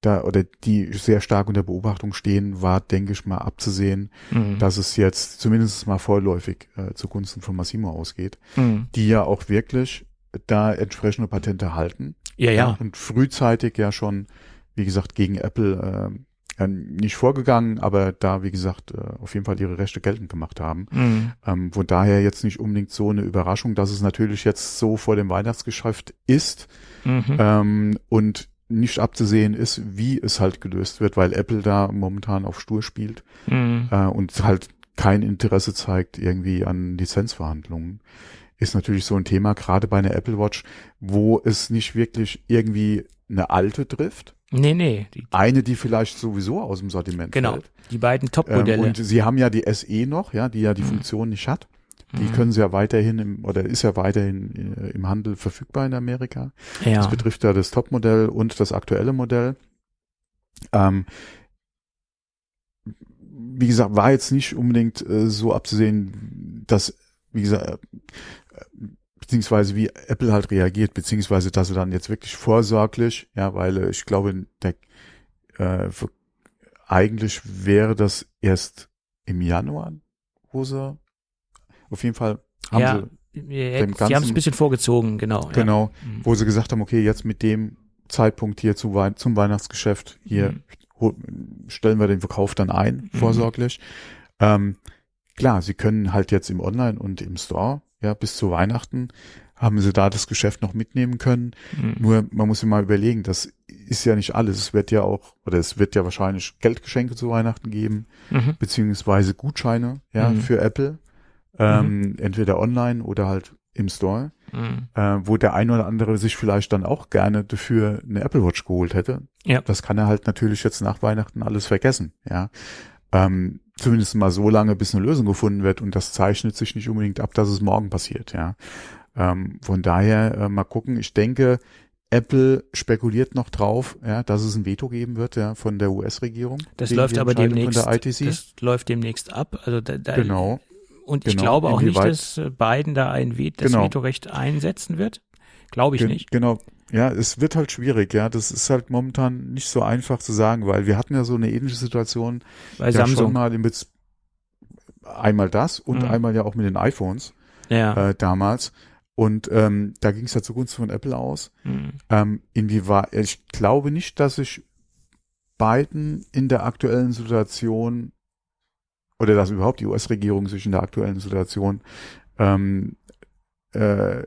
da oder die sehr stark unter Beobachtung stehen, war, denke ich mal, abzusehen, mhm. dass es jetzt zumindest mal vorläufig äh, zugunsten von Massimo ausgeht, mhm. die ja auch wirklich da entsprechende Patente halten. Ja, ja. Und frühzeitig ja schon, wie gesagt, gegen Apple äh, ja, nicht vorgegangen, aber da, wie gesagt, äh, auf jeden Fall ihre Rechte geltend gemacht haben. Mhm. Ähm, von daher jetzt nicht unbedingt so eine Überraschung, dass es natürlich jetzt so vor dem Weihnachtsgeschäft ist mhm. ähm, und nicht abzusehen ist, wie es halt gelöst wird, weil Apple da momentan auf Stur spielt mhm. äh, und halt kein Interesse zeigt irgendwie an Lizenzverhandlungen ist natürlich so ein Thema, gerade bei einer Apple Watch, wo es nicht wirklich irgendwie eine alte trifft, Nee, nee. Die, eine, die vielleicht sowieso aus dem Sortiment genau, fällt. die beiden Top-Modelle. Ähm, und sie haben ja die SE noch, ja, die ja die mhm. Funktion nicht hat. Die mhm. können sie ja weiterhin im, oder ist ja weiterhin äh, im Handel verfügbar in Amerika. Ja. Das betrifft ja das Top-Modell und das aktuelle Modell. Ähm, wie gesagt, war jetzt nicht unbedingt äh, so abzusehen, dass, wie gesagt, beziehungsweise wie Apple halt reagiert, beziehungsweise dass er dann jetzt wirklich vorsorglich, ja, weil äh, ich glaube, der, äh, für, eigentlich wäre das erst im Januar, wo sie auf jeden Fall haben ja, sie, dem ganzen, sie haben es ein bisschen vorgezogen, genau. Genau, ja. Mhm. wo sie gesagt haben, okay, jetzt mit dem Zeitpunkt hier zu, zum Weihnachtsgeschäft, hier mhm. stellen wir den Verkauf dann ein, mhm. vorsorglich. Ähm, klar, sie können halt jetzt im Online und im Store ja, bis zu Weihnachten haben sie da das Geschäft noch mitnehmen können. Mhm. Nur man muss sich mal überlegen, das ist ja nicht alles. Es wird ja auch, oder es wird ja wahrscheinlich Geldgeschenke zu Weihnachten geben, mhm. beziehungsweise Gutscheine, ja, mhm. für Apple. ähm, mhm. entweder online oder halt im Store, mhm. äh, wo der ein oder andere sich vielleicht dann auch gerne dafür eine Apple Watch geholt hätte. Ja. Das kann er halt natürlich jetzt nach Weihnachten alles vergessen, ja. Ähm, zumindest mal so lange, bis eine Lösung gefunden wird und das zeichnet sich nicht unbedingt ab, dass es morgen passiert, ja. Ähm, von daher äh, mal gucken. Ich denke, Apple spekuliert noch drauf, ja, dass es ein Veto geben wird, ja, von der US-Regierung. Das läuft aber demnächst. Das läuft demnächst ab. Also da, da, genau. Und ich genau. glaube auch Inwieweit? nicht, dass Biden da ein Veto, das genau. Vetorecht einsetzen wird. Glaube ich Ge nicht. Genau. Ja, es wird halt schwierig, ja. Das ist halt momentan nicht so einfach zu sagen, weil wir hatten ja so eine ähnliche Situation bei ja Samsung schon mal mit einmal das und mhm. einmal ja auch mit den iPhones ja. äh, damals. Und ähm, da ging es ja zugunsten von Apple aus. Mhm. Ähm, inwieweit, ich glaube nicht, dass sich Biden in der aktuellen Situation oder dass überhaupt die US-Regierung sich in der aktuellen Situation ähm, äh,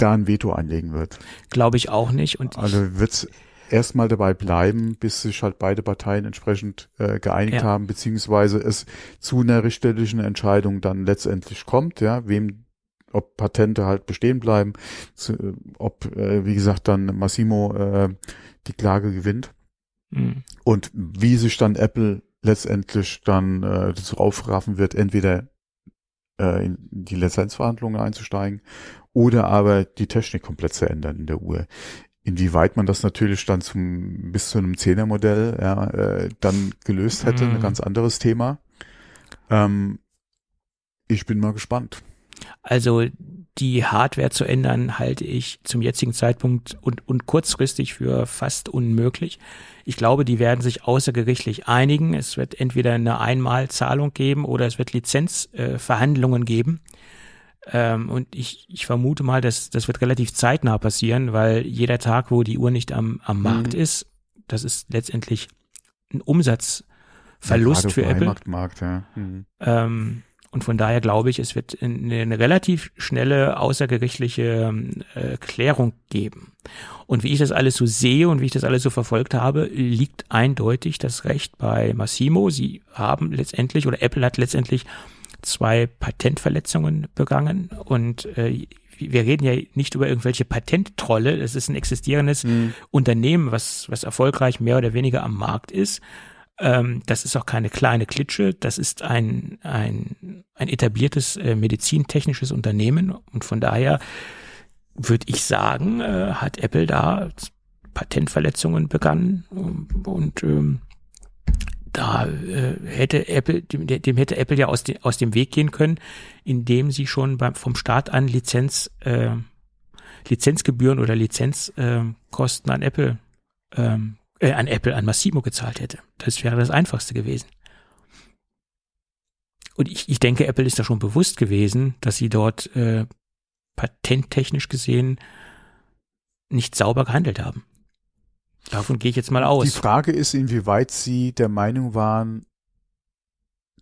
da ein Veto einlegen wird. Glaube ich auch nicht. Und also wird's erstmal dabei bleiben, bis sich halt beide Parteien entsprechend äh, geeinigt ja. haben, beziehungsweise es zu einer richterlichen Entscheidung dann letztendlich kommt, ja, wem ob Patente halt bestehen bleiben, zu, ob, äh, wie gesagt, dann Massimo äh, die Klage gewinnt. Mhm. Und wie sich dann Apple letztendlich dann äh, dazu aufraffen wird, entweder äh, in die Lizenzverhandlungen einzusteigen oder aber die Technik komplett zu ändern in der Uhr. Inwieweit man das natürlich dann zum bis zu einem Zehnermodell ja, äh, dann gelöst hätte, mhm. ein ganz anderes Thema. Ähm, ich bin mal gespannt. Also die Hardware zu ändern, halte ich zum jetzigen Zeitpunkt und, und kurzfristig für fast unmöglich. Ich glaube, die werden sich außergerichtlich einigen. Es wird entweder eine Einmalzahlung geben oder es wird Lizenzverhandlungen äh, geben. Ähm, und ich, ich vermute mal, dass das wird relativ zeitnah passieren, weil jeder Tag, wo die Uhr nicht am, am Markt mhm. ist, das ist letztendlich ein Umsatzverlust für Apple. Ja. Mhm. Ähm, und von daher glaube ich, es wird eine, eine relativ schnelle außergerichtliche äh, Klärung geben. Und wie ich das alles so sehe und wie ich das alles so verfolgt habe, liegt eindeutig das Recht bei Massimo. Sie haben letztendlich oder Apple hat letztendlich zwei Patentverletzungen begangen und äh, wir reden ja nicht über irgendwelche Patenttrolle. Es ist ein existierendes mhm. Unternehmen, was, was erfolgreich mehr oder weniger am Markt ist. Ähm, das ist auch keine kleine Klitsche. Das ist ein, ein, ein etabliertes äh, medizintechnisches Unternehmen. Und von daher würde ich sagen, äh, hat Apple da Patentverletzungen begangen und ähm, da äh, hätte Apple, dem, dem hätte Apple ja aus, de, aus dem Weg gehen können, indem sie schon beim, vom Start an Lizenz, äh, Lizenzgebühren oder Lizenzkosten äh, an Apple ähm, äh, an Apple, an Massimo gezahlt hätte. Das wäre das Einfachste gewesen. Und ich, ich denke, Apple ist da schon bewusst gewesen, dass sie dort äh, patenttechnisch gesehen nicht sauber gehandelt haben. Davon gehe ich jetzt mal aus. Die Frage ist, inwieweit Sie der Meinung waren,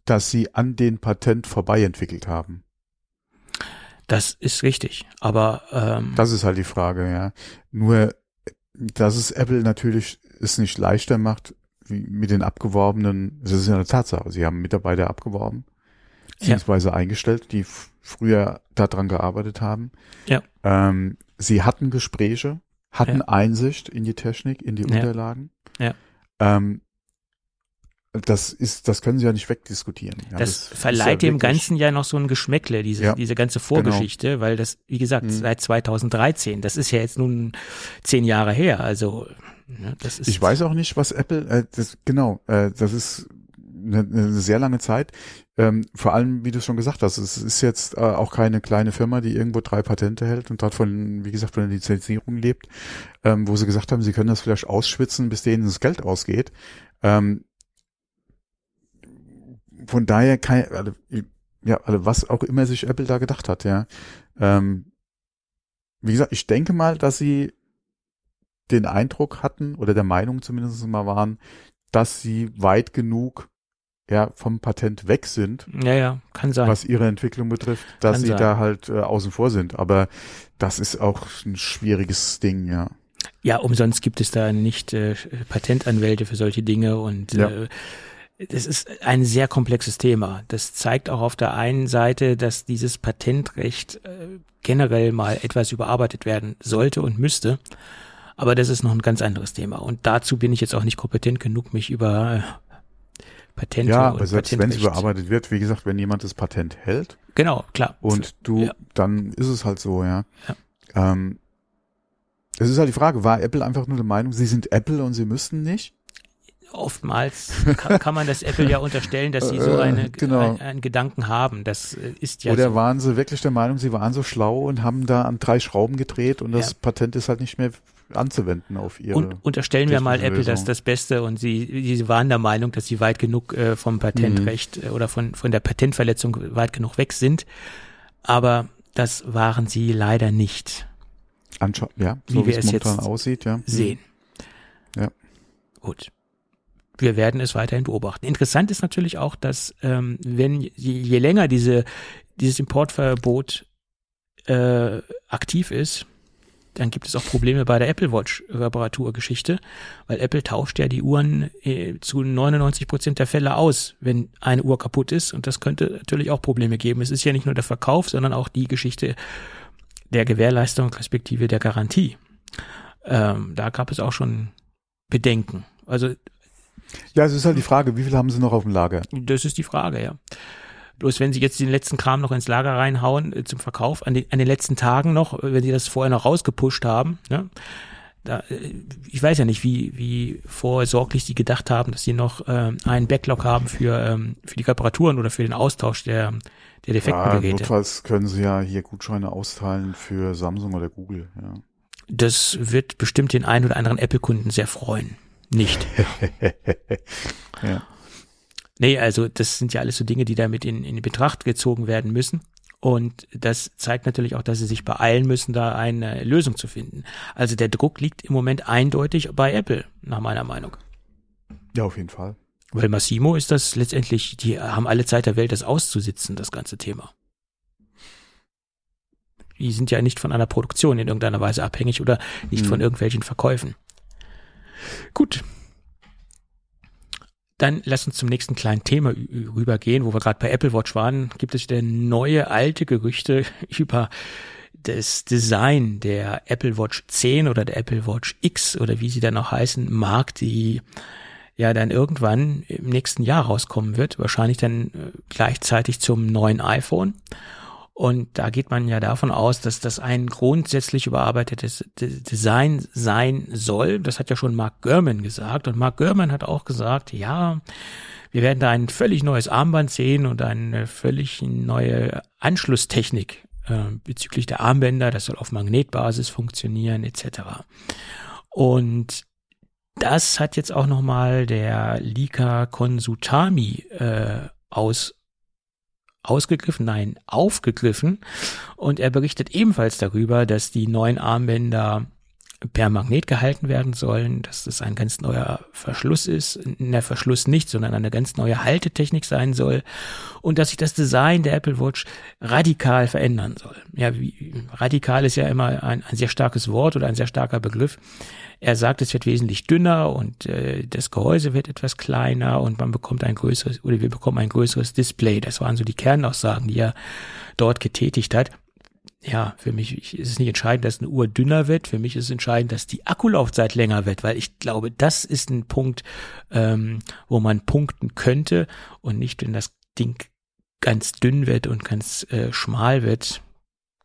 dass Sie an den Patent vorbei entwickelt haben. Das ist richtig, aber ähm, das ist halt die Frage, ja. Nur, dass es Apple natürlich es nicht leichter macht, wie mit den abgeworbenen, das ist ja eine Tatsache, sie haben Mitarbeiter abgeworben, beziehungsweise ja. eingestellt, die früher daran gearbeitet haben. Ja. Ähm, sie hatten Gespräche, hatten ja. Einsicht in die Technik, in die ja. Unterlagen. Ja. Ähm, das ist, das können sie ja nicht wegdiskutieren. Ja, das, das, verleiht ja dem Ganzen ja noch so ein Geschmäckle, diese, ja, diese ganze Vorgeschichte, genau. weil das, wie gesagt, mhm. seit 2013, das ist ja jetzt nun zehn Jahre her, also ja, ich weiß auch nicht, was Apple, äh, das, genau, äh, das ist eine, eine sehr lange Zeit. Ähm, vor allem, wie du schon gesagt hast, es ist jetzt äh, auch keine kleine Firma, die irgendwo drei Patente hält und dort von, wie gesagt, von der Lizenzierung lebt, ähm, wo sie gesagt haben, sie können das vielleicht ausschwitzen, bis denen das Geld ausgeht. Ähm, von daher kann, also, ja, also was auch immer sich Apple da gedacht hat, ja. Ähm, wie gesagt, ich denke mal, dass sie den Eindruck hatten oder der Meinung zumindest mal waren, dass sie weit genug ja vom Patent weg sind. Ja, ja, kann sein. Was ihre Entwicklung betrifft, dass kann sie sein. da halt äh, außen vor sind. Aber das ist auch ein schwieriges Ding, ja. Ja, umsonst gibt es da nicht äh, Patentanwälte für solche Dinge und ja. äh, das ist ein sehr komplexes Thema. Das zeigt auch auf der einen Seite, dass dieses Patentrecht äh, generell mal etwas überarbeitet werden sollte und müsste. Aber das ist noch ein ganz anderes Thema. Und dazu bin ich jetzt auch nicht kompetent genug, mich über äh, Patente Ja, aber selbst wenn es überarbeitet wird, wie gesagt, wenn jemand das Patent hält Genau, klar. und du, Ja. dann ist es halt so, ja. Ja. Ähm, es ist halt die Frage, war Apple einfach nur der Meinung, sie sind Apple und sie müssten nicht? Oftmals kann, kann man das Apple ja unterstellen, dass sie so Äh, eine, genau. ein, einen Gedanken haben. Das äh, ist ja Oder so. waren sie wirklich der Meinung, sie waren so schlau und haben da an drei Schrauben gedreht und das Ja. Patent ist halt nicht mehr anzuwenden auf ihre. Und unterstellen wir mal Apple das Lösung. das Beste und sie, sie waren der Meinung, dass sie weit genug äh, vom Patentrecht Mhm. äh, oder von, von der Patentverletzung weit genug weg sind. Aber das waren sie leider nicht Anscha ja, wie so wie wir es es momentan jetzt aussieht, ja. sehen. Ja. Gut. Wir werden es weiterhin beobachten. Interessant ist natürlich auch, dass ähm, wenn je, je länger diese, dieses Importverbot äh, aktiv ist, dann gibt es auch Probleme bei der Apple Watch Reparaturgeschichte, weil Apple tauscht ja die Uhren äh, zu 99 Prozent der Fälle aus, wenn eine Uhr kaputt ist. Und das könnte natürlich auch Probleme geben. Es ist ja nicht nur der Verkauf, sondern auch die Geschichte der Gewährleistung respektive der Garantie. Ähm, da gab es auch schon Bedenken. Also Ja, es ist halt die Frage, wie viel haben sie noch auf dem Lager? das ist die Frage, ja. Bloß wenn sie jetzt den letzten Kram noch ins Lager reinhauen äh, zum Verkauf, an den, an den letzten Tagen noch, äh, wenn sie das vorher noch rausgepusht haben, ne, da, äh, ich weiß ja nicht, wie, wie vorsorglich sie gedacht haben, dass sie noch ähm, einen Backlog haben für, ähm, für die Reparaturen oder für den Austausch der, der defekten Ja, Geräte. notfalls können sie ja hier Gutscheine austeilen für Samsung oder Google, ja. Das wird bestimmt den einen oder anderen Apple-Kunden sehr freuen. Nicht. ja. Nee, also das sind ja alles so Dinge, die damit in, in Betracht gezogen werden müssen. Und das zeigt natürlich auch, dass sie sich beeilen müssen, da eine Lösung zu finden. Also der Druck liegt im Moment eindeutig bei Apple, nach meiner Meinung. Ja, auf jeden Fall. Weil Massimo ist das letztendlich, die haben alle Zeit der Welt, das auszusitzen, das ganze Thema. Die sind ja nicht von einer Produktion in irgendeiner Weise abhängig oder nicht Mhm. von irgendwelchen Verkäufen. Gut. Dann lass uns zum nächsten kleinen Thema rübergehen, wo wir gerade bei Apple Watch waren. Gibt es denn neue, alte Gerüchte über das Design der Apple Watch 10 oder der Apple Watch X oder wie sie dann auch heißen mag, die ja dann irgendwann im nächsten Jahr rauskommen wird, wahrscheinlich dann äh, gleichzeitig zum neuen iPhone. Und da geht man ja davon aus, dass das ein grundsätzlich überarbeitetes Design sein soll. Das hat ja schon Mark Gurman gesagt. Und Mark Gurman hat auch gesagt, ja, wir werden da ein völlig neues Armband sehen und eine völlig neue Anschlusstechnik äh, bezüglich der Armbänder. Das soll auf Magnetbasis funktionieren etc. Und das hat jetzt auch nochmal der Lika Konsutami äh, aus ausgegriffen, nein, aufgegriffen. Und er berichtet ebenfalls darüber, dass die neuen Armbänder per Magnet gehalten werden sollen, dass das ein ganz neuer Verschluss ist, der Verschluss nicht, sondern eine ganz neue Haltetechnik sein soll und dass sich das Design der Apple Watch radikal verändern soll. Ja, wie, radikal ist ja immer ein, ein sehr starkes Wort oder ein sehr starker Begriff. Er sagt, es wird wesentlich dünner und äh, das Gehäuse wird etwas kleiner und man bekommt ein größeres oder wir bekommen ein größeres Display. Das waren so die Kernaussagen, die er dort getätigt hat. Ja, für mich ist es nicht entscheidend, dass eine Uhr dünner wird. Für mich ist es entscheidend, dass die Akkulaufzeit länger wird, weil ich glaube, das ist ein Punkt, ähm, wo man punkten könnte und nicht, wenn das Ding ganz dünn wird und ganz äh, schmal wird.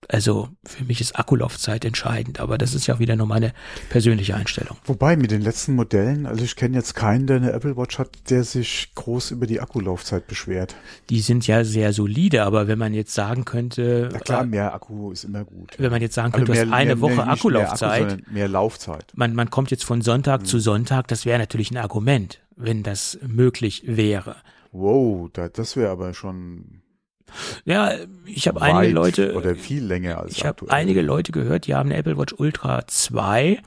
Also für mich ist Akkulaufzeit entscheidend, aber das ist ja auch wieder nur meine persönliche Einstellung. Wobei mit den letzten Modellen, also ich kenne jetzt keinen, der eine Apple Watch hat, der sich groß über die Akkulaufzeit beschwert. Die sind ja sehr solide, aber wenn man jetzt sagen könnte, Na klar, äh, mehr Akku ist immer gut. wenn man jetzt sagen Also könnte, du hast eine Woche nicht mehr Akkulaufzeit, Akku, sondern mehr Laufzeit. man, man kommt jetzt von Sonntag Mhm. zu Sonntag, das wäre natürlich ein Argument, wenn das möglich wäre. Wow, da, das wäre aber schon Ja, ich habe einige Leute, oder viel länger als ich habe einige Leute gehört, die haben eine Apple Watch Ultra 2,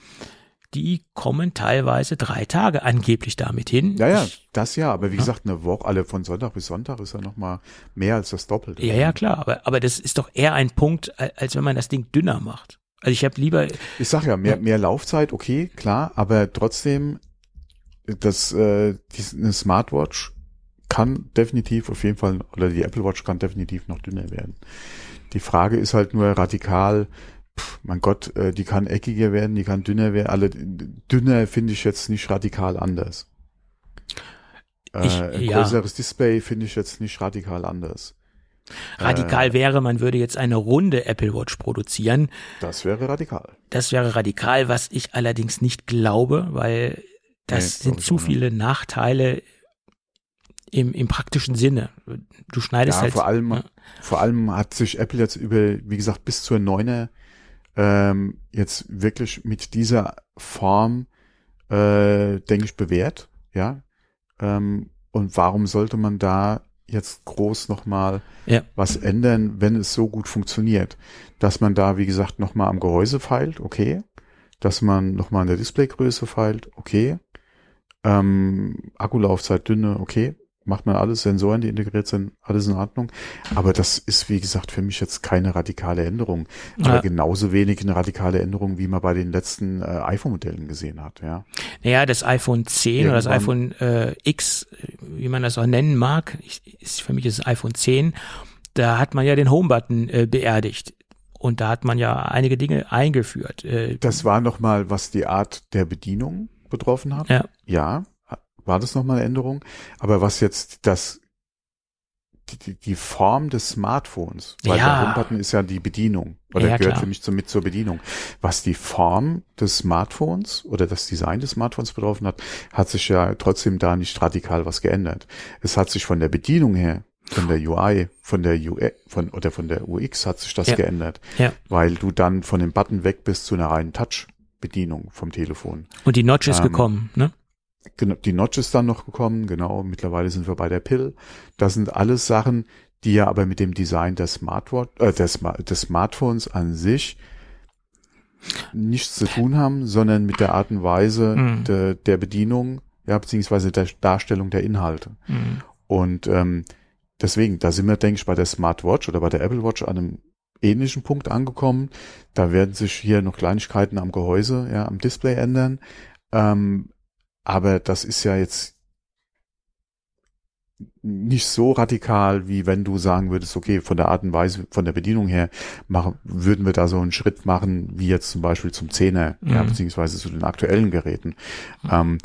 die kommen teilweise drei Tage angeblich damit hin. Ja, ja, das ja, aber wie gesagt, eine Woche, alle von Sonntag bis Sonntag ist ja noch mal mehr als das Doppelte. ja, ja, klar, aber, aber das ist doch eher ein Punkt, als wenn man das Ding dünner macht. Also ich habe lieber, Ich sag ja, mehr, mehr Laufzeit, okay, klar, aber trotzdem, das, äh, die, eine Smartwatch kann definitiv auf jeden Fall, oder die Apple Watch kann definitiv noch dünner werden. Die Frage ist halt nur radikal, pff, mein Gott, äh, die kann eckiger werden, die kann dünner werden. Alle dünner finde ich jetzt nicht radikal anders. Äh, Ich- ein ja. größeres Display finde ich jetzt nicht radikal anders. Radikal wäre, man würde jetzt eine runde Apple Watch produzieren. Das wäre radikal. Das wäre radikal, was ich allerdings nicht glaube, weil das Nee, sind zu viele Nachteile im, im praktischen Sinne. Du schneidest Ja, halt. vor allem, ja. vor allem hat sich Apple jetzt über, wie gesagt, bis zur Neuner ähm, jetzt wirklich mit dieser Form, äh, denke ich, bewährt. Ja. Ähm, und warum sollte man da jetzt groß nochmal Ja. was ändern, wenn es so gut funktioniert? Dass man da, wie gesagt, nochmal am Gehäuse feilt, okay. Dass man nochmal an der Displaygröße feilt, okay. Ähm, Akkulaufzeit dünne, okay. Macht man alles, Sensoren, die integriert sind, alles in Ordnung. Aber das ist, wie gesagt, für mich jetzt keine radikale Änderung. Aber Ja. genauso wenig eine radikale Änderung, wie man bei den letzten äh, iPhone-Modellen gesehen hat, ja. Naja, das iPhone 10 oder das iPhone Irgendwann- äh, X, wie man das auch nennen mag, ich, ist, für mich ist es iPhone 10, da hat man ja den Home-Button äh, beerdigt. Und da hat man ja einige Dinge eingeführt. Äh, Das war nochmal, was die Art der Bedienung betroffen hat. Ja. Ja, war das nochmal eine Änderung. Aber was jetzt das, die- die, Form des Smartphones, weil Ja. der Homebutton ist ja die Bedienung oder Ja, gehört klar. für mich so mit zur Bedienung. Was die Form des Smartphones oder das Design des Smartphones betroffen hat, hat sich ja trotzdem da nicht radikal was geändert. Es hat sich von der Bedienung her, von der UI, von der UI, von, oder von der UX hat sich das Ja. geändert. Ja. Weil du dann von dem Button weg bist zu einer reinen Touch-Bedienung vom Telefon. und die Notch ist Ähm, gekommen, ne? Genau, Die Notch ist dann noch gekommen, genau. Mittlerweile sind wir bei der Pill. Das sind alles Sachen, die ja aber mit dem Design der Smartwatch, äh, des, des Smartphones an sich nichts zu tun haben, sondern mit der Art und Weise Mhm. der, der Bedienung, ja, beziehungsweise der Darstellung der Inhalte. Mhm. Und ähm, deswegen, da sind wir, denke ich, bei der Smartwatch oder bei der Apple Watch an einem ähnlichen Punkt angekommen. Da werden sich hier noch Kleinigkeiten am Gehäuse, ja, am Display ändern. Ähm, aber das ist ja jetzt nicht so radikal, wie wenn du sagen würdest, okay, von der Art und Weise, von der Bedienung her, machen, würden wir da so einen Schritt machen, wie jetzt zum Beispiel zum Zehner, ja, Mhm. beziehungsweise zu den aktuellen Geräten. Ähm,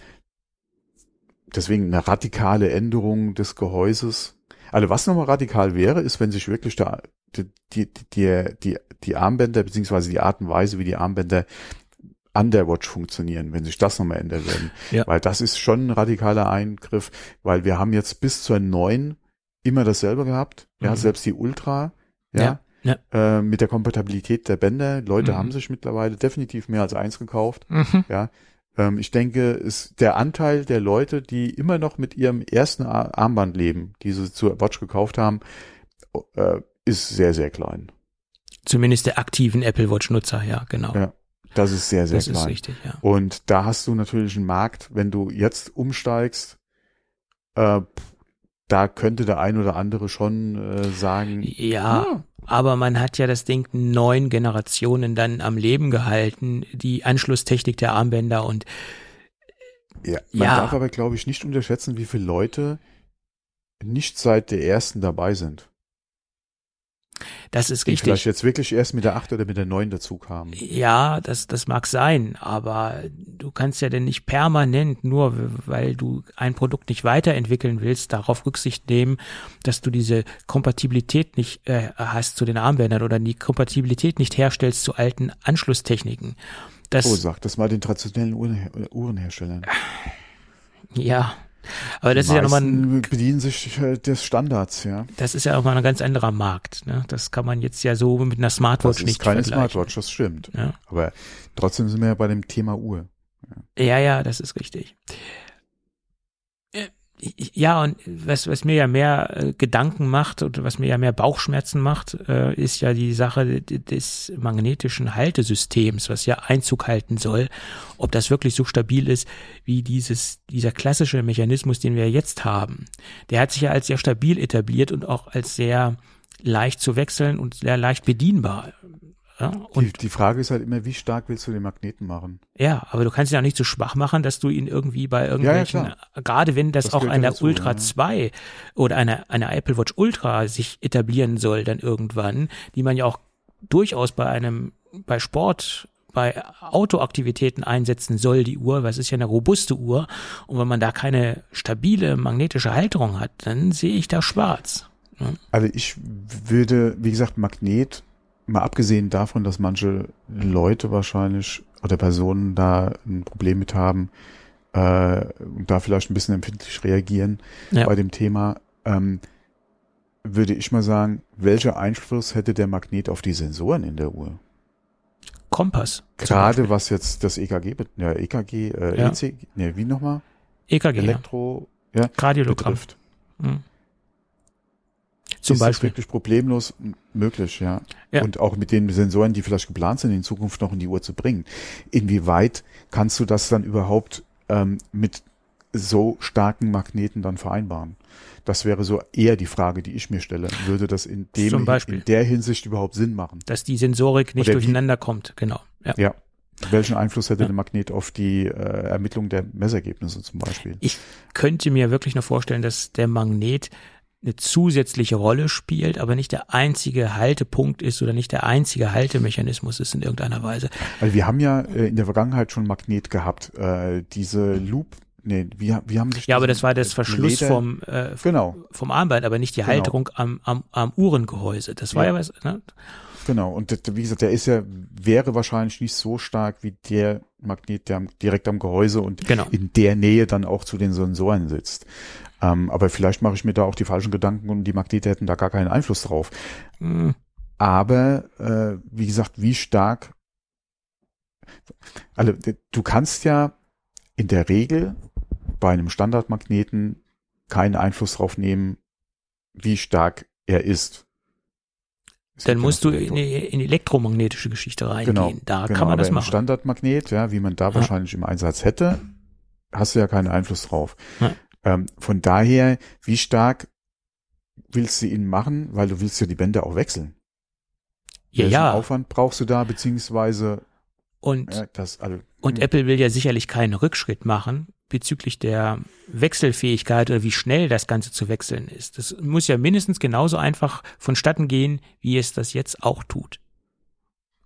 deswegen eine radikale Änderung des Gehäuses. Also was nochmal radikal wäre, ist, wenn sich wirklich da die, die, die, die, die Armbänder, beziehungsweise die Art und Weise, wie die Armbänder an der Watch funktionieren, wenn sich das nochmal ändern würden. Ja. Weil das ist schon ein radikaler Eingriff, weil wir haben jetzt bis zur neuen immer dasselbe gehabt. Ja, Mhm. selbst die Ultra, ja, Ja, Äh, mit der Kompatibilität der Bänder. Leute Mhm. haben sich mittlerweile definitiv mehr als eins gekauft. Mhm. Ja, ähm, ich denke, ist der Anteil der Leute, die immer noch mit ihrem ersten Ar Armband leben, die sie zur Watch gekauft haben, äh, ist sehr, sehr klein. Zumindest der aktiven Apple Watch-Nutzer, ja, genau. Ja, Das ist sehr, sehr das ist klein. richtig, ja. Und da hast du natürlich einen Markt, wenn du jetzt umsteigst, äh, da könnte der ein oder andere schon äh, sagen, Ja, "Ah, aber man hat ja das Ding neun Generationen dann am Leben gehalten, die Anschlusstechnik der Armbänder und Ja, man Ja. darf aber, glaube ich, nicht unterschätzen, wie viele Leute nicht seit der ersten dabei sind. Das ist Die vielleicht richtig. jetzt wirklich erst mit der 8 oder mit der 9 dazu kamen. Ja, das, das mag sein, aber du kannst ja denn nicht permanent, nur weil du ein Produkt nicht weiterentwickeln willst, darauf Rücksicht nehmen, dass du diese Kompatibilität nicht äh, hast zu den Armbändern oder die Kompatibilität nicht herstellst zu alten Anschlusstechniken. Das, Oh, sag das mal den traditionellen Uhrenher Uhrenherstellern. ja, aber das Die ist ja nochmal ein bedienen sich äh, des Standards, ja. das ist ja auch mal ein ganz anderer Markt. Ne? Das kann man jetzt ja so mit einer Das Smartwatch ist nicht keine. Smartwatch, das stimmt. Ja. Aber trotzdem sind wir ja bei dem Thema Uhr. ja, ja, das ist richtig. Ja, und was, was mir ja mehr äh, Gedanken macht und was mir ja mehr Bauchschmerzen macht, äh, ist ja die Sache des magnetischen Haltesystems, was ja Einzug halten soll. Ob das wirklich so stabil ist wie dieses, dieser klassische Mechanismus, den wir jetzt haben. Der hat sich ja als sehr stabil etabliert und auch als sehr leicht zu wechseln und sehr leicht bedienbar Ja? Die, die Frage ist halt immer, wie stark willst du den Magneten machen? Ja, aber du kannst ihn auch nicht so schwach machen, dass du ihn irgendwie bei irgendwelchen, ja, ja, gerade wenn das, das auch eine dazu, Ultra ja. 2 oder eine, eine Apple Watch Ultra sich etablieren soll dann irgendwann, die man ja auch durchaus bei einem, bei Sport bei Autoaktivitäten einsetzen soll, die Uhr, weil es ist ja eine robuste Uhr. Und wenn man da keine stabile magnetische Halterung hat, dann sehe ich da schwarz. Also ich würde, wie gesagt, Magnet, mal abgesehen davon, dass manche Leute wahrscheinlich oder Personen da ein Problem mit haben äh, und da vielleicht ein bisschen empfindlich reagieren ja. bei dem Thema, ähm, würde ich mal sagen, welcher Einfluss hätte der Magnet auf die Sensoren in der Uhr? Kompass. Gerade was jetzt das EKG, ja, EKG, äh, ja. ECG, ne, wie nochmal? EKG. Elektro, ja, Radiologramm. betrifft. Mhm. Zum ist Beispiel. wirklich problemlos möglich, ja. ja. Und auch mit den Sensoren, die vielleicht geplant sind, in Zukunft noch in die Uhr zu bringen. Inwieweit kannst du das dann überhaupt ähm, mit so starken Magneten dann vereinbaren? Das wäre so eher die Frage, die ich mir stelle. Würde das in dem in der Hinsicht überhaupt Sinn machen? Dass die Sensorik nicht Oder durcheinander wie, kommt, genau. Ja. ja. Welchen Einfluss hätte ja. der Magnet auf die äh, Ermittlung der Messergebnisse zum Beispiel? Ich könnte mir wirklich nur vorstellen, dass der Magnet eine zusätzliche Rolle spielt, aber nicht der einzige Haltepunkt ist oder nicht der einzige Haltemechanismus ist in irgendeiner Weise. Also wir haben ja äh, in der Vergangenheit schon Magnet gehabt. Äh, diese Loop Nee, wie, wie haben sich Ja, aber das war das Verschluss Leder, vom, äh, genau. vom Armband, aber nicht die genau. Halterung am, am, am Uhrengehäuse. Das war ja, ja was, ne? Genau, und wie gesagt, der ist ja, wäre wahrscheinlich nicht so stark wie der Magnet, der direkt am Gehäuse und genau. in der Nähe dann auch zu den Sensoren sitzt. Ähm, aber vielleicht mache ich mir da auch die falschen Gedanken und die Magnete hätten da gar keinen Einfluss drauf. Mhm. Aber äh, wie gesagt, wie stark, also du kannst ja in der Regel bei einem Standardmagneten keinen Einfluss drauf nehmen, wie stark er ist. Es Dann musst du in die, in elektromagnetische Geschichte reingehen. Genau, da genau, kann man das machen. Standardmagnet, ja, wie man da ja. wahrscheinlich im Einsatz hätte, hast du ja keinen Einfluss drauf. Ja. Ähm, von daher, wie stark willst du ihn machen, weil du willst ja die Bänder auch wechseln. Ja, Welchen ja. Aufwand brauchst du da, beziehungsweise und, ja, das, also, und hm. Apple will ja sicherlich keinen Rückschritt machen bezüglich der Wechselfähigkeit oder wie schnell das Ganze zu wechseln ist. Das muss ja mindestens genauso einfach vonstatten gehen, wie es das jetzt auch tut.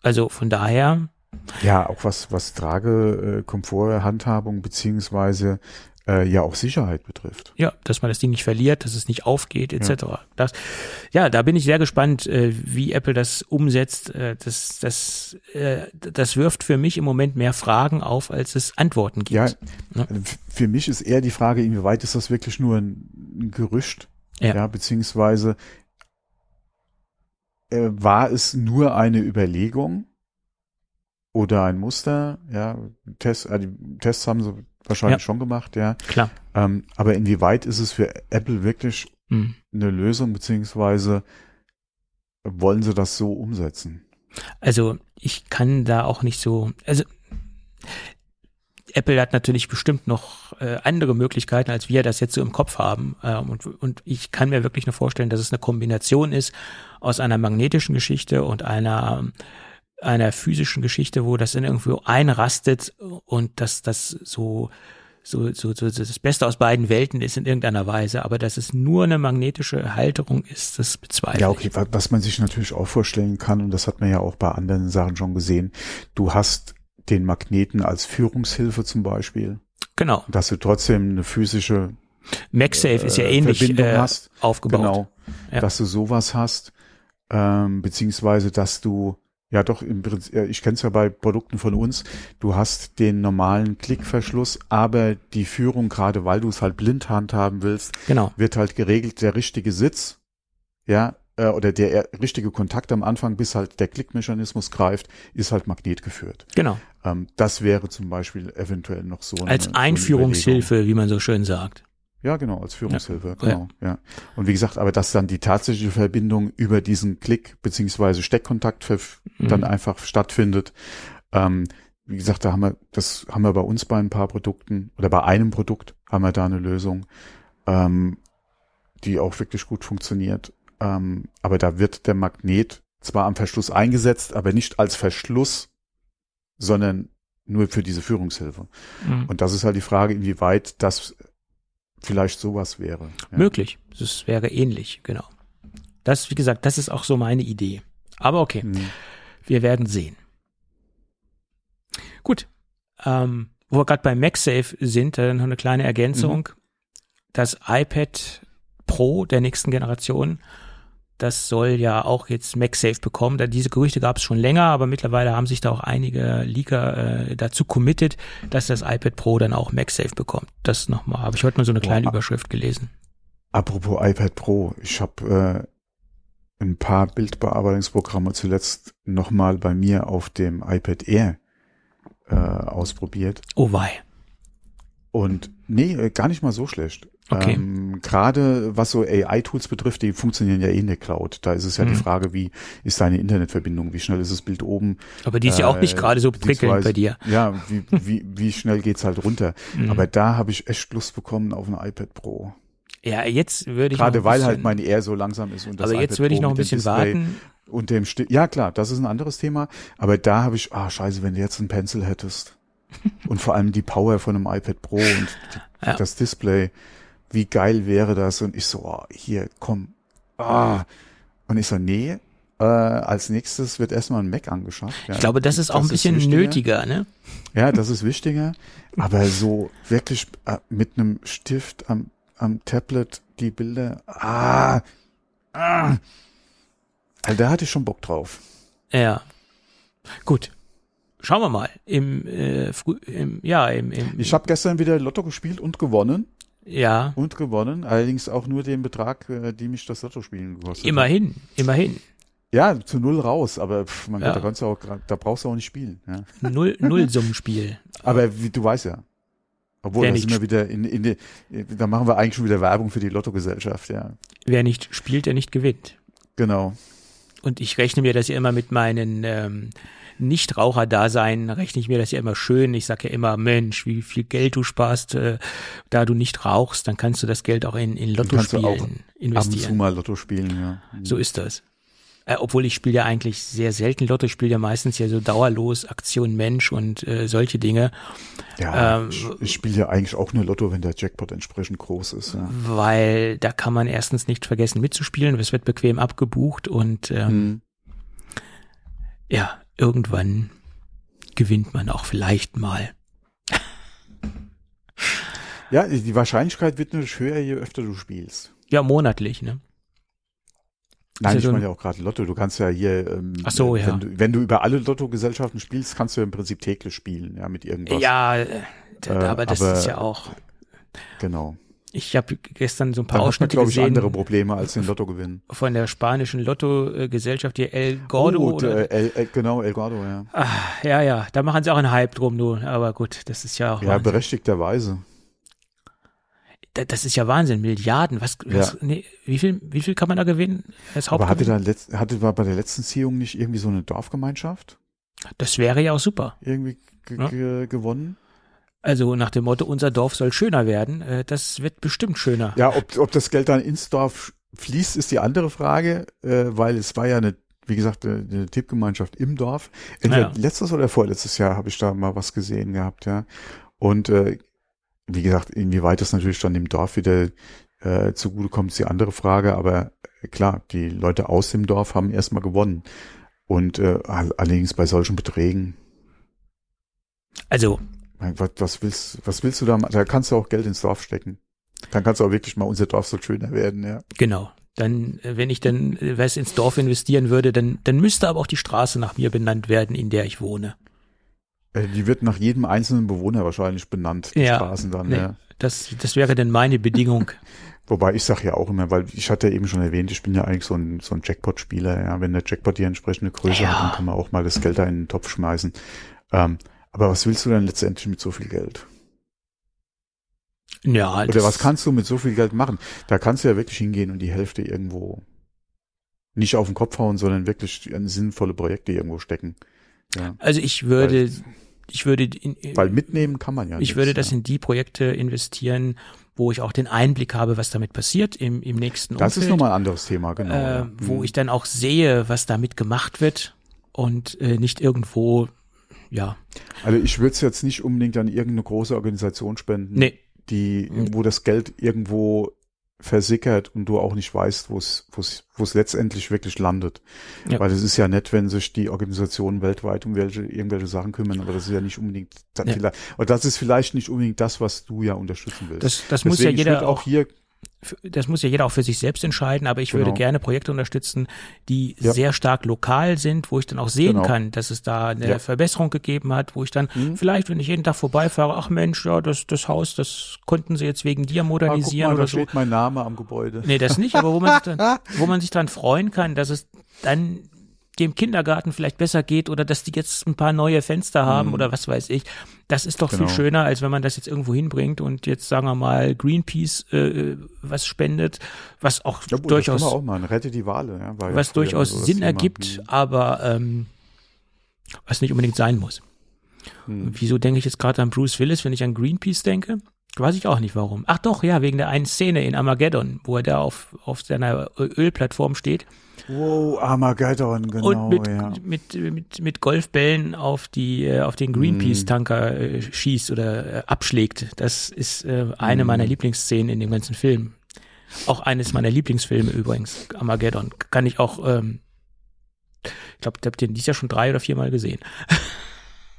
Also von daher. Ja, auch was, was Trage, Komfort, Handhabung beziehungsweise äh, ja auch Sicherheit betrifft. Ja, dass man das Ding nicht verliert, dass es nicht aufgeht, etc. Ja, das, ja da bin ich sehr gespannt, äh, wie Apple das umsetzt. Äh, das, das, äh, das wirft für mich im Moment mehr Fragen auf, als es Antworten gibt. Ja, ja. für mich ist eher die Frage, inwieweit ist das wirklich nur ein, ein Gerücht? Ja. ja, beziehungsweise äh, war es nur eine Überlegung? oder ein Muster, ja, Tests, äh, die Tests haben sie wahrscheinlich ja. schon gemacht, ja. Klar. Ähm, aber inwieweit ist es für Apple wirklich mhm. eine Lösung, beziehungsweise wollen sie das so umsetzen? Also ich kann da auch nicht so, also Apple hat natürlich bestimmt noch äh, andere Möglichkeiten, als wir das jetzt so im Kopf haben. Äh, und, und ich kann mir wirklich nur vorstellen, dass es eine Kombination ist aus einer magnetischen Geschichte und einer einer physischen Geschichte, wo das dann irgendwo einrastet und dass das so so, so, so das Beste aus beiden Welten ist in irgendeiner Weise, aber dass es nur eine magnetische Halterung ist, das bezweifle ich. Ja, okay, was man sich natürlich auch vorstellen kann, und das hat man ja auch bei anderen Sachen schon gesehen, du hast den Magneten als Führungshilfe zum Beispiel. Genau. Dass du trotzdem eine physische MagSafe äh, ist ja äh, ähnlich äh, hast. aufgebaut. Genau, ja. dass du sowas hast, ähm, beziehungsweise dass du ja, doch, im Prinzip, ich kenne es ja bei Produkten von uns. Du hast den normalen Klickverschluss, aber die Führung, gerade weil du es halt blind handhaben willst, genau. wird halt geregelt, der richtige Sitz, ja, äh, oder der richtige Kontakt am Anfang, bis halt der Klickmechanismus greift, ist halt magnetgeführt. Genau. Ähm, das wäre zum Beispiel eventuell noch so. Eine, Als Einführungshilfe, so wie man so schön sagt. Ja, genau, als Führungshilfe, ja. genau, ja. ja. Und wie gesagt, aber dass dann die tatsächliche Verbindung über diesen Klick beziehungsweise Steckkontakt mhm. dann einfach stattfindet. Ähm, wie gesagt, da haben wir, das haben wir bei uns bei ein paar Produkten oder bei einem Produkt haben wir da eine Lösung, ähm, die auch wirklich gut funktioniert. Ähm, aber da wird der Magnet zwar am Verschluss eingesetzt, aber nicht als Verschluss, sondern nur für diese Führungshilfe. Mhm. Und das ist halt die Frage, inwieweit das vielleicht sowas wäre. Ja. Möglich. Das wäre ähnlich, genau. Das, wie gesagt, das ist auch so meine Idee. Aber okay, Mhm. wir werden sehen. Gut. Ähm, wo wir gerade bei MagSafe sind, äh, noch eine kleine Ergänzung. Das iPad Pro der nächsten Generation, das soll ja auch jetzt MagSafe bekommen. Da diese Gerüchte gab es schon länger, aber mittlerweile haben sich da auch einige Leaker äh, dazu committed, dass das iPad Pro dann auch MagSafe bekommt. Das nochmal, habe ich heute mal so eine kleine Boah. Überschrift gelesen. Apropos iPad Pro, ich habe äh, ein paar Bildbearbeitungsprogramme zuletzt nochmal bei mir auf dem iPad Air äh, ausprobiert. Oh wei. Und nee, äh, gar nicht mal so schlecht. Okay. Ähm, Gerade was so AI-Tools betrifft, die funktionieren ja eh in der Cloud. Da ist es ja Mhm. die Frage, wie ist deine Internetverbindung, wie schnell ist das Bild oben? Aber die ist ja auch nicht Äh, gerade so prickelnd bei dir. Ja, wie, wie, wie schnell geht's halt runter? Mhm. Aber da habe ich echt Lust bekommen auf ein iPad Pro. Ja, jetzt würde ich Gerade weil halt bisschen, mein Air so langsam ist und das Aber jetzt würde ich noch ein bisschen Display warten. Und dem Sti ja klar, das ist ein anderes Thema. Aber da habe ich, ah scheiße, wenn du jetzt einen Pencil hättest und vor allem die Power von einem iPad Pro und die, Ja. das Display, wie geil wäre das? Und ich so, oh, hier, komm, ah. Und ich so, nee, äh, als nächstes wird erstmal ein Mac angeschafft. Ja. Ich glaube, das ist auch ein bisschen nötiger, ne? Ja, das ist wichtiger. Aber so wirklich äh, mit einem Stift am, am Tablet die Bilder, ah, ah. Also da hatte ich schon Bock drauf. Ja. Gut. Schauen wir mal. Im, äh, im ja, im, im Ich habe gestern wieder Lotto gespielt und gewonnen. ja, Und gewonnen. Allerdings auch nur den Betrag, äh, die mich das Lotto-Spielen gekostet hat. immerhin, immerhin. Ja, zu null raus. Aber pff, mein Ja. Da, kannst du auch, da brauchst du auch nicht spielen. Ja. Null, Nullsummenspiel. Aber wie, du weißt ja. Obwohl, da sind wir wieder in, in die, da machen wir eigentlich schon wieder Werbung für die Lottogesellschaft, ja. Wer nicht spielt, der nicht gewinnt. Genau. Und ich rechne mir das ja immer mit meinen ähm, Nichtraucher-Dasein, rechne ich mir das ja immer schön. Ich sage ja immer, Mensch, wie viel Geld du sparst, äh, da du nicht rauchst, dann kannst du das Geld auch in, in kannst du auch Lottospielen Ab und zu investieren. mal Lotto spielen, ja. So ist das. Äh, obwohl ich spiele ja eigentlich sehr selten Lotto, ich spiele ja meistens ja so dauerlos Aktion Mensch und äh, solche Dinge, Ja, Ähm, ich, ich spiele ja eigentlich auch nur Lotto, wenn der Jackpot entsprechend groß ist. Ja. weil da kann man erstens nicht vergessen mitzuspielen, es wird bequem abgebucht und ähm, Hm. ja, irgendwann gewinnt man auch vielleicht mal. Ja, die Wahrscheinlichkeit wird natürlich höher, je öfter du spielst. Ja, monatlich, ne? Nein, ich meine ein- ja auch gerade Lotto. Du kannst ja hier, ähm, so, ja. wenn, du, wenn du über alle Lottogesellschaften spielst, kannst du ja im Prinzip täglich spielen, ja, mit irgendwas. Ja, Äh, aber das aber- ist ja auch. Genau. Ich habe gestern so ein paar hat man, Ausschnitte glaube ich, gesehen andere Probleme als den Lottogewinn. von der spanischen Lotto-Gesellschaft, die El Gordo. oh, oder, der, El, El, genau, El Gordo, ja. ah, ja, ja, da machen sie auch einen Hype drum, du. Aber gut, das ist ja auch Ja, Wahnsinn. berechtigterweise. Da- Das ist ja Wahnsinn, Milliarden. Was, was nee, wie viel, wie viel kann man da gewinnen? Als Aber hatte da letzt, hatte war bei der letzten Ziehung nicht irgendwie so eine Dorfgemeinschaft Das wäre ja auch super. irgendwie ge Ja. ge gewonnen? Also nach dem Motto, unser Dorf soll schöner werden. Äh, das wird bestimmt schöner. Ja, ob, ob das Geld dann ins Dorf fließt, ist die andere Frage, äh, weil es war ja eine, wie gesagt, eine, eine Tippgemeinschaft im Dorf. Entweder Ja. letztes oder vorletztes Jahr habe ich da mal was gesehen gehabt, ja. Und äh, wie gesagt, inwieweit das natürlich dann dem Dorf wieder äh, zugutekommt, ist die andere Frage. Aber äh, klar, die Leute aus dem Dorf haben erstmal gewonnen. Und äh, all- allerdings bei solchen Beträgen, Also, was willst, was willst du da machen? Da kannst du auch Geld ins Dorf stecken. Dann kannst du auch wirklich mal unser Dorf so schöner werden, ja. genau. Dann, äh, wenn ich dann äh, was ins Dorf investieren würde, dann, dann müsste aber auch die Straße nach mir benannt werden, in der ich wohne. Äh, Die wird nach jedem einzelnen Bewohner wahrscheinlich benannt, die Ja, Straßen dann, nee. ja. Das, das wäre dann meine Bedingung. Wobei ich sage ja auch immer, weil ich hatte ja eben schon erwähnt, ich bin ja eigentlich so ein, so ein Jackpot-Spieler, ja. Wenn der Jackpot die entsprechende Größe Ja. hat, dann kann man auch mal das Geld da in den Topf schmeißen. Ähm, aber was willst du denn letztendlich mit so viel Geld? Ja, Oder das- was kannst du mit so viel Geld machen? Da kannst du ja wirklich hingehen und die Hälfte irgendwo nicht auf den Kopf hauen, sondern wirklich in sinnvolle Projekte irgendwo stecken. Ja. Also ich würde, Weil, ich würde, in, weil mitnehmen kann man ja ich nichts, würde das ja. in die Projekte investieren, wo ich auch den Einblick habe, was damit passiert im, im nächsten Das ist Umfeld, nochmal ein anderes Thema, genau. äh, ja. wo Mhm. ich dann auch sehe, was damit gemacht wird und äh, nicht irgendwo, ja, Also ich würde es jetzt nicht unbedingt an irgendeine große Organisation spenden, nee, die, wo das Geld irgendwo versickert und du auch nicht weißt, wo es, wo es, letztendlich wirklich landet. Ja. Weil es ist ja nett, wenn sich die Organisationen weltweit um welche, irgendwelche Sachen kümmern, aber das ist ja nicht unbedingt, Ja. vielleicht, oder das ist vielleicht nicht unbedingt das, was du ja unterstützen willst. das, das muss ja jeder würd auch hier, das muss ja jeder auch für sich selbst entscheiden, aber ich würde Genau. gerne Projekte unterstützen, die Ja. sehr stark lokal sind, wo ich dann auch sehen Genau. kann, dass es da eine Ja. Verbesserung gegeben hat, wo ich dann Mhm. vielleicht, wenn ich jeden Tag vorbeifahre, ach Mensch, ja, das, das Haus, das konnten sie jetzt wegen dir ah, modernisieren mal, da oder so. steht mein Name am Gebäude. Nee, das nicht, aber wo man sich dann, wo man sich dran freuen kann, dass es dann dem Kindergarten vielleicht besser geht oder dass die jetzt ein paar neue Fenster haben Mhm. oder was weiß ich. Das ist doch Genau. viel schöner, als wenn man das jetzt irgendwo hinbringt und jetzt sagen wir mal Greenpeace äh, was spendet, was auch Ja, gut, durchaus auch mal, rette die Wale. Ja, ja was früher durchaus so Sinn ergibt, aber ähm, was nicht unbedingt sein muss. Hm. Und wieso denke ich jetzt gerade an Bruce Willis, wenn ich an Greenpeace denke? Weiß ich auch nicht warum. Ach doch, ja, wegen der einen Szene in Armageddon, wo er da auf, auf seiner Ölplattform steht Wow, Armageddon, genau, und mit, ja. mit, mit, mit Golfbällen auf die äh, auf den Greenpeace-Tanker äh, schießt oder äh, abschlägt. Das ist äh, eine Mhm. meiner Lieblingsszenen in dem ganzen Film. Auch eines meiner Lieblingsfilme übrigens, Armageddon. Kann ich auch, ähm, ich glaube, ich habe den dies Jahr schon drei oder viermal gesehen.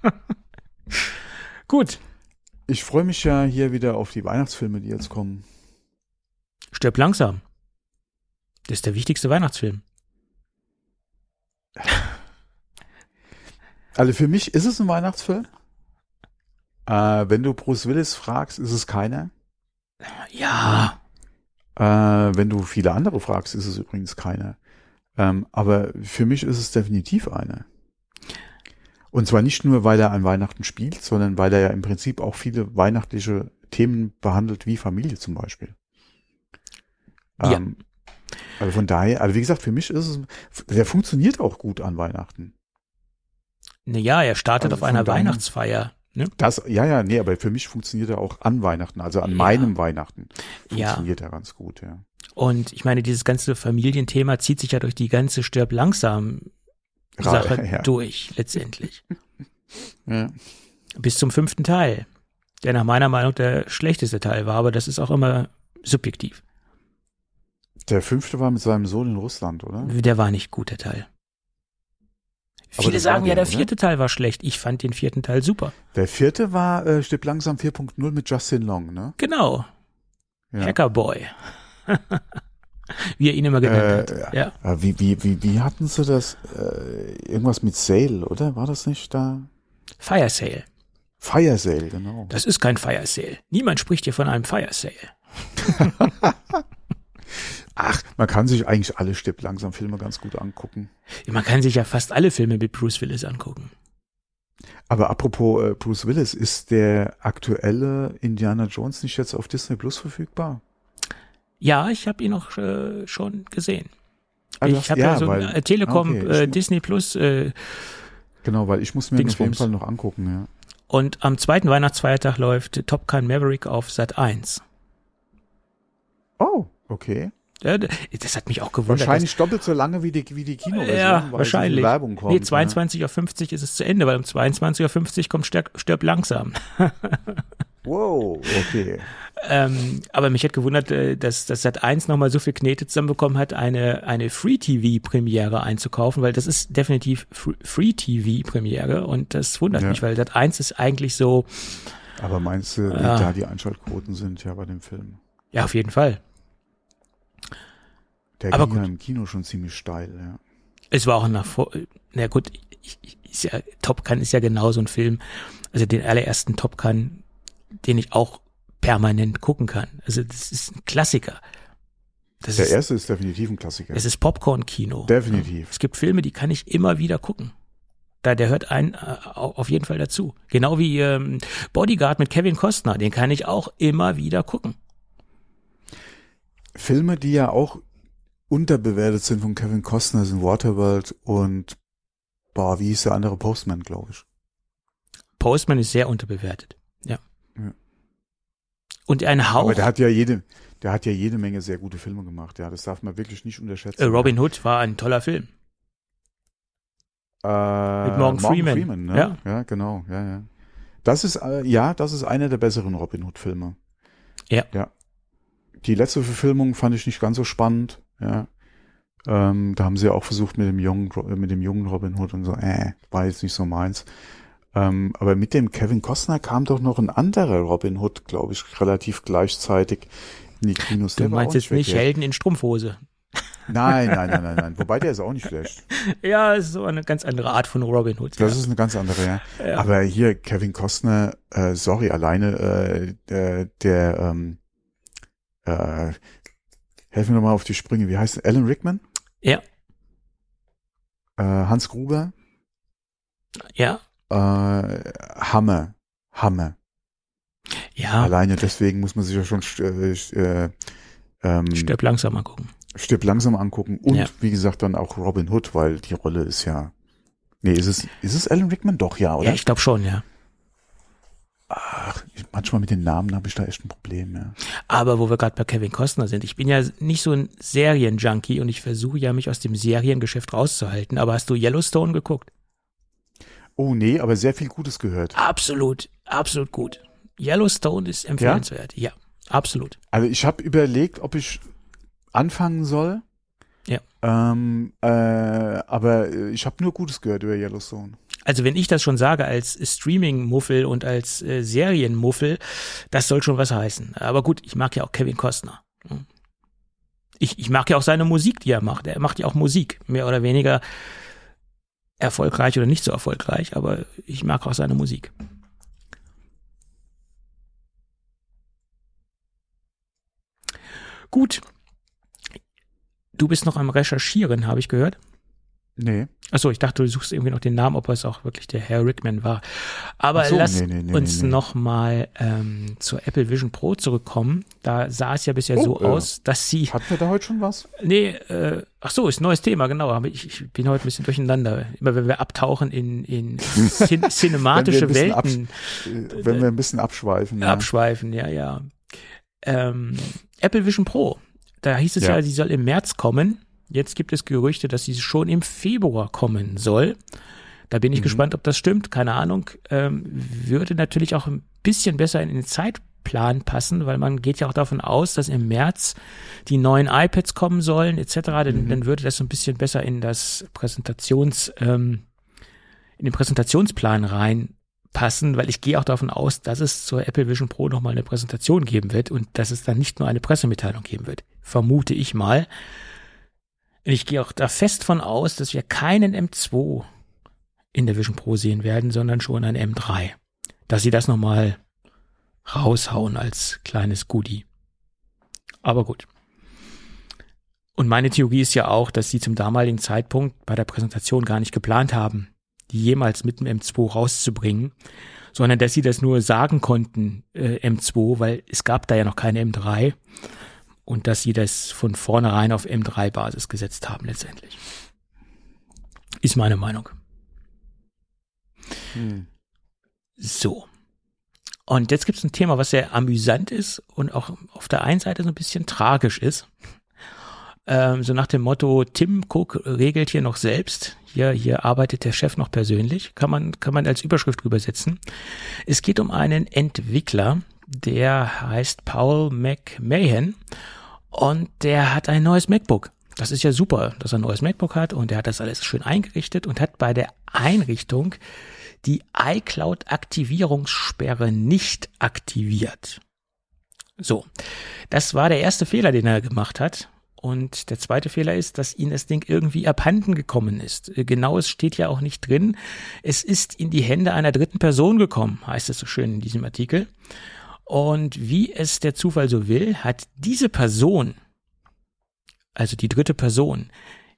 Gut, Ich freue mich ja hier wieder auf die Weihnachtsfilme, die jetzt kommen. stirb langsam. Das ist der wichtigste Weihnachtsfilm. Also für mich ist es ein Weihnachtsfilm. Äh, wenn du Bruce Willis fragst, ist es keiner. Ja, Äh, wenn du viele andere fragst, ist es übrigens keiner. Ähm, aber für mich ist es definitiv einer. Und zwar nicht nur, weil er an Weihnachten spielt, sondern weil er ja im Prinzip auch viele weihnachtliche Themen behandelt, wie Familie zum Beispiel. Ja. Also von daher, also wie gesagt, für mich ist es, der funktioniert auch gut an Weihnachten. naja, er startet Also auf einer Weihnachtsfeier. Ne? Das, ja, ja, nee, aber für mich funktioniert er auch an Weihnachten, also an Ja. meinem Weihnachten Ja. funktioniert er ganz gut, ja. Und ich meine, dieses ganze Familienthema zieht sich ja durch die ganze Stirb langsam Sache ja. durch, letztendlich. ja. Bis zum fünften Teil. Der nach meiner Meinung der schlechteste Teil war, aber das ist auch immer subjektiv. Der fünfte war mit seinem Sohn in Russland, oder? Der war nicht gut, der Teil. Aber Viele sagen ja, der, oder? vierte Teil war schlecht. Ich fand den vierten Teil super. Der vierte war äh, Stirb langsam 4.0 mit Justin Long, ne? Genau. Ja. Hackerboy. Wie er ihn immer genannt Äh, hat. Ja. Äh, wie, wie, wie, wie hatten sie das? Äh, irgendwas mit Sale, oder? War das nicht da? Fire Sale. Fire Sale, genau. Das ist kein Fire Sale. Niemand spricht hier von einem Fire Sale. Ach, man kann sich eigentlich alle Stirb langsam Filme ganz gut angucken. Man kann sich ja fast alle Filme mit Bruce Willis angucken. Aber apropos äh, Bruce Willis, ist der aktuelle Indiana Jones nicht jetzt auf Disney Plus verfügbar? Ja, ich habe ihn auch äh, schon gesehen. Ah, ich habe ja, so weil- ein äh, Telekom okay, äh, Disney Plus äh, Genau, weil ich muss mir den auf jeden. Fall noch angucken, ja. und am zweiten Weihnachtsfeiertag läuft Top Gun Maverick auf Sat 1. Oh, okay. Ja, das hat mich auch gewundert. Wahrscheinlich doppelt so lange wie die, wie die Kinoversion, Ja, weil wahrscheinlich. Werbung kommt. nee, ne? 22.50 Uhr ist es zu Ende, weil um 22.50 Uhr kommt Stirb, Stirb langsam. Wow, okay. Ähm, aber mich hat gewundert, äh, dass, dass Sat 1 nochmal so viel Knete zusammenbekommen hat, eine, eine Free-TV-Premiere einzukaufen, weil das ist definitiv Fr- Free-TV-Premiere und das wundert Ja. mich, weil Sat 1 ist eigentlich so, Aber meinst du, wie Ja. da die Einschaltquoten sind ja bei dem Film? ja, auf jeden Fall. Der Aber ging ja gut. im Kino schon ziemlich steil, ja. Es war auch nach vor, na gut, ich, ich, ist ja, Top Gun ist ja genau so ein Film, also den allerersten Top Gun, den ich auch permanent gucken kann. Also das ist ein Klassiker. Das Der ist, erste ist definitiv ein Klassiker. es ist Popcorn-Kino. Definitiv. Es gibt Filme, die kann ich immer wieder gucken. Da, der hört ein äh, au- auf jeden Fall dazu. Genau wie ähm, Bodyguard mit Kevin Costner, den kann ich auch immer wieder gucken. Filme, die ja auch unterbewertet sind von Kevin Costner, sind Waterworld und, boah, wie hieß der andere Postman, glaube ich. Postman ist sehr unterbewertet. Ja. Ja. Und ein Hauch. Aber der hat ja jede, der hat ja jede Menge sehr gute Filme gemacht. Ja, das darf man wirklich nicht unterschätzen. Äh, Robin Hood war ein toller Film. Äh, Mit Morgan Freeman. ne? Ja. ja, genau, ja, ja. Das ist, äh, ja, das ist einer der besseren Robin Hood Filme. Ja. Ja. Die letzte Verfilmung fand ich nicht ganz so spannend, ja. Ähm, da haben sie auch versucht mit dem jungen, äh, mit dem jungen Robin Hood und so, äh, war jetzt nicht so meins. Ähm, aber mit dem Kevin Costner kam doch noch ein anderer Robin Hood, glaube ich, relativ gleichzeitig in die Kinos. Du Der meinst jetzt nicht. Helden in Strumpfhose. Nein, nein, nein, nein, nein. Wobei der ist auch nicht schlecht. Ja, ist so eine ganz andere Art von Robin Hood. Das ja. ist eine ganz andere, ja. Ja. Aber hier Kevin Costner, äh, sorry, alleine äh, äh, der, ähm, äh, helfen wir nochmal auf die Sprünge. Wie heißt er? Alan Rickman? Ja. Äh, Hans Gruber? ja, Äh, Hammer. Hammer. ja, Alleine deswegen muss man sich ja schon äh, äh, ähm, stirb langsam mal gucken. Stirb langsam angucken. Und Ja. wie gesagt dann auch Robin Hood, weil die Rolle ist ja. Nee, ist es, ist es Alan Rickman? Doch, ja, oder? Ja, ich glaube schon, ja. Ach, manchmal mit den Namen habe ich da echt ein Problem, ja. Aber wo wir gerade bei Kevin Costner sind, ich bin ja nicht so ein Serienjunkie und ich versuche ja, mich aus dem Seriengeschäft rauszuhalten. Aber hast du Yellowstone geguckt? Oh nee, aber sehr viel Gutes gehört. Absolut, absolut gut. Yellowstone ist empfehlenswert. Ja, absolut. Also ich habe überlegt, ob ich anfangen soll. Ja. Ähm, äh, aber ich habe nur Gutes gehört über Yellowstone. Also wenn ich das schon sage als Streaming-Muffel und als äh, Serienmuffel, das soll schon was heißen. Aber gut, ich mag ja auch Kevin Costner. Ich, ich mag ja auch seine Musik, die er macht. Er macht ja auch Musik, mehr oder weniger erfolgreich oder nicht so erfolgreich, aber ich mag auch seine Musik. Gut. Du bist noch am Recherchieren, habe ich gehört. Nee. Achso, ich dachte, du suchst irgendwie noch den Namen, ob es auch wirklich der Herr Rickman war. Aber so, lass nee, nee, nee, uns nee, nochmal ähm, zur Apple Vision Pro zurückkommen. Da sah es ja bisher Oh, so äh. aus, dass sie. Hatten wir da heute schon was? Nee, äh, ach so, ist ein neues Thema, genau. Aber ich, ich bin heute ein bisschen durcheinander. Immer wenn wir abtauchen in, in cin cinematische Wenn Welten Äh, Wenn wir ein bisschen abschweifen. Ja. abschweifen, ja, ja. Ähm, Apple Vision Pro. Da hieß es ja. Ja. sie soll im März kommen. Jetzt gibt es Gerüchte, dass sie schon im Februar kommen soll. Da bin ich Mhm. gespannt, ob das stimmt. Keine Ahnung. Ähm, würde natürlich auch ein bisschen besser in den Zeitplan passen, weil man geht ja auch davon aus, dass im März die neuen iPads kommen sollen, etc. Dann, Mhm. dann würde das so ein bisschen besser in das Präsentations, ähm, in den Präsentationsplan reinpassen, weil ich gehe auch davon aus, dass es zur Apple Vision Pro nochmal eine Präsentation geben wird und dass es dann nicht nur eine Pressemitteilung geben wird. Vermute ich mal. Ich gehe auch da fest von aus, dass wir keinen M2 in der Vision Pro sehen werden, sondern schon ein M3. Dass sie das nochmal raushauen als kleines Goodie. Aber gut. Und meine Theorie ist ja auch, dass sie zum damaligen Zeitpunkt bei der Präsentation gar nicht geplant haben, die jemals mit dem M2 rauszubringen, sondern dass sie das nur sagen konnten, äh, M2, weil es gab da ja noch keine M3 und dass sie das von vornherein auf M3-Basis gesetzt haben letztendlich. Ist meine Meinung. Hm. So. Und jetzt gibt es ein Thema, was sehr amüsant ist und auch auf der einen Seite so ein bisschen tragisch ist. Ähm, so nach dem Motto, Tim Cook regelt hier noch selbst. Hier, hier arbeitet der Chef noch persönlich. Kann man, kann man als Überschrift übersetzen. Es geht um einen Entwickler, der heißt Paul McMahon und der hat ein neues MacBook. Das ist ja super, dass er ein neues MacBook hat und er hat das alles schön eingerichtet und hat bei der Einrichtung die iCloud-Aktivierungssperre nicht aktiviert. So, das war der erste Fehler, den er gemacht hat. Und der zweite Fehler ist, dass ihm das Ding irgendwie abhanden gekommen ist. Genau, es steht ja auch nicht drin. Es ist in die Hände einer dritten Person gekommen, heißt es so schön in diesem Artikel. Und wie es der Zufall so will, hat diese Person, also die dritte Person,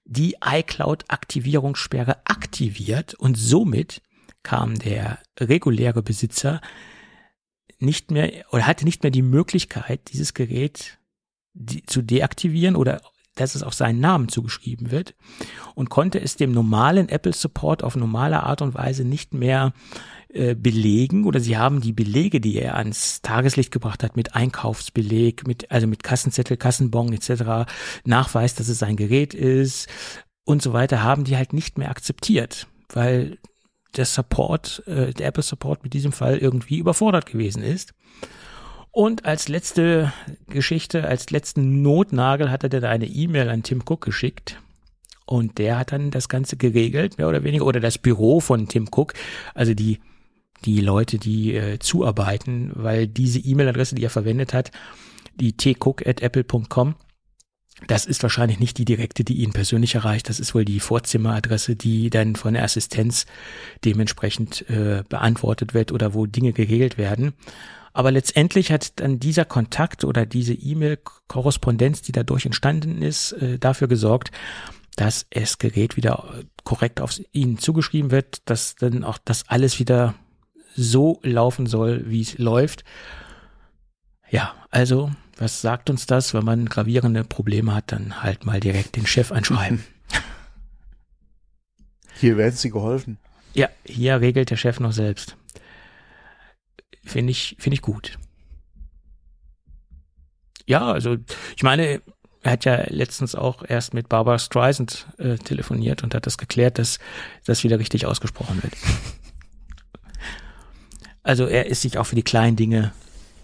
die iCloud-Aktivierungssperre aktiviert und somit kam der reguläre Besitzer nicht mehr oder hatte nicht mehr die Möglichkeit, dieses Gerät zu deaktivieren oder dass es auf seinen Namen zugeschrieben wird und konnte es dem normalen Apple Support auf normale Art und Weise nicht mehr äh, belegen oder sie haben die Belege, die er ans Tageslicht gebracht hat, mit Einkaufsbeleg, mit also mit Kassenzettel, Kassenbon etc., Nachweis, dass es sein Gerät ist und so weiter, haben die halt nicht mehr akzeptiert, weil der Support, äh, der Apple Support mit diesem Fall irgendwie überfordert gewesen ist. Und als letzte Geschichte, als letzten Notnagel hat er dann eine E-Mail an Tim Cook geschickt. Und der hat dann das Ganze geregelt, mehr oder weniger, oder das Büro von Tim Cook, also die, die Leute, die äh, zuarbeiten, weil diese E-Mail-Adresse, die er verwendet hat, die tcook.apple.com, das ist wahrscheinlich nicht die direkte, die ihn persönlich erreicht. Das ist wohl die Vorzimmeradresse, die dann von der Assistenz dementsprechend äh, beantwortet wird oder wo Dinge geregelt werden. Aber letztendlich hat dann dieser Kontakt oder diese E-Mail-Korrespondenz, die dadurch entstanden ist, äh, dafür gesorgt, dass das Gerät wieder korrekt auf ihn zugeschrieben wird, dass dann auch das alles wieder so laufen soll, wie es läuft. Ja, also, was sagt uns das? Wenn man gravierende Probleme hat, dann halt mal direkt den Chef anschreiben. Hier werden Sie geholfen. Ja, hier regelt der Chef noch selbst. Finde ich, finde ich gut. Ja, also ich meine, er hat ja letztens auch erst mit Barbara Streisand äh, telefoniert und hat das geklärt, dass das wieder richtig ausgesprochen wird. Also er ist sich auch für die kleinen Dinge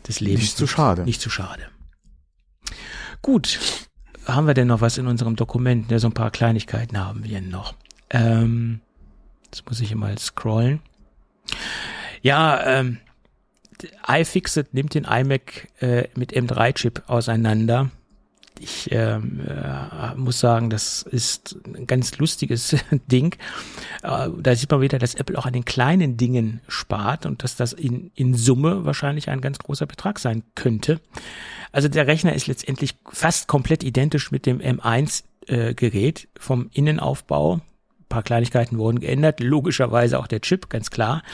des Lebens nicht zu schade. Nicht zu schade. Gut, haben wir denn noch was in unserem Dokument? Ja, so ein paar Kleinigkeiten haben wir noch. Ähm, jetzt muss ich mal scrollen. Ja, ähm, iFixit nimmt den iMac äh, mit M3-Chip auseinander. Ich ähm, äh, muss sagen, das ist ein ganz lustiges Ding. Äh, da sieht man wieder, dass Apple auch an den kleinen Dingen spart und dass das in, in Summe wahrscheinlich ein ganz großer Betrag sein könnte. Also der Rechner ist letztendlich fast komplett identisch mit dem M1-Gerät äh, vom Innenaufbau. Ein paar Kleinigkeiten wurden geändert, logischerweise auch der Chip, ganz klar.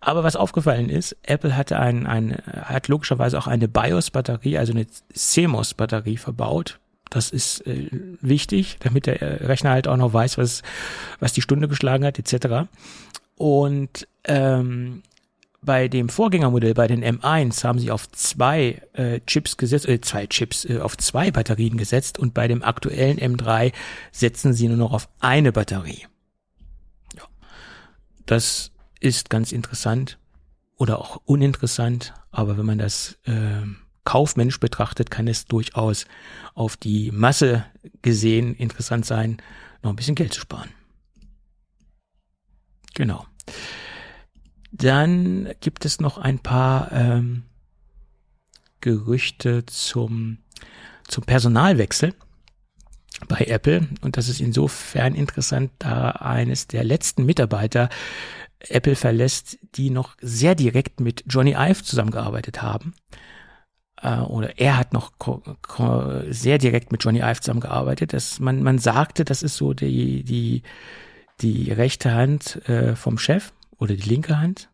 Aber was aufgefallen ist, Apple hatte ein, ein, hat logischerweise auch eine BIOS-Batterie, also eine CMOS-Batterie verbaut. Das ist äh, wichtig, damit der Rechner halt auch noch weiß, was, was die Stunde geschlagen hat, etc. Und ähm, bei dem Vorgängermodell, bei den M1, haben sie auf zwei äh, Chips gesetzt, äh, zwei Chips, äh, auf zwei Batterien gesetzt und bei dem aktuellen M3 setzen sie nur noch auf eine Batterie. Ja. Das ist ganz interessant oder auch uninteressant, aber wenn man das äh, kaufmännisch betrachtet, kann es durchaus auf die Masse gesehen interessant sein, noch ein bisschen Geld zu sparen. Genau. Dann gibt es noch ein paar ähm, Gerüchte zum, zum Personalwechsel bei Apple. Und das ist insofern interessant, da eines der letzten Mitarbeiter Apple verlässt, die noch sehr direkt mit Johnny Ive zusammengearbeitet haben. Äh, oder er hat noch sehr direkt mit Johnny Ive zusammengearbeitet. Das, man, man sagte, das ist so die, die, die rechte Hand äh, vom Chef oder die linke Hand.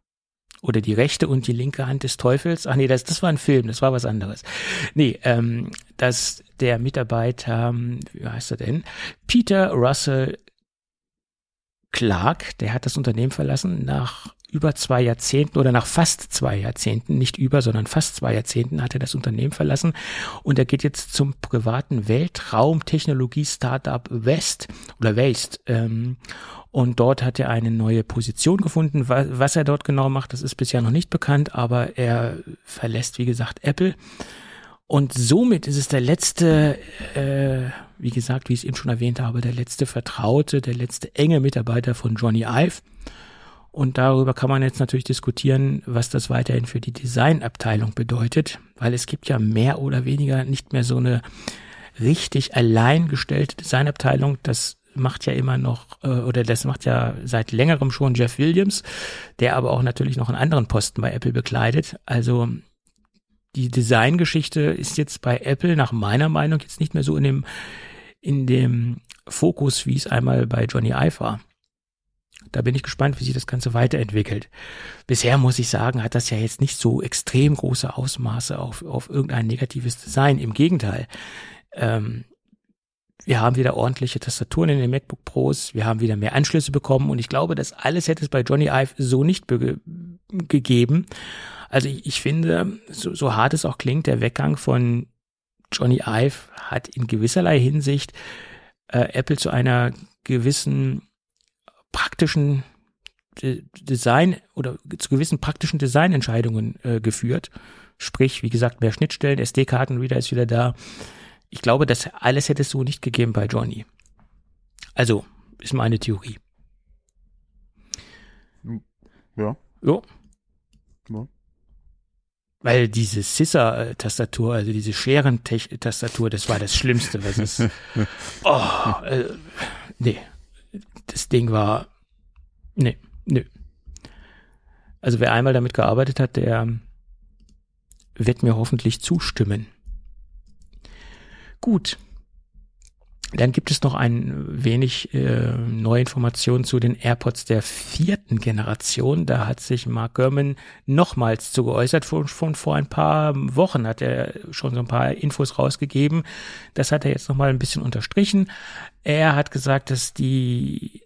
Oder die rechte und die linke Hand des Teufels. Ach nee, das, das war ein Film, das war was anderes. Nee, ähm, dass der Mitarbeiter, wie heißt er denn? Peter Russell Clark, der hat das Unternehmen verlassen nach über zwei Jahrzehnten oder nach fast zwei Jahrzehnten, nicht über, sondern fast zwei Jahrzehnten hat er das Unternehmen verlassen und er geht jetzt zum privaten Weltraumtechnologie-Startup West oder Waste. Ähm, und dort hat er eine neue Position gefunden. Was er dort genau macht, das ist bisher noch nicht bekannt, aber er verlässt, wie gesagt, Apple. Und somit ist es der letzte, äh, wie gesagt, wie ich es eben schon erwähnt habe, der letzte Vertraute, der letzte enge Mitarbeiter von Johnny Ive. Und darüber kann man jetzt natürlich diskutieren, was das weiterhin für die Designabteilung bedeutet, weil es gibt ja mehr oder weniger nicht mehr so eine richtig allein gestellte Designabteilung. Das macht ja immer noch, äh, oder das macht ja seit längerem schon Jeff Williams, der aber auch natürlich noch einen anderen Posten bei Apple bekleidet. Also die Designgeschichte ist jetzt bei Apple nach meiner Meinung jetzt nicht mehr so in dem, in dem Fokus, wie es einmal bei Johnny Ive war. Da bin ich gespannt, wie sich das Ganze weiterentwickelt. Bisher muss ich sagen, hat das ja jetzt nicht so extrem große Ausmaße auf, auf irgendein negatives Design. Im Gegenteil. Ähm, wir haben wieder ordentliche Tastaturen in den MacBook Pros, wir haben wieder mehr Anschlüsse bekommen und ich glaube, das alles hätte es bei Johnny Ive so nicht gegeben. Also ich, ich finde, so, so hart es auch klingt, der Weggang von Johnny Ive hat in gewisserlei Hinsicht äh, Apple zu einer gewissen praktischen De Design oder zu gewissen praktischen Designentscheidungen äh, geführt. Sprich, wie gesagt, mehr Schnittstellen, SD-Kartenreader ist wieder da. Ich glaube, das alles hätte es so nicht gegeben bei Johnny. Also, ist meine Theorie. Ja. Jo. Ja. Weil diese Scissor-Tastatur, also diese Scheren-Tastatur, das war das Schlimmste, was es. oh, äh, nee. Das Ding war. Nee, nö. Also wer einmal damit gearbeitet hat, der wird mir hoffentlich zustimmen. Gut. Dann gibt es noch ein wenig äh, neue Informationen zu den AirPods der vierten Generation. Da hat sich Mark Gurman nochmals zu geäußert. Von, von vor ein paar Wochen hat er schon so ein paar Infos rausgegeben. Das hat er jetzt nochmal ein bisschen unterstrichen. Er hat gesagt, dass die,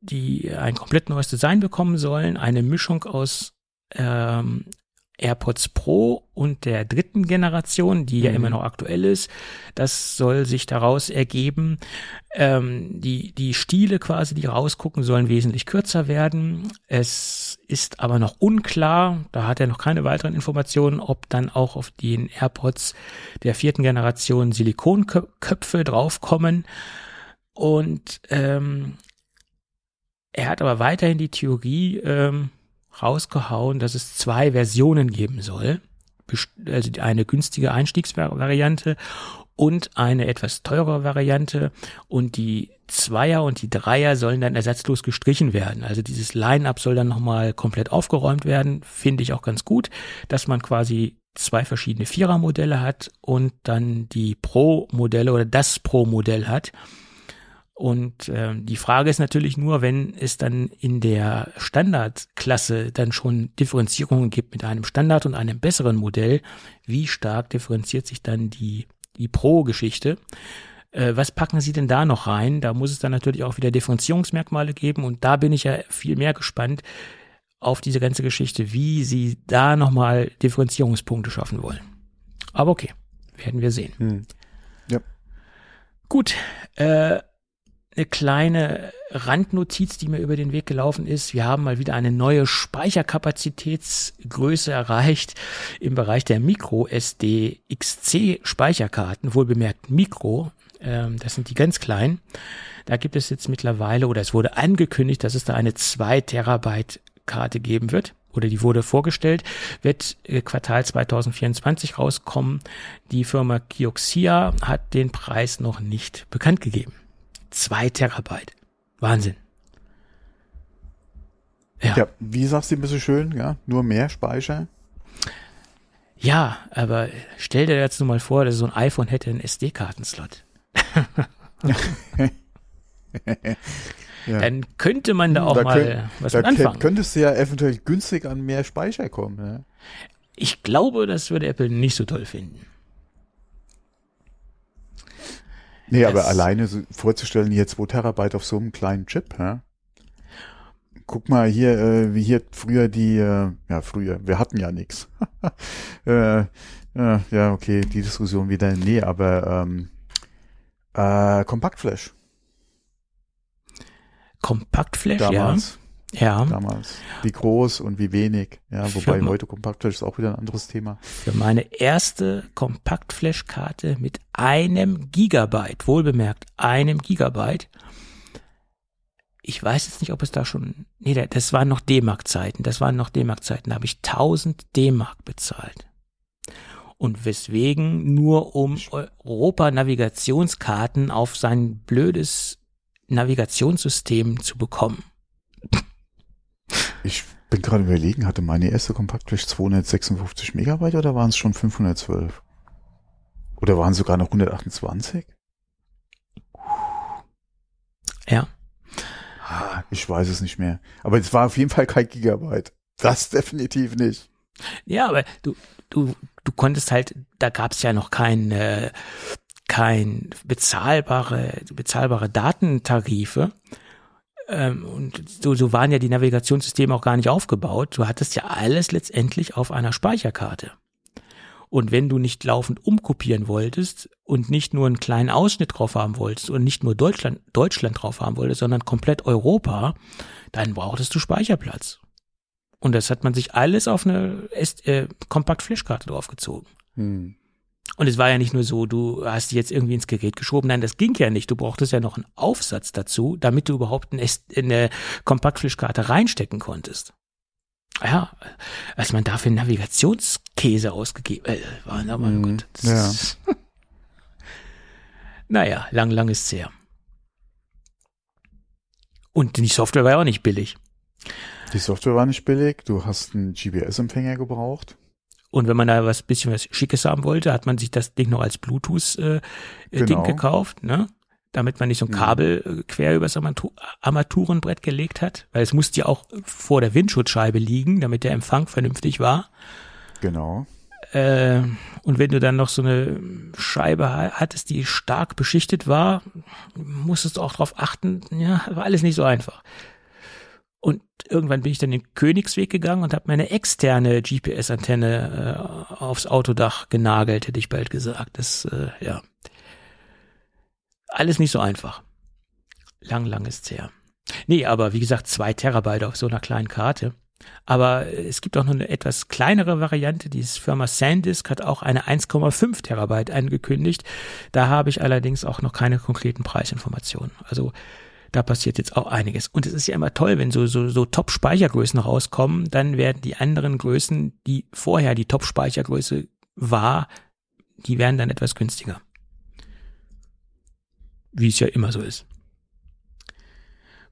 die ein komplett neues Design bekommen sollen. Eine Mischung aus ähm, AirPods Pro und der dritten Generation, die ja immer mhm. noch aktuell ist. Das soll sich daraus ergeben. Ähm, die, die Stiele quasi, die rausgucken, sollen wesentlich kürzer werden. Es ist aber noch unklar, da hat er noch keine weiteren Informationen, ob dann auch auf den AirPods der vierten Generation Silikonköpfe draufkommen. Und ähm, er hat aber weiterhin die Theorie, ähm, rausgehauen, dass es zwei Versionen geben soll. Also eine günstige Einstiegsvariante und eine etwas teurere Variante. Und die Zweier und die Dreier sollen dann ersatzlos gestrichen werden. Also dieses Line-up soll dann nochmal komplett aufgeräumt werden. Finde ich auch ganz gut, dass man quasi zwei verschiedene Vierer-Modelle hat und dann die Pro-Modelle oder das Pro-Modell hat. Und äh, die Frage ist natürlich nur, wenn es dann in der Standardklasse dann schon Differenzierungen gibt mit einem Standard und einem besseren Modell, wie stark differenziert sich dann die, die Pro-Geschichte? Äh, was packen Sie denn da noch rein? Da muss es dann natürlich auch wieder Differenzierungsmerkmale geben und da bin ich ja viel mehr gespannt auf diese ganze Geschichte, wie Sie da nochmal Differenzierungspunkte schaffen wollen. Aber okay, werden wir sehen. Hm. Ja. Gut, äh, eine kleine Randnotiz, die mir über den Weg gelaufen ist. Wir haben mal wieder eine neue Speicherkapazitätsgröße erreicht im Bereich der Micro SD XC Speicherkarten, wohlbemerkt Mikro. Ähm, das sind die ganz kleinen. Da gibt es jetzt mittlerweile oder es wurde angekündigt, dass es da eine 2 Terabyte Karte geben wird oder die wurde vorgestellt, wird äh, Quartal 2024 rauskommen. Die Firma Kioxia hat den Preis noch nicht bekannt gegeben. Zwei Terabyte. Wahnsinn. Ja. ja, wie sagst du ein bisschen schön, ja? Nur mehr Speicher? Ja, aber stell dir jetzt nur mal vor, dass so ein iPhone hätte einen SD-Kartenslot. ja. Dann könnte man da auch da mal könnt, was da anfangen. Könntest du ja eventuell günstig an mehr Speicher kommen. Ja? Ich glaube, das würde Apple nicht so toll finden. Nee, aber alleine so vorzustellen, hier zwei Terabyte auf so einem kleinen Chip, ja? Guck mal hier, äh, wie hier früher die, äh, ja früher, wir hatten ja nichts. äh, äh, ja, okay, die Diskussion wieder, nee, aber ähm, äh, Kompaktflash. Kompaktflash, Damals. ja. Ja. Damals. Wie groß und wie wenig. Ja, wobei für heute Kompaktflash ist auch wieder ein anderes Thema. Für meine erste Kompaktflash-Karte mit einem Gigabyte, wohlbemerkt einem Gigabyte. Ich weiß jetzt nicht, ob es da schon, nee, das waren noch D-Mark-Zeiten, das waren noch D-Mark-Zeiten, da habe ich 1000 D-Mark bezahlt. Und weswegen nur um Europa-Navigationskarten auf sein blödes Navigationssystem zu bekommen. Ich bin gerade überlegen, hatte meine erste Kompaktflash 256 Megabyte oder waren es schon 512? Oder waren es sogar noch 128? Ja. Ich weiß es nicht mehr. Aber es war auf jeden Fall kein Gigabyte. Das definitiv nicht. Ja, aber du, du, du konntest halt, da gab es ja noch kein, äh, kein bezahlbare, bezahlbare Datentarife. Ähm, und so, so waren ja die Navigationssysteme auch gar nicht aufgebaut. Du hattest ja alles letztendlich auf einer Speicherkarte. Und wenn du nicht laufend umkopieren wolltest und nicht nur einen kleinen Ausschnitt drauf haben wolltest und nicht nur Deutschland, Deutschland drauf haben wolltest, sondern komplett Europa, dann brauchtest du Speicherplatz. Und das hat man sich alles auf eine äh, Kompakt-Flashkarte draufgezogen. Hm. Und es war ja nicht nur so, du hast die jetzt irgendwie ins Gerät geschoben. Nein, das ging ja nicht. Du brauchtest ja noch einen Aufsatz dazu, damit du überhaupt eine Kompaktflashkarte reinstecken konntest. Ja, als man dafür Navigationskäse ausgegeben, äh, war, oh mein mm, Gott. Ja. naja, lang, lang ist's her. Und die Software war ja auch nicht billig. Die Software war nicht billig. Du hast einen GPS-Empfänger gebraucht. Und wenn man da was bisschen was Schickes haben wollte, hat man sich das Ding noch als Bluetooth-Ding äh, genau. gekauft, ne? Damit man nicht so ein mhm. Kabel äh, quer übers Armaturenbrett gelegt hat, weil es musste ja auch vor der Windschutzscheibe liegen, damit der Empfang vernünftig war. Genau. Äh, und wenn du dann noch so eine Scheibe hattest, die stark beschichtet war, musstest du auch darauf achten, ja, war alles nicht so einfach. Und irgendwann bin ich dann den Königsweg gegangen und habe meine externe GPS-Antenne äh, aufs Autodach genagelt, hätte ich bald gesagt. Das, äh, ja. Alles nicht so einfach. Lang, lang ist's her. Nee, aber wie gesagt, zwei Terabyte auf so einer kleinen Karte. Aber es gibt auch noch eine etwas kleinere Variante. Die Firma Sandisk hat auch eine 1,5 Terabyte angekündigt. Da habe ich allerdings auch noch keine konkreten Preisinformationen. Also da passiert jetzt auch einiges. Und es ist ja immer toll, wenn so, so, so Top-Speichergrößen rauskommen, dann werden die anderen Größen, die vorher die Top-Speichergröße war, die werden dann etwas günstiger. Wie es ja immer so ist.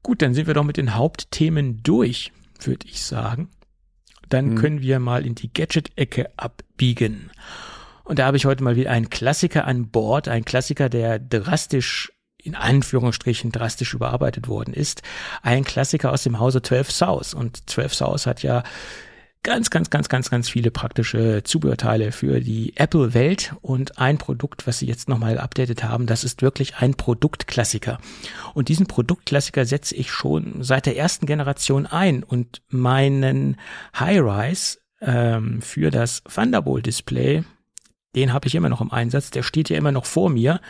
Gut, dann sind wir doch mit den Hauptthemen durch, würde ich sagen. Dann hm. können wir mal in die Gadget-Ecke abbiegen. Und da habe ich heute mal wieder einen Klassiker an Bord, ein Klassiker, der drastisch in Anführungsstrichen drastisch überarbeitet worden ist. Ein Klassiker aus dem Hause 12 South. Und 12 South hat ja ganz, ganz, ganz, ganz, ganz viele praktische Zubehörteile für die Apple-Welt und ein Produkt, was sie jetzt nochmal updated haben, das ist wirklich ein Produktklassiker. Und diesen Produktklassiker setze ich schon seit der ersten Generation ein und meinen High-Rise ähm, für das Thunderbolt-Display, den habe ich immer noch im Einsatz, der steht ja immer noch vor mir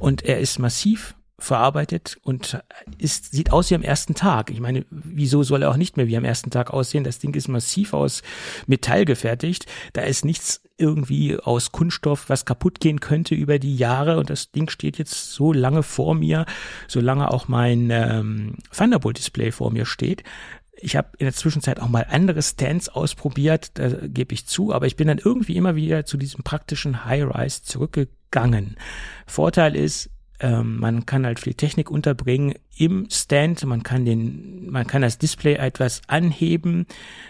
und er ist massiv verarbeitet und ist, sieht aus wie am ersten Tag. Ich meine, wieso soll er auch nicht mehr wie am ersten Tag aussehen? Das Ding ist massiv aus Metall gefertigt. Da ist nichts irgendwie aus Kunststoff, was kaputt gehen könnte über die Jahre. Und das Ding steht jetzt so lange vor mir, solange auch mein ähm, Thunderbolt-Display vor mir steht. Ich habe in der Zwischenzeit auch mal andere Stands ausprobiert, da gebe ich zu, aber ich bin dann irgendwie immer wieder zu diesem praktischen High-Rise zurückgegangen. Vorteil ist, ähm, man kann halt viel Technik unterbringen im Stand. Man kann den, man kann das Display etwas anheben,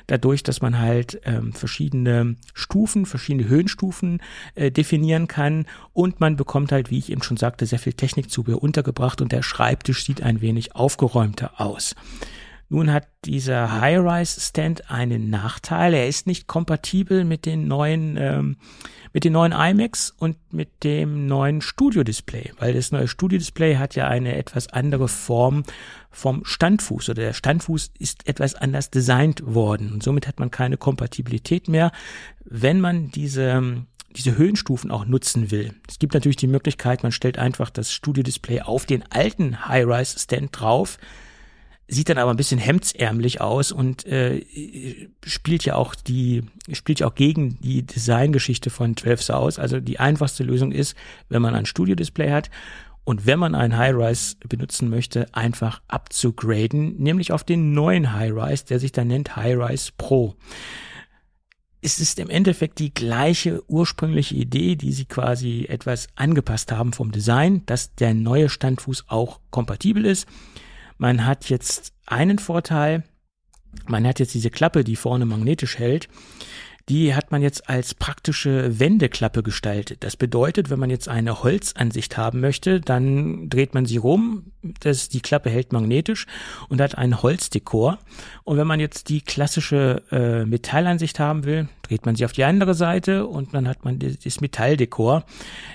dadurch, dass man halt ähm, verschiedene Stufen, verschiedene Höhenstufen äh, definieren kann. Und man bekommt halt, wie ich eben schon sagte, sehr viel Technikzubehör untergebracht und der Schreibtisch sieht ein wenig aufgeräumter aus. Nun hat dieser High-Rise-Stand einen Nachteil. Er ist nicht kompatibel mit den neuen, ähm, mit den neuen iMacs und mit dem neuen Studio-Display, weil das neue Studio-Display hat ja eine etwas andere Form vom Standfuß oder der Standfuß ist etwas anders designt worden und somit hat man keine Kompatibilität mehr, wenn man diese diese Höhenstufen auch nutzen will. Es gibt natürlich die Möglichkeit, man stellt einfach das Studio-Display auf den alten High-Rise-Stand drauf, sieht dann aber ein bisschen hemdsärmlich aus und äh, spielt ja auch die spielt ja auch gegen die Designgeschichte von 12 aus. Also die einfachste Lösung ist, wenn man ein Studio-Display hat und wenn man ein High-Rise benutzen möchte, einfach abzugraden, nämlich auf den neuen High-Rise, der sich dann nennt High-Rise Pro. Es ist im Endeffekt die gleiche ursprüngliche Idee, die sie quasi etwas angepasst haben vom Design, dass der neue Standfuß auch kompatibel ist. Man hat jetzt einen Vorteil, man hat jetzt diese Klappe, die vorne magnetisch hält. Die hat man jetzt als praktische Wendeklappe gestaltet. Das bedeutet, wenn man jetzt eine Holzansicht haben möchte, dann dreht man sie rum, das, die Klappe hält magnetisch und hat ein Holzdekor. Und wenn man jetzt die klassische äh, Metallansicht haben will, dreht man sie auf die andere Seite und dann hat man das Metalldekor.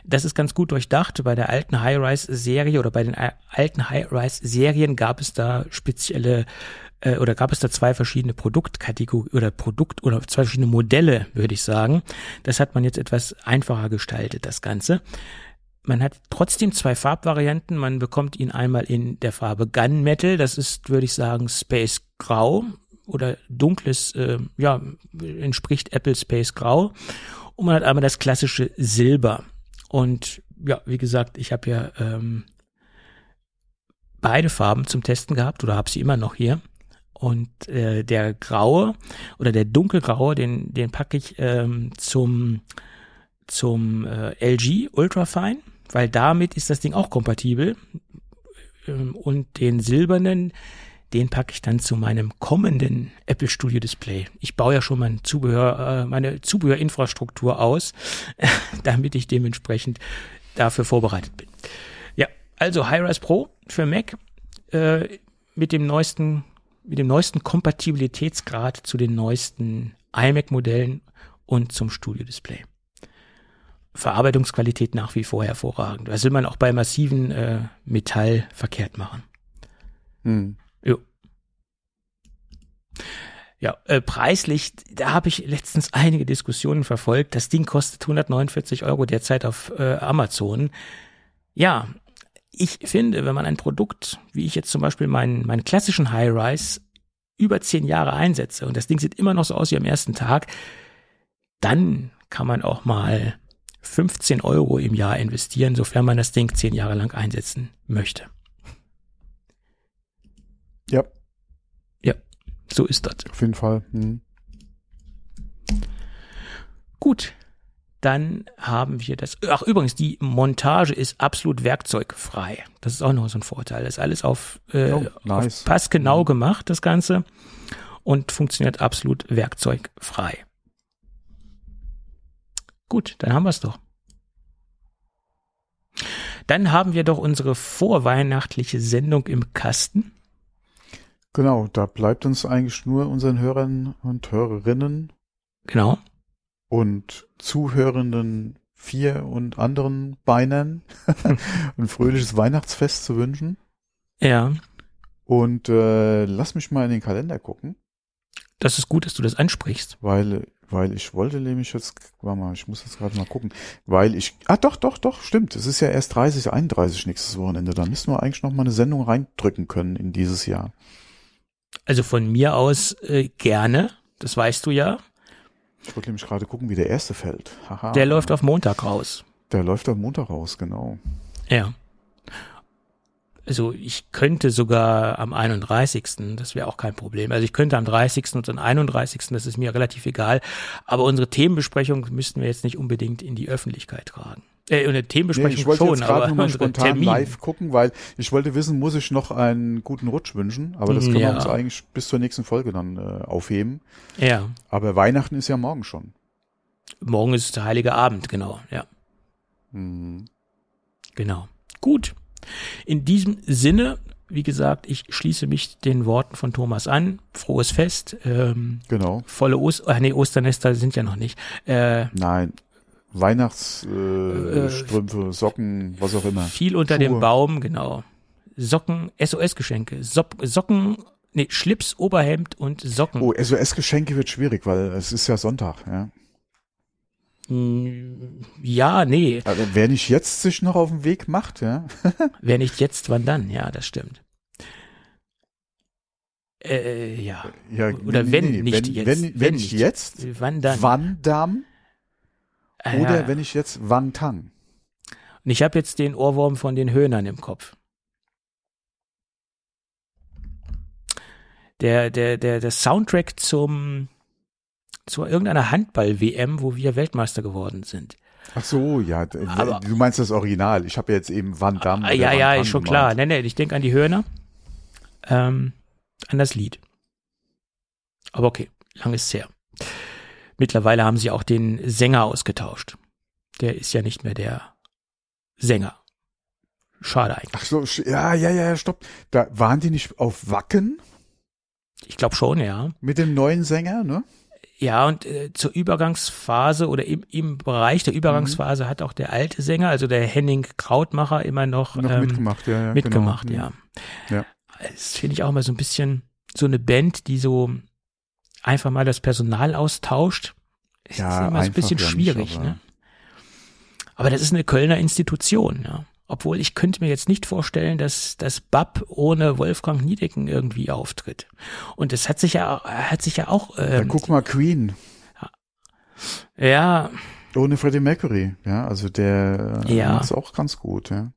Das ist ganz gut durchdacht. Bei der alten High-Rise-Serie oder bei den alten High-Rise-Serien gab es da spezielle äh, oder gab es da zwei verschiedene Produktkategorien oder Produkt oder zwei verschiedene Modelle, würde ich sagen. Das hat man jetzt etwas einfacher gestaltet, das Ganze. Man hat trotzdem zwei Farbvarianten. Man bekommt ihn einmal in der Farbe Gunmetal. Das ist, würde ich sagen, Space Grau oder dunkles, äh, ja, entspricht Apple Space Grau. Und man hat einmal das klassische Silber. Und ja, wie gesagt, ich habe ja ähm, beide Farben zum Testen gehabt oder habe sie immer noch hier. Und äh, der graue oder der dunkelgraue, den, den packe ich ähm, zum, zum äh, LG Ultrafine, weil damit ist das Ding auch kompatibel. Ähm, und den silbernen, den packe ich dann zu meinem kommenden Apple Studio Display. Ich baue ja schon mein Zubehör, äh, meine Zubehörinfrastruktur aus, damit ich dementsprechend dafür vorbereitet bin. Ja, also Hi-Res Pro für Mac äh, mit dem neuesten mit dem neuesten Kompatibilitätsgrad zu den neuesten iMac-Modellen und zum Studio-Display. Verarbeitungsqualität nach wie vor hervorragend. Das will man auch bei massiven äh, Metall verkehrt machen. Hm. Jo. Ja, äh, preislich, da habe ich letztens einige Diskussionen verfolgt. Das Ding kostet 149 Euro derzeit auf äh, Amazon. Ja, ich finde, wenn man ein Produkt, wie ich jetzt zum Beispiel meinen, meinen klassischen High-Rise, über zehn Jahre einsetze und das Ding sieht immer noch so aus wie am ersten Tag, dann kann man auch mal 15 Euro im Jahr investieren, sofern man das Ding zehn Jahre lang einsetzen möchte. Ja. Ja, so ist das. Auf jeden Fall. Hm. Gut, dann haben wir das. Ach, übrigens, die Montage ist absolut werkzeugfrei. Das ist auch noch so ein Vorteil. Das ist alles auf, äh, oh, nice. auf passgenau mhm. gemacht, das Ganze. Und funktioniert absolut werkzeugfrei. Gut, dann haben wir es doch. Dann haben wir doch unsere vorweihnachtliche Sendung im Kasten. Genau, da bleibt uns eigentlich nur unseren Hörern und Hörerinnen. Genau und Zuhörenden vier und anderen Beinern ein fröhliches Weihnachtsfest zu wünschen. Ja. Und äh, lass mich mal in den Kalender gucken. Das ist gut, dass du das ansprichst. Weil, weil ich wollte nämlich jetzt, warte mal, ich muss jetzt gerade mal gucken, weil ich, ah doch, doch, doch, stimmt, es ist ja erst 30, 31 nächstes Wochenende, da müssen wir eigentlich noch mal eine Sendung reindrücken können in dieses Jahr. Also von mir aus äh, gerne, das weißt du ja. Ich wollte nämlich gerade gucken, wie der erste fällt. Haha. Der läuft auf Montag raus. Der läuft auf Montag raus, genau. Ja. Also ich könnte sogar am 31. Das wäre auch kein Problem. Also ich könnte am 30. und am 31. Das ist mir relativ egal. Aber unsere Themenbesprechung müssten wir jetzt nicht unbedingt in die Öffentlichkeit tragen. Äh, eine Themenbesprechung nee, ich wollte schon, jetzt gerade nur mal spontan Termin. live gucken, weil ich wollte wissen, muss ich noch einen guten Rutsch wünschen, aber das können ja. wir uns eigentlich bis zur nächsten Folge dann äh, aufheben. Ja. Aber Weihnachten ist ja morgen schon. Morgen ist der heilige Abend, genau, ja. Mhm. Genau. Gut. In diesem Sinne, wie gesagt, ich schließe mich den Worten von Thomas an. Frohes Fest. Ähm, genau. Volle Ost äh, nee, Osternester sind ja noch nicht. Äh, Nein. Weihnachtsstrümpfe, äh, Socken, was auch immer. Viel unter Schuhe. dem Baum, genau. Socken, SOS-Geschenke, so Socken, nee, Schlips, Oberhemd und Socken. Oh, SOS-Geschenke wird schwierig, weil es ist ja Sonntag, ja. Hm, ja, nee. Also, wer nicht jetzt sich noch auf den Weg macht, ja. wer nicht jetzt, wann dann? Ja, das stimmt. Äh, ja. ja Oder nee, wenn nee, nicht wenn, jetzt. Wenn, wenn, wenn nicht jetzt, wann dann? Wann dann? Ah, Oder ja. wenn ich jetzt Wantang. Und ich habe jetzt den Ohrwurm von den Höhnern im Kopf. Der, der, der, der Soundtrack zum, zu irgendeiner Handball-WM, wo wir Weltmeister geworden sind. Ach so, ja, Aber, du meinst das Original. Ich habe jetzt eben Van Damme. Ah, ja, ja, ist schon klar. Nee, nee, ich denke an die Höhner, ähm, an das Lied. Aber okay, lang ist es her. Mittlerweile haben sie auch den Sänger ausgetauscht. Der ist ja nicht mehr der Sänger. Schade eigentlich. Ach so, ja, ja, ja, stopp. Da waren die nicht auf Wacken Ich glaube schon, ja. mit dem neuen Sänger, ne? Ja, und äh, zur Übergangsphase oder im, im Bereich der Übergangsphase hat auch der alte Sänger, also der Henning Krautmacher, immer noch, Noch ähm, mitgemacht, ja, ja. mitgemacht, genau. ja. Ja. Das finde ich auch immer so ein bisschen so eine Band, die so einfach mal das Personal austauscht. Es Ja, ist immer ein bisschen ja nicht, schwierig, aber- ne? Aber das ist eine Kölner Institution, ja. Obwohl ich könnte mir jetzt nicht vorstellen, dass das BAP ohne Wolfgang Niedecken irgendwie auftritt. Und es hat sich ja, hat sich ja auch, Ja, ähm, guck mal, Queen. ja, Ohne Freddie Mercury, ja, also der äh, Ja. macht's auch ganz gut, ja.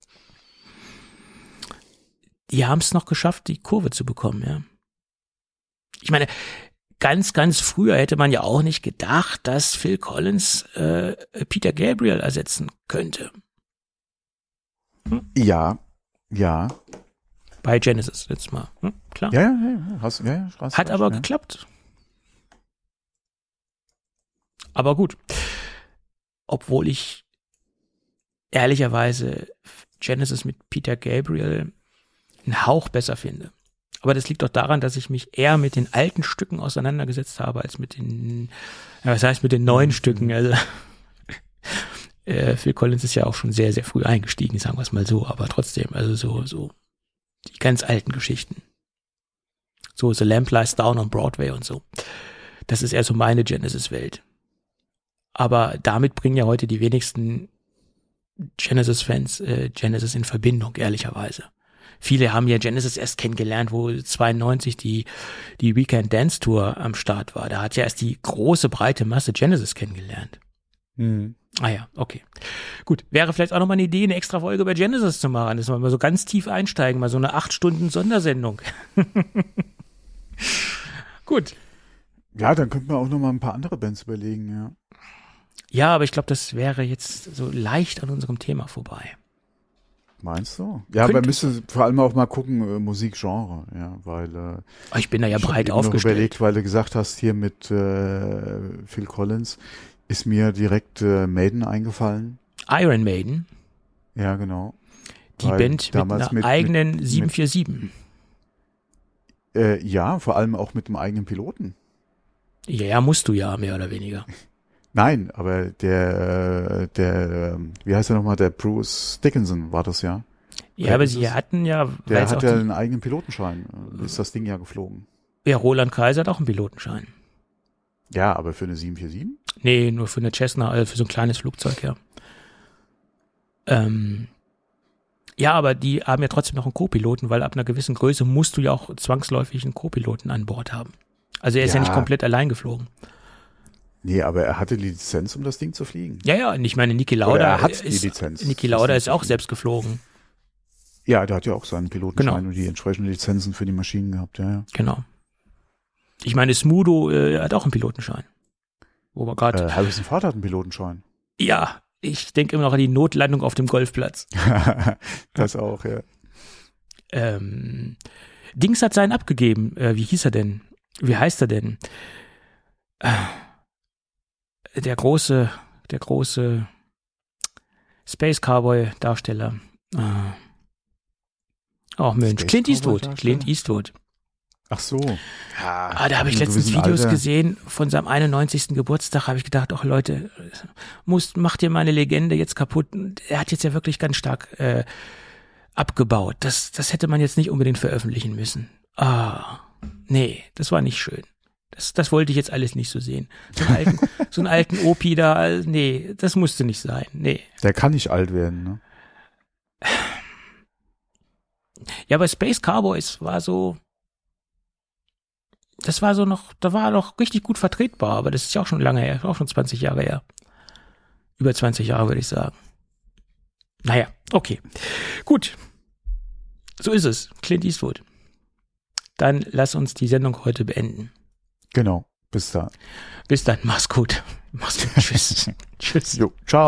die haben es noch geschafft, die Kurve zu bekommen, ja. Ich meine, ganz, ganz früher hätte man ja auch nicht gedacht, dass Phil Collins äh, Peter Gabriel ersetzen könnte. Ja, ja, Bei Genesis jetzt mal. Hm, klar. ja, ja, ja, hast, ja, ja hast Hat aber ja. geklappt. Aber gut. Obwohl ich ehrlicherweise Genesis mit Peter Gabriel einen Hauch besser finde. Aber das liegt doch daran, dass ich mich eher mit den alten Stücken auseinandergesetzt habe, als mit den, ja, was heißt mit den neuen Stücken. Also, äh, Phil Collins ist ja auch schon sehr, sehr früh eingestiegen, sagen wir es mal so, aber trotzdem, also so, so die ganz alten Geschichten. So The Lamp Lies Down on Broadway und so. Das ist eher so meine Genesis-Welt. Aber damit bringen ja heute die wenigsten Genesis-Fans äh, Genesis in Verbindung, ehrlicherweise. Viele haben ja Genesis erst kennengelernt, wo 92 die, die Weekend Dance Tour am Start war. Da hat ja erst die große, breite Masse Genesis kennengelernt. Mhm. Ah ja, okay. Gut, wäre vielleicht auch nochmal eine Idee, eine extra Folge über Genesis zu machen, dass wir mal so ganz tief einsteigen, mal so eine acht Stunden Sondersendung. Gut. Ja, dann könnten wir auch noch mal ein paar andere Bands überlegen, ja. Ja, aber ich glaube, das wäre jetzt so leicht an unserem Thema vorbei. Meinst du? Ja, Könnte- aber müsste vor allem auch mal gucken, äh, Musikgenre, ja, weil äh, Aber Ich bin da ja breit aufgestellt. überlegt, weil du gesagt hast, hier mit äh, Phil Collins, ist mir direkt äh, Maiden eingefallen. Iron Maiden, Ja, genau. die Weil Band mit einer mit- eigenen mit- 747. Äh, ja, vor allem auch mit dem eigenen Piloten. Ja, ja, musst du ja, mehr oder weniger. Nein, aber der, äh, der, ähm, wie heißt er nochmal, der Bruce Dickinson war das ja. Ja, aber sie hatten ja, Der hat ja einen eigenen Pilotenschein. äh, Ist das Ding ja geflogen. ja, Roland Kaiser hat auch einen Pilotenschein. Ja, aber für eine 747? Nee, nur für eine Cessna, äh, für so ein kleines Flugzeug, ja. Ähm, ja, aber die haben ja trotzdem noch einen Co-Piloten, weil ab einer gewissen Größe musst du ja auch zwangsläufig einen Co-Piloten an Bord haben. Also er ist ja, Ja. nicht komplett allein geflogen. Nee, aber er hatte die Lizenz, um das Ding zu fliegen. Ja, ja, und ich meine, Niki Oder Lauda er hat die ist, Lizenz. Niki Lauda ist auch selbst geflogen. Ja, der hat ja auch seinen Pilotenschein Genau. und die entsprechenden Lizenzen für die Maschinen gehabt, ja, ja. Genau. Ich meine, Smudo äh, hat auch einen Pilotenschein. Wo wir gerade, Äh, Harrison Ford hat einen Pilotenschein. ja, ich denke immer noch an die Notlandung auf dem Golfplatz. das auch, ja. Ähm, Dings hat seinen abgegeben. Äh, wie hieß er denn? Wie heißt er denn? Äh, der große, der große Space Cowboy Darsteller. Äh, oh Mensch, Space Clint Cowboy Eastwood. Darsteller? Clint Eastwood. Ach so. Ja, Ah, da habe ich letztens Videos Alter. gesehen von seinem 91. Geburtstag, habe ich gedacht, ach Leute, muss, macht ihr meine Legende jetzt kaputt. Er hat jetzt ja wirklich ganz stark äh, abgebaut. Das, das hätte man jetzt nicht unbedingt veröffentlichen müssen. Ah, nee, das war nicht schön. Das, das wollte ich jetzt alles nicht so sehen. So einen alten, so einen alten Opi da, äh, nee, das musste nicht sein. Nee. Der kann nicht alt werden, ne? Ja, aber Space Cowboys war so, das war so noch, da war noch richtig gut vertretbar, aber das ist ja auch schon lange her, auch schon 20 Jahre her. Über 20 Jahre, würde ich sagen. Naja, okay. Gut. So ist es. Clint Eastwood. Dann lass uns die Sendung heute beenden. Genau. Bis da. Bis dann. Mach's gut. Mach's gut. Tschüss. Tschüss. Jo, ciao.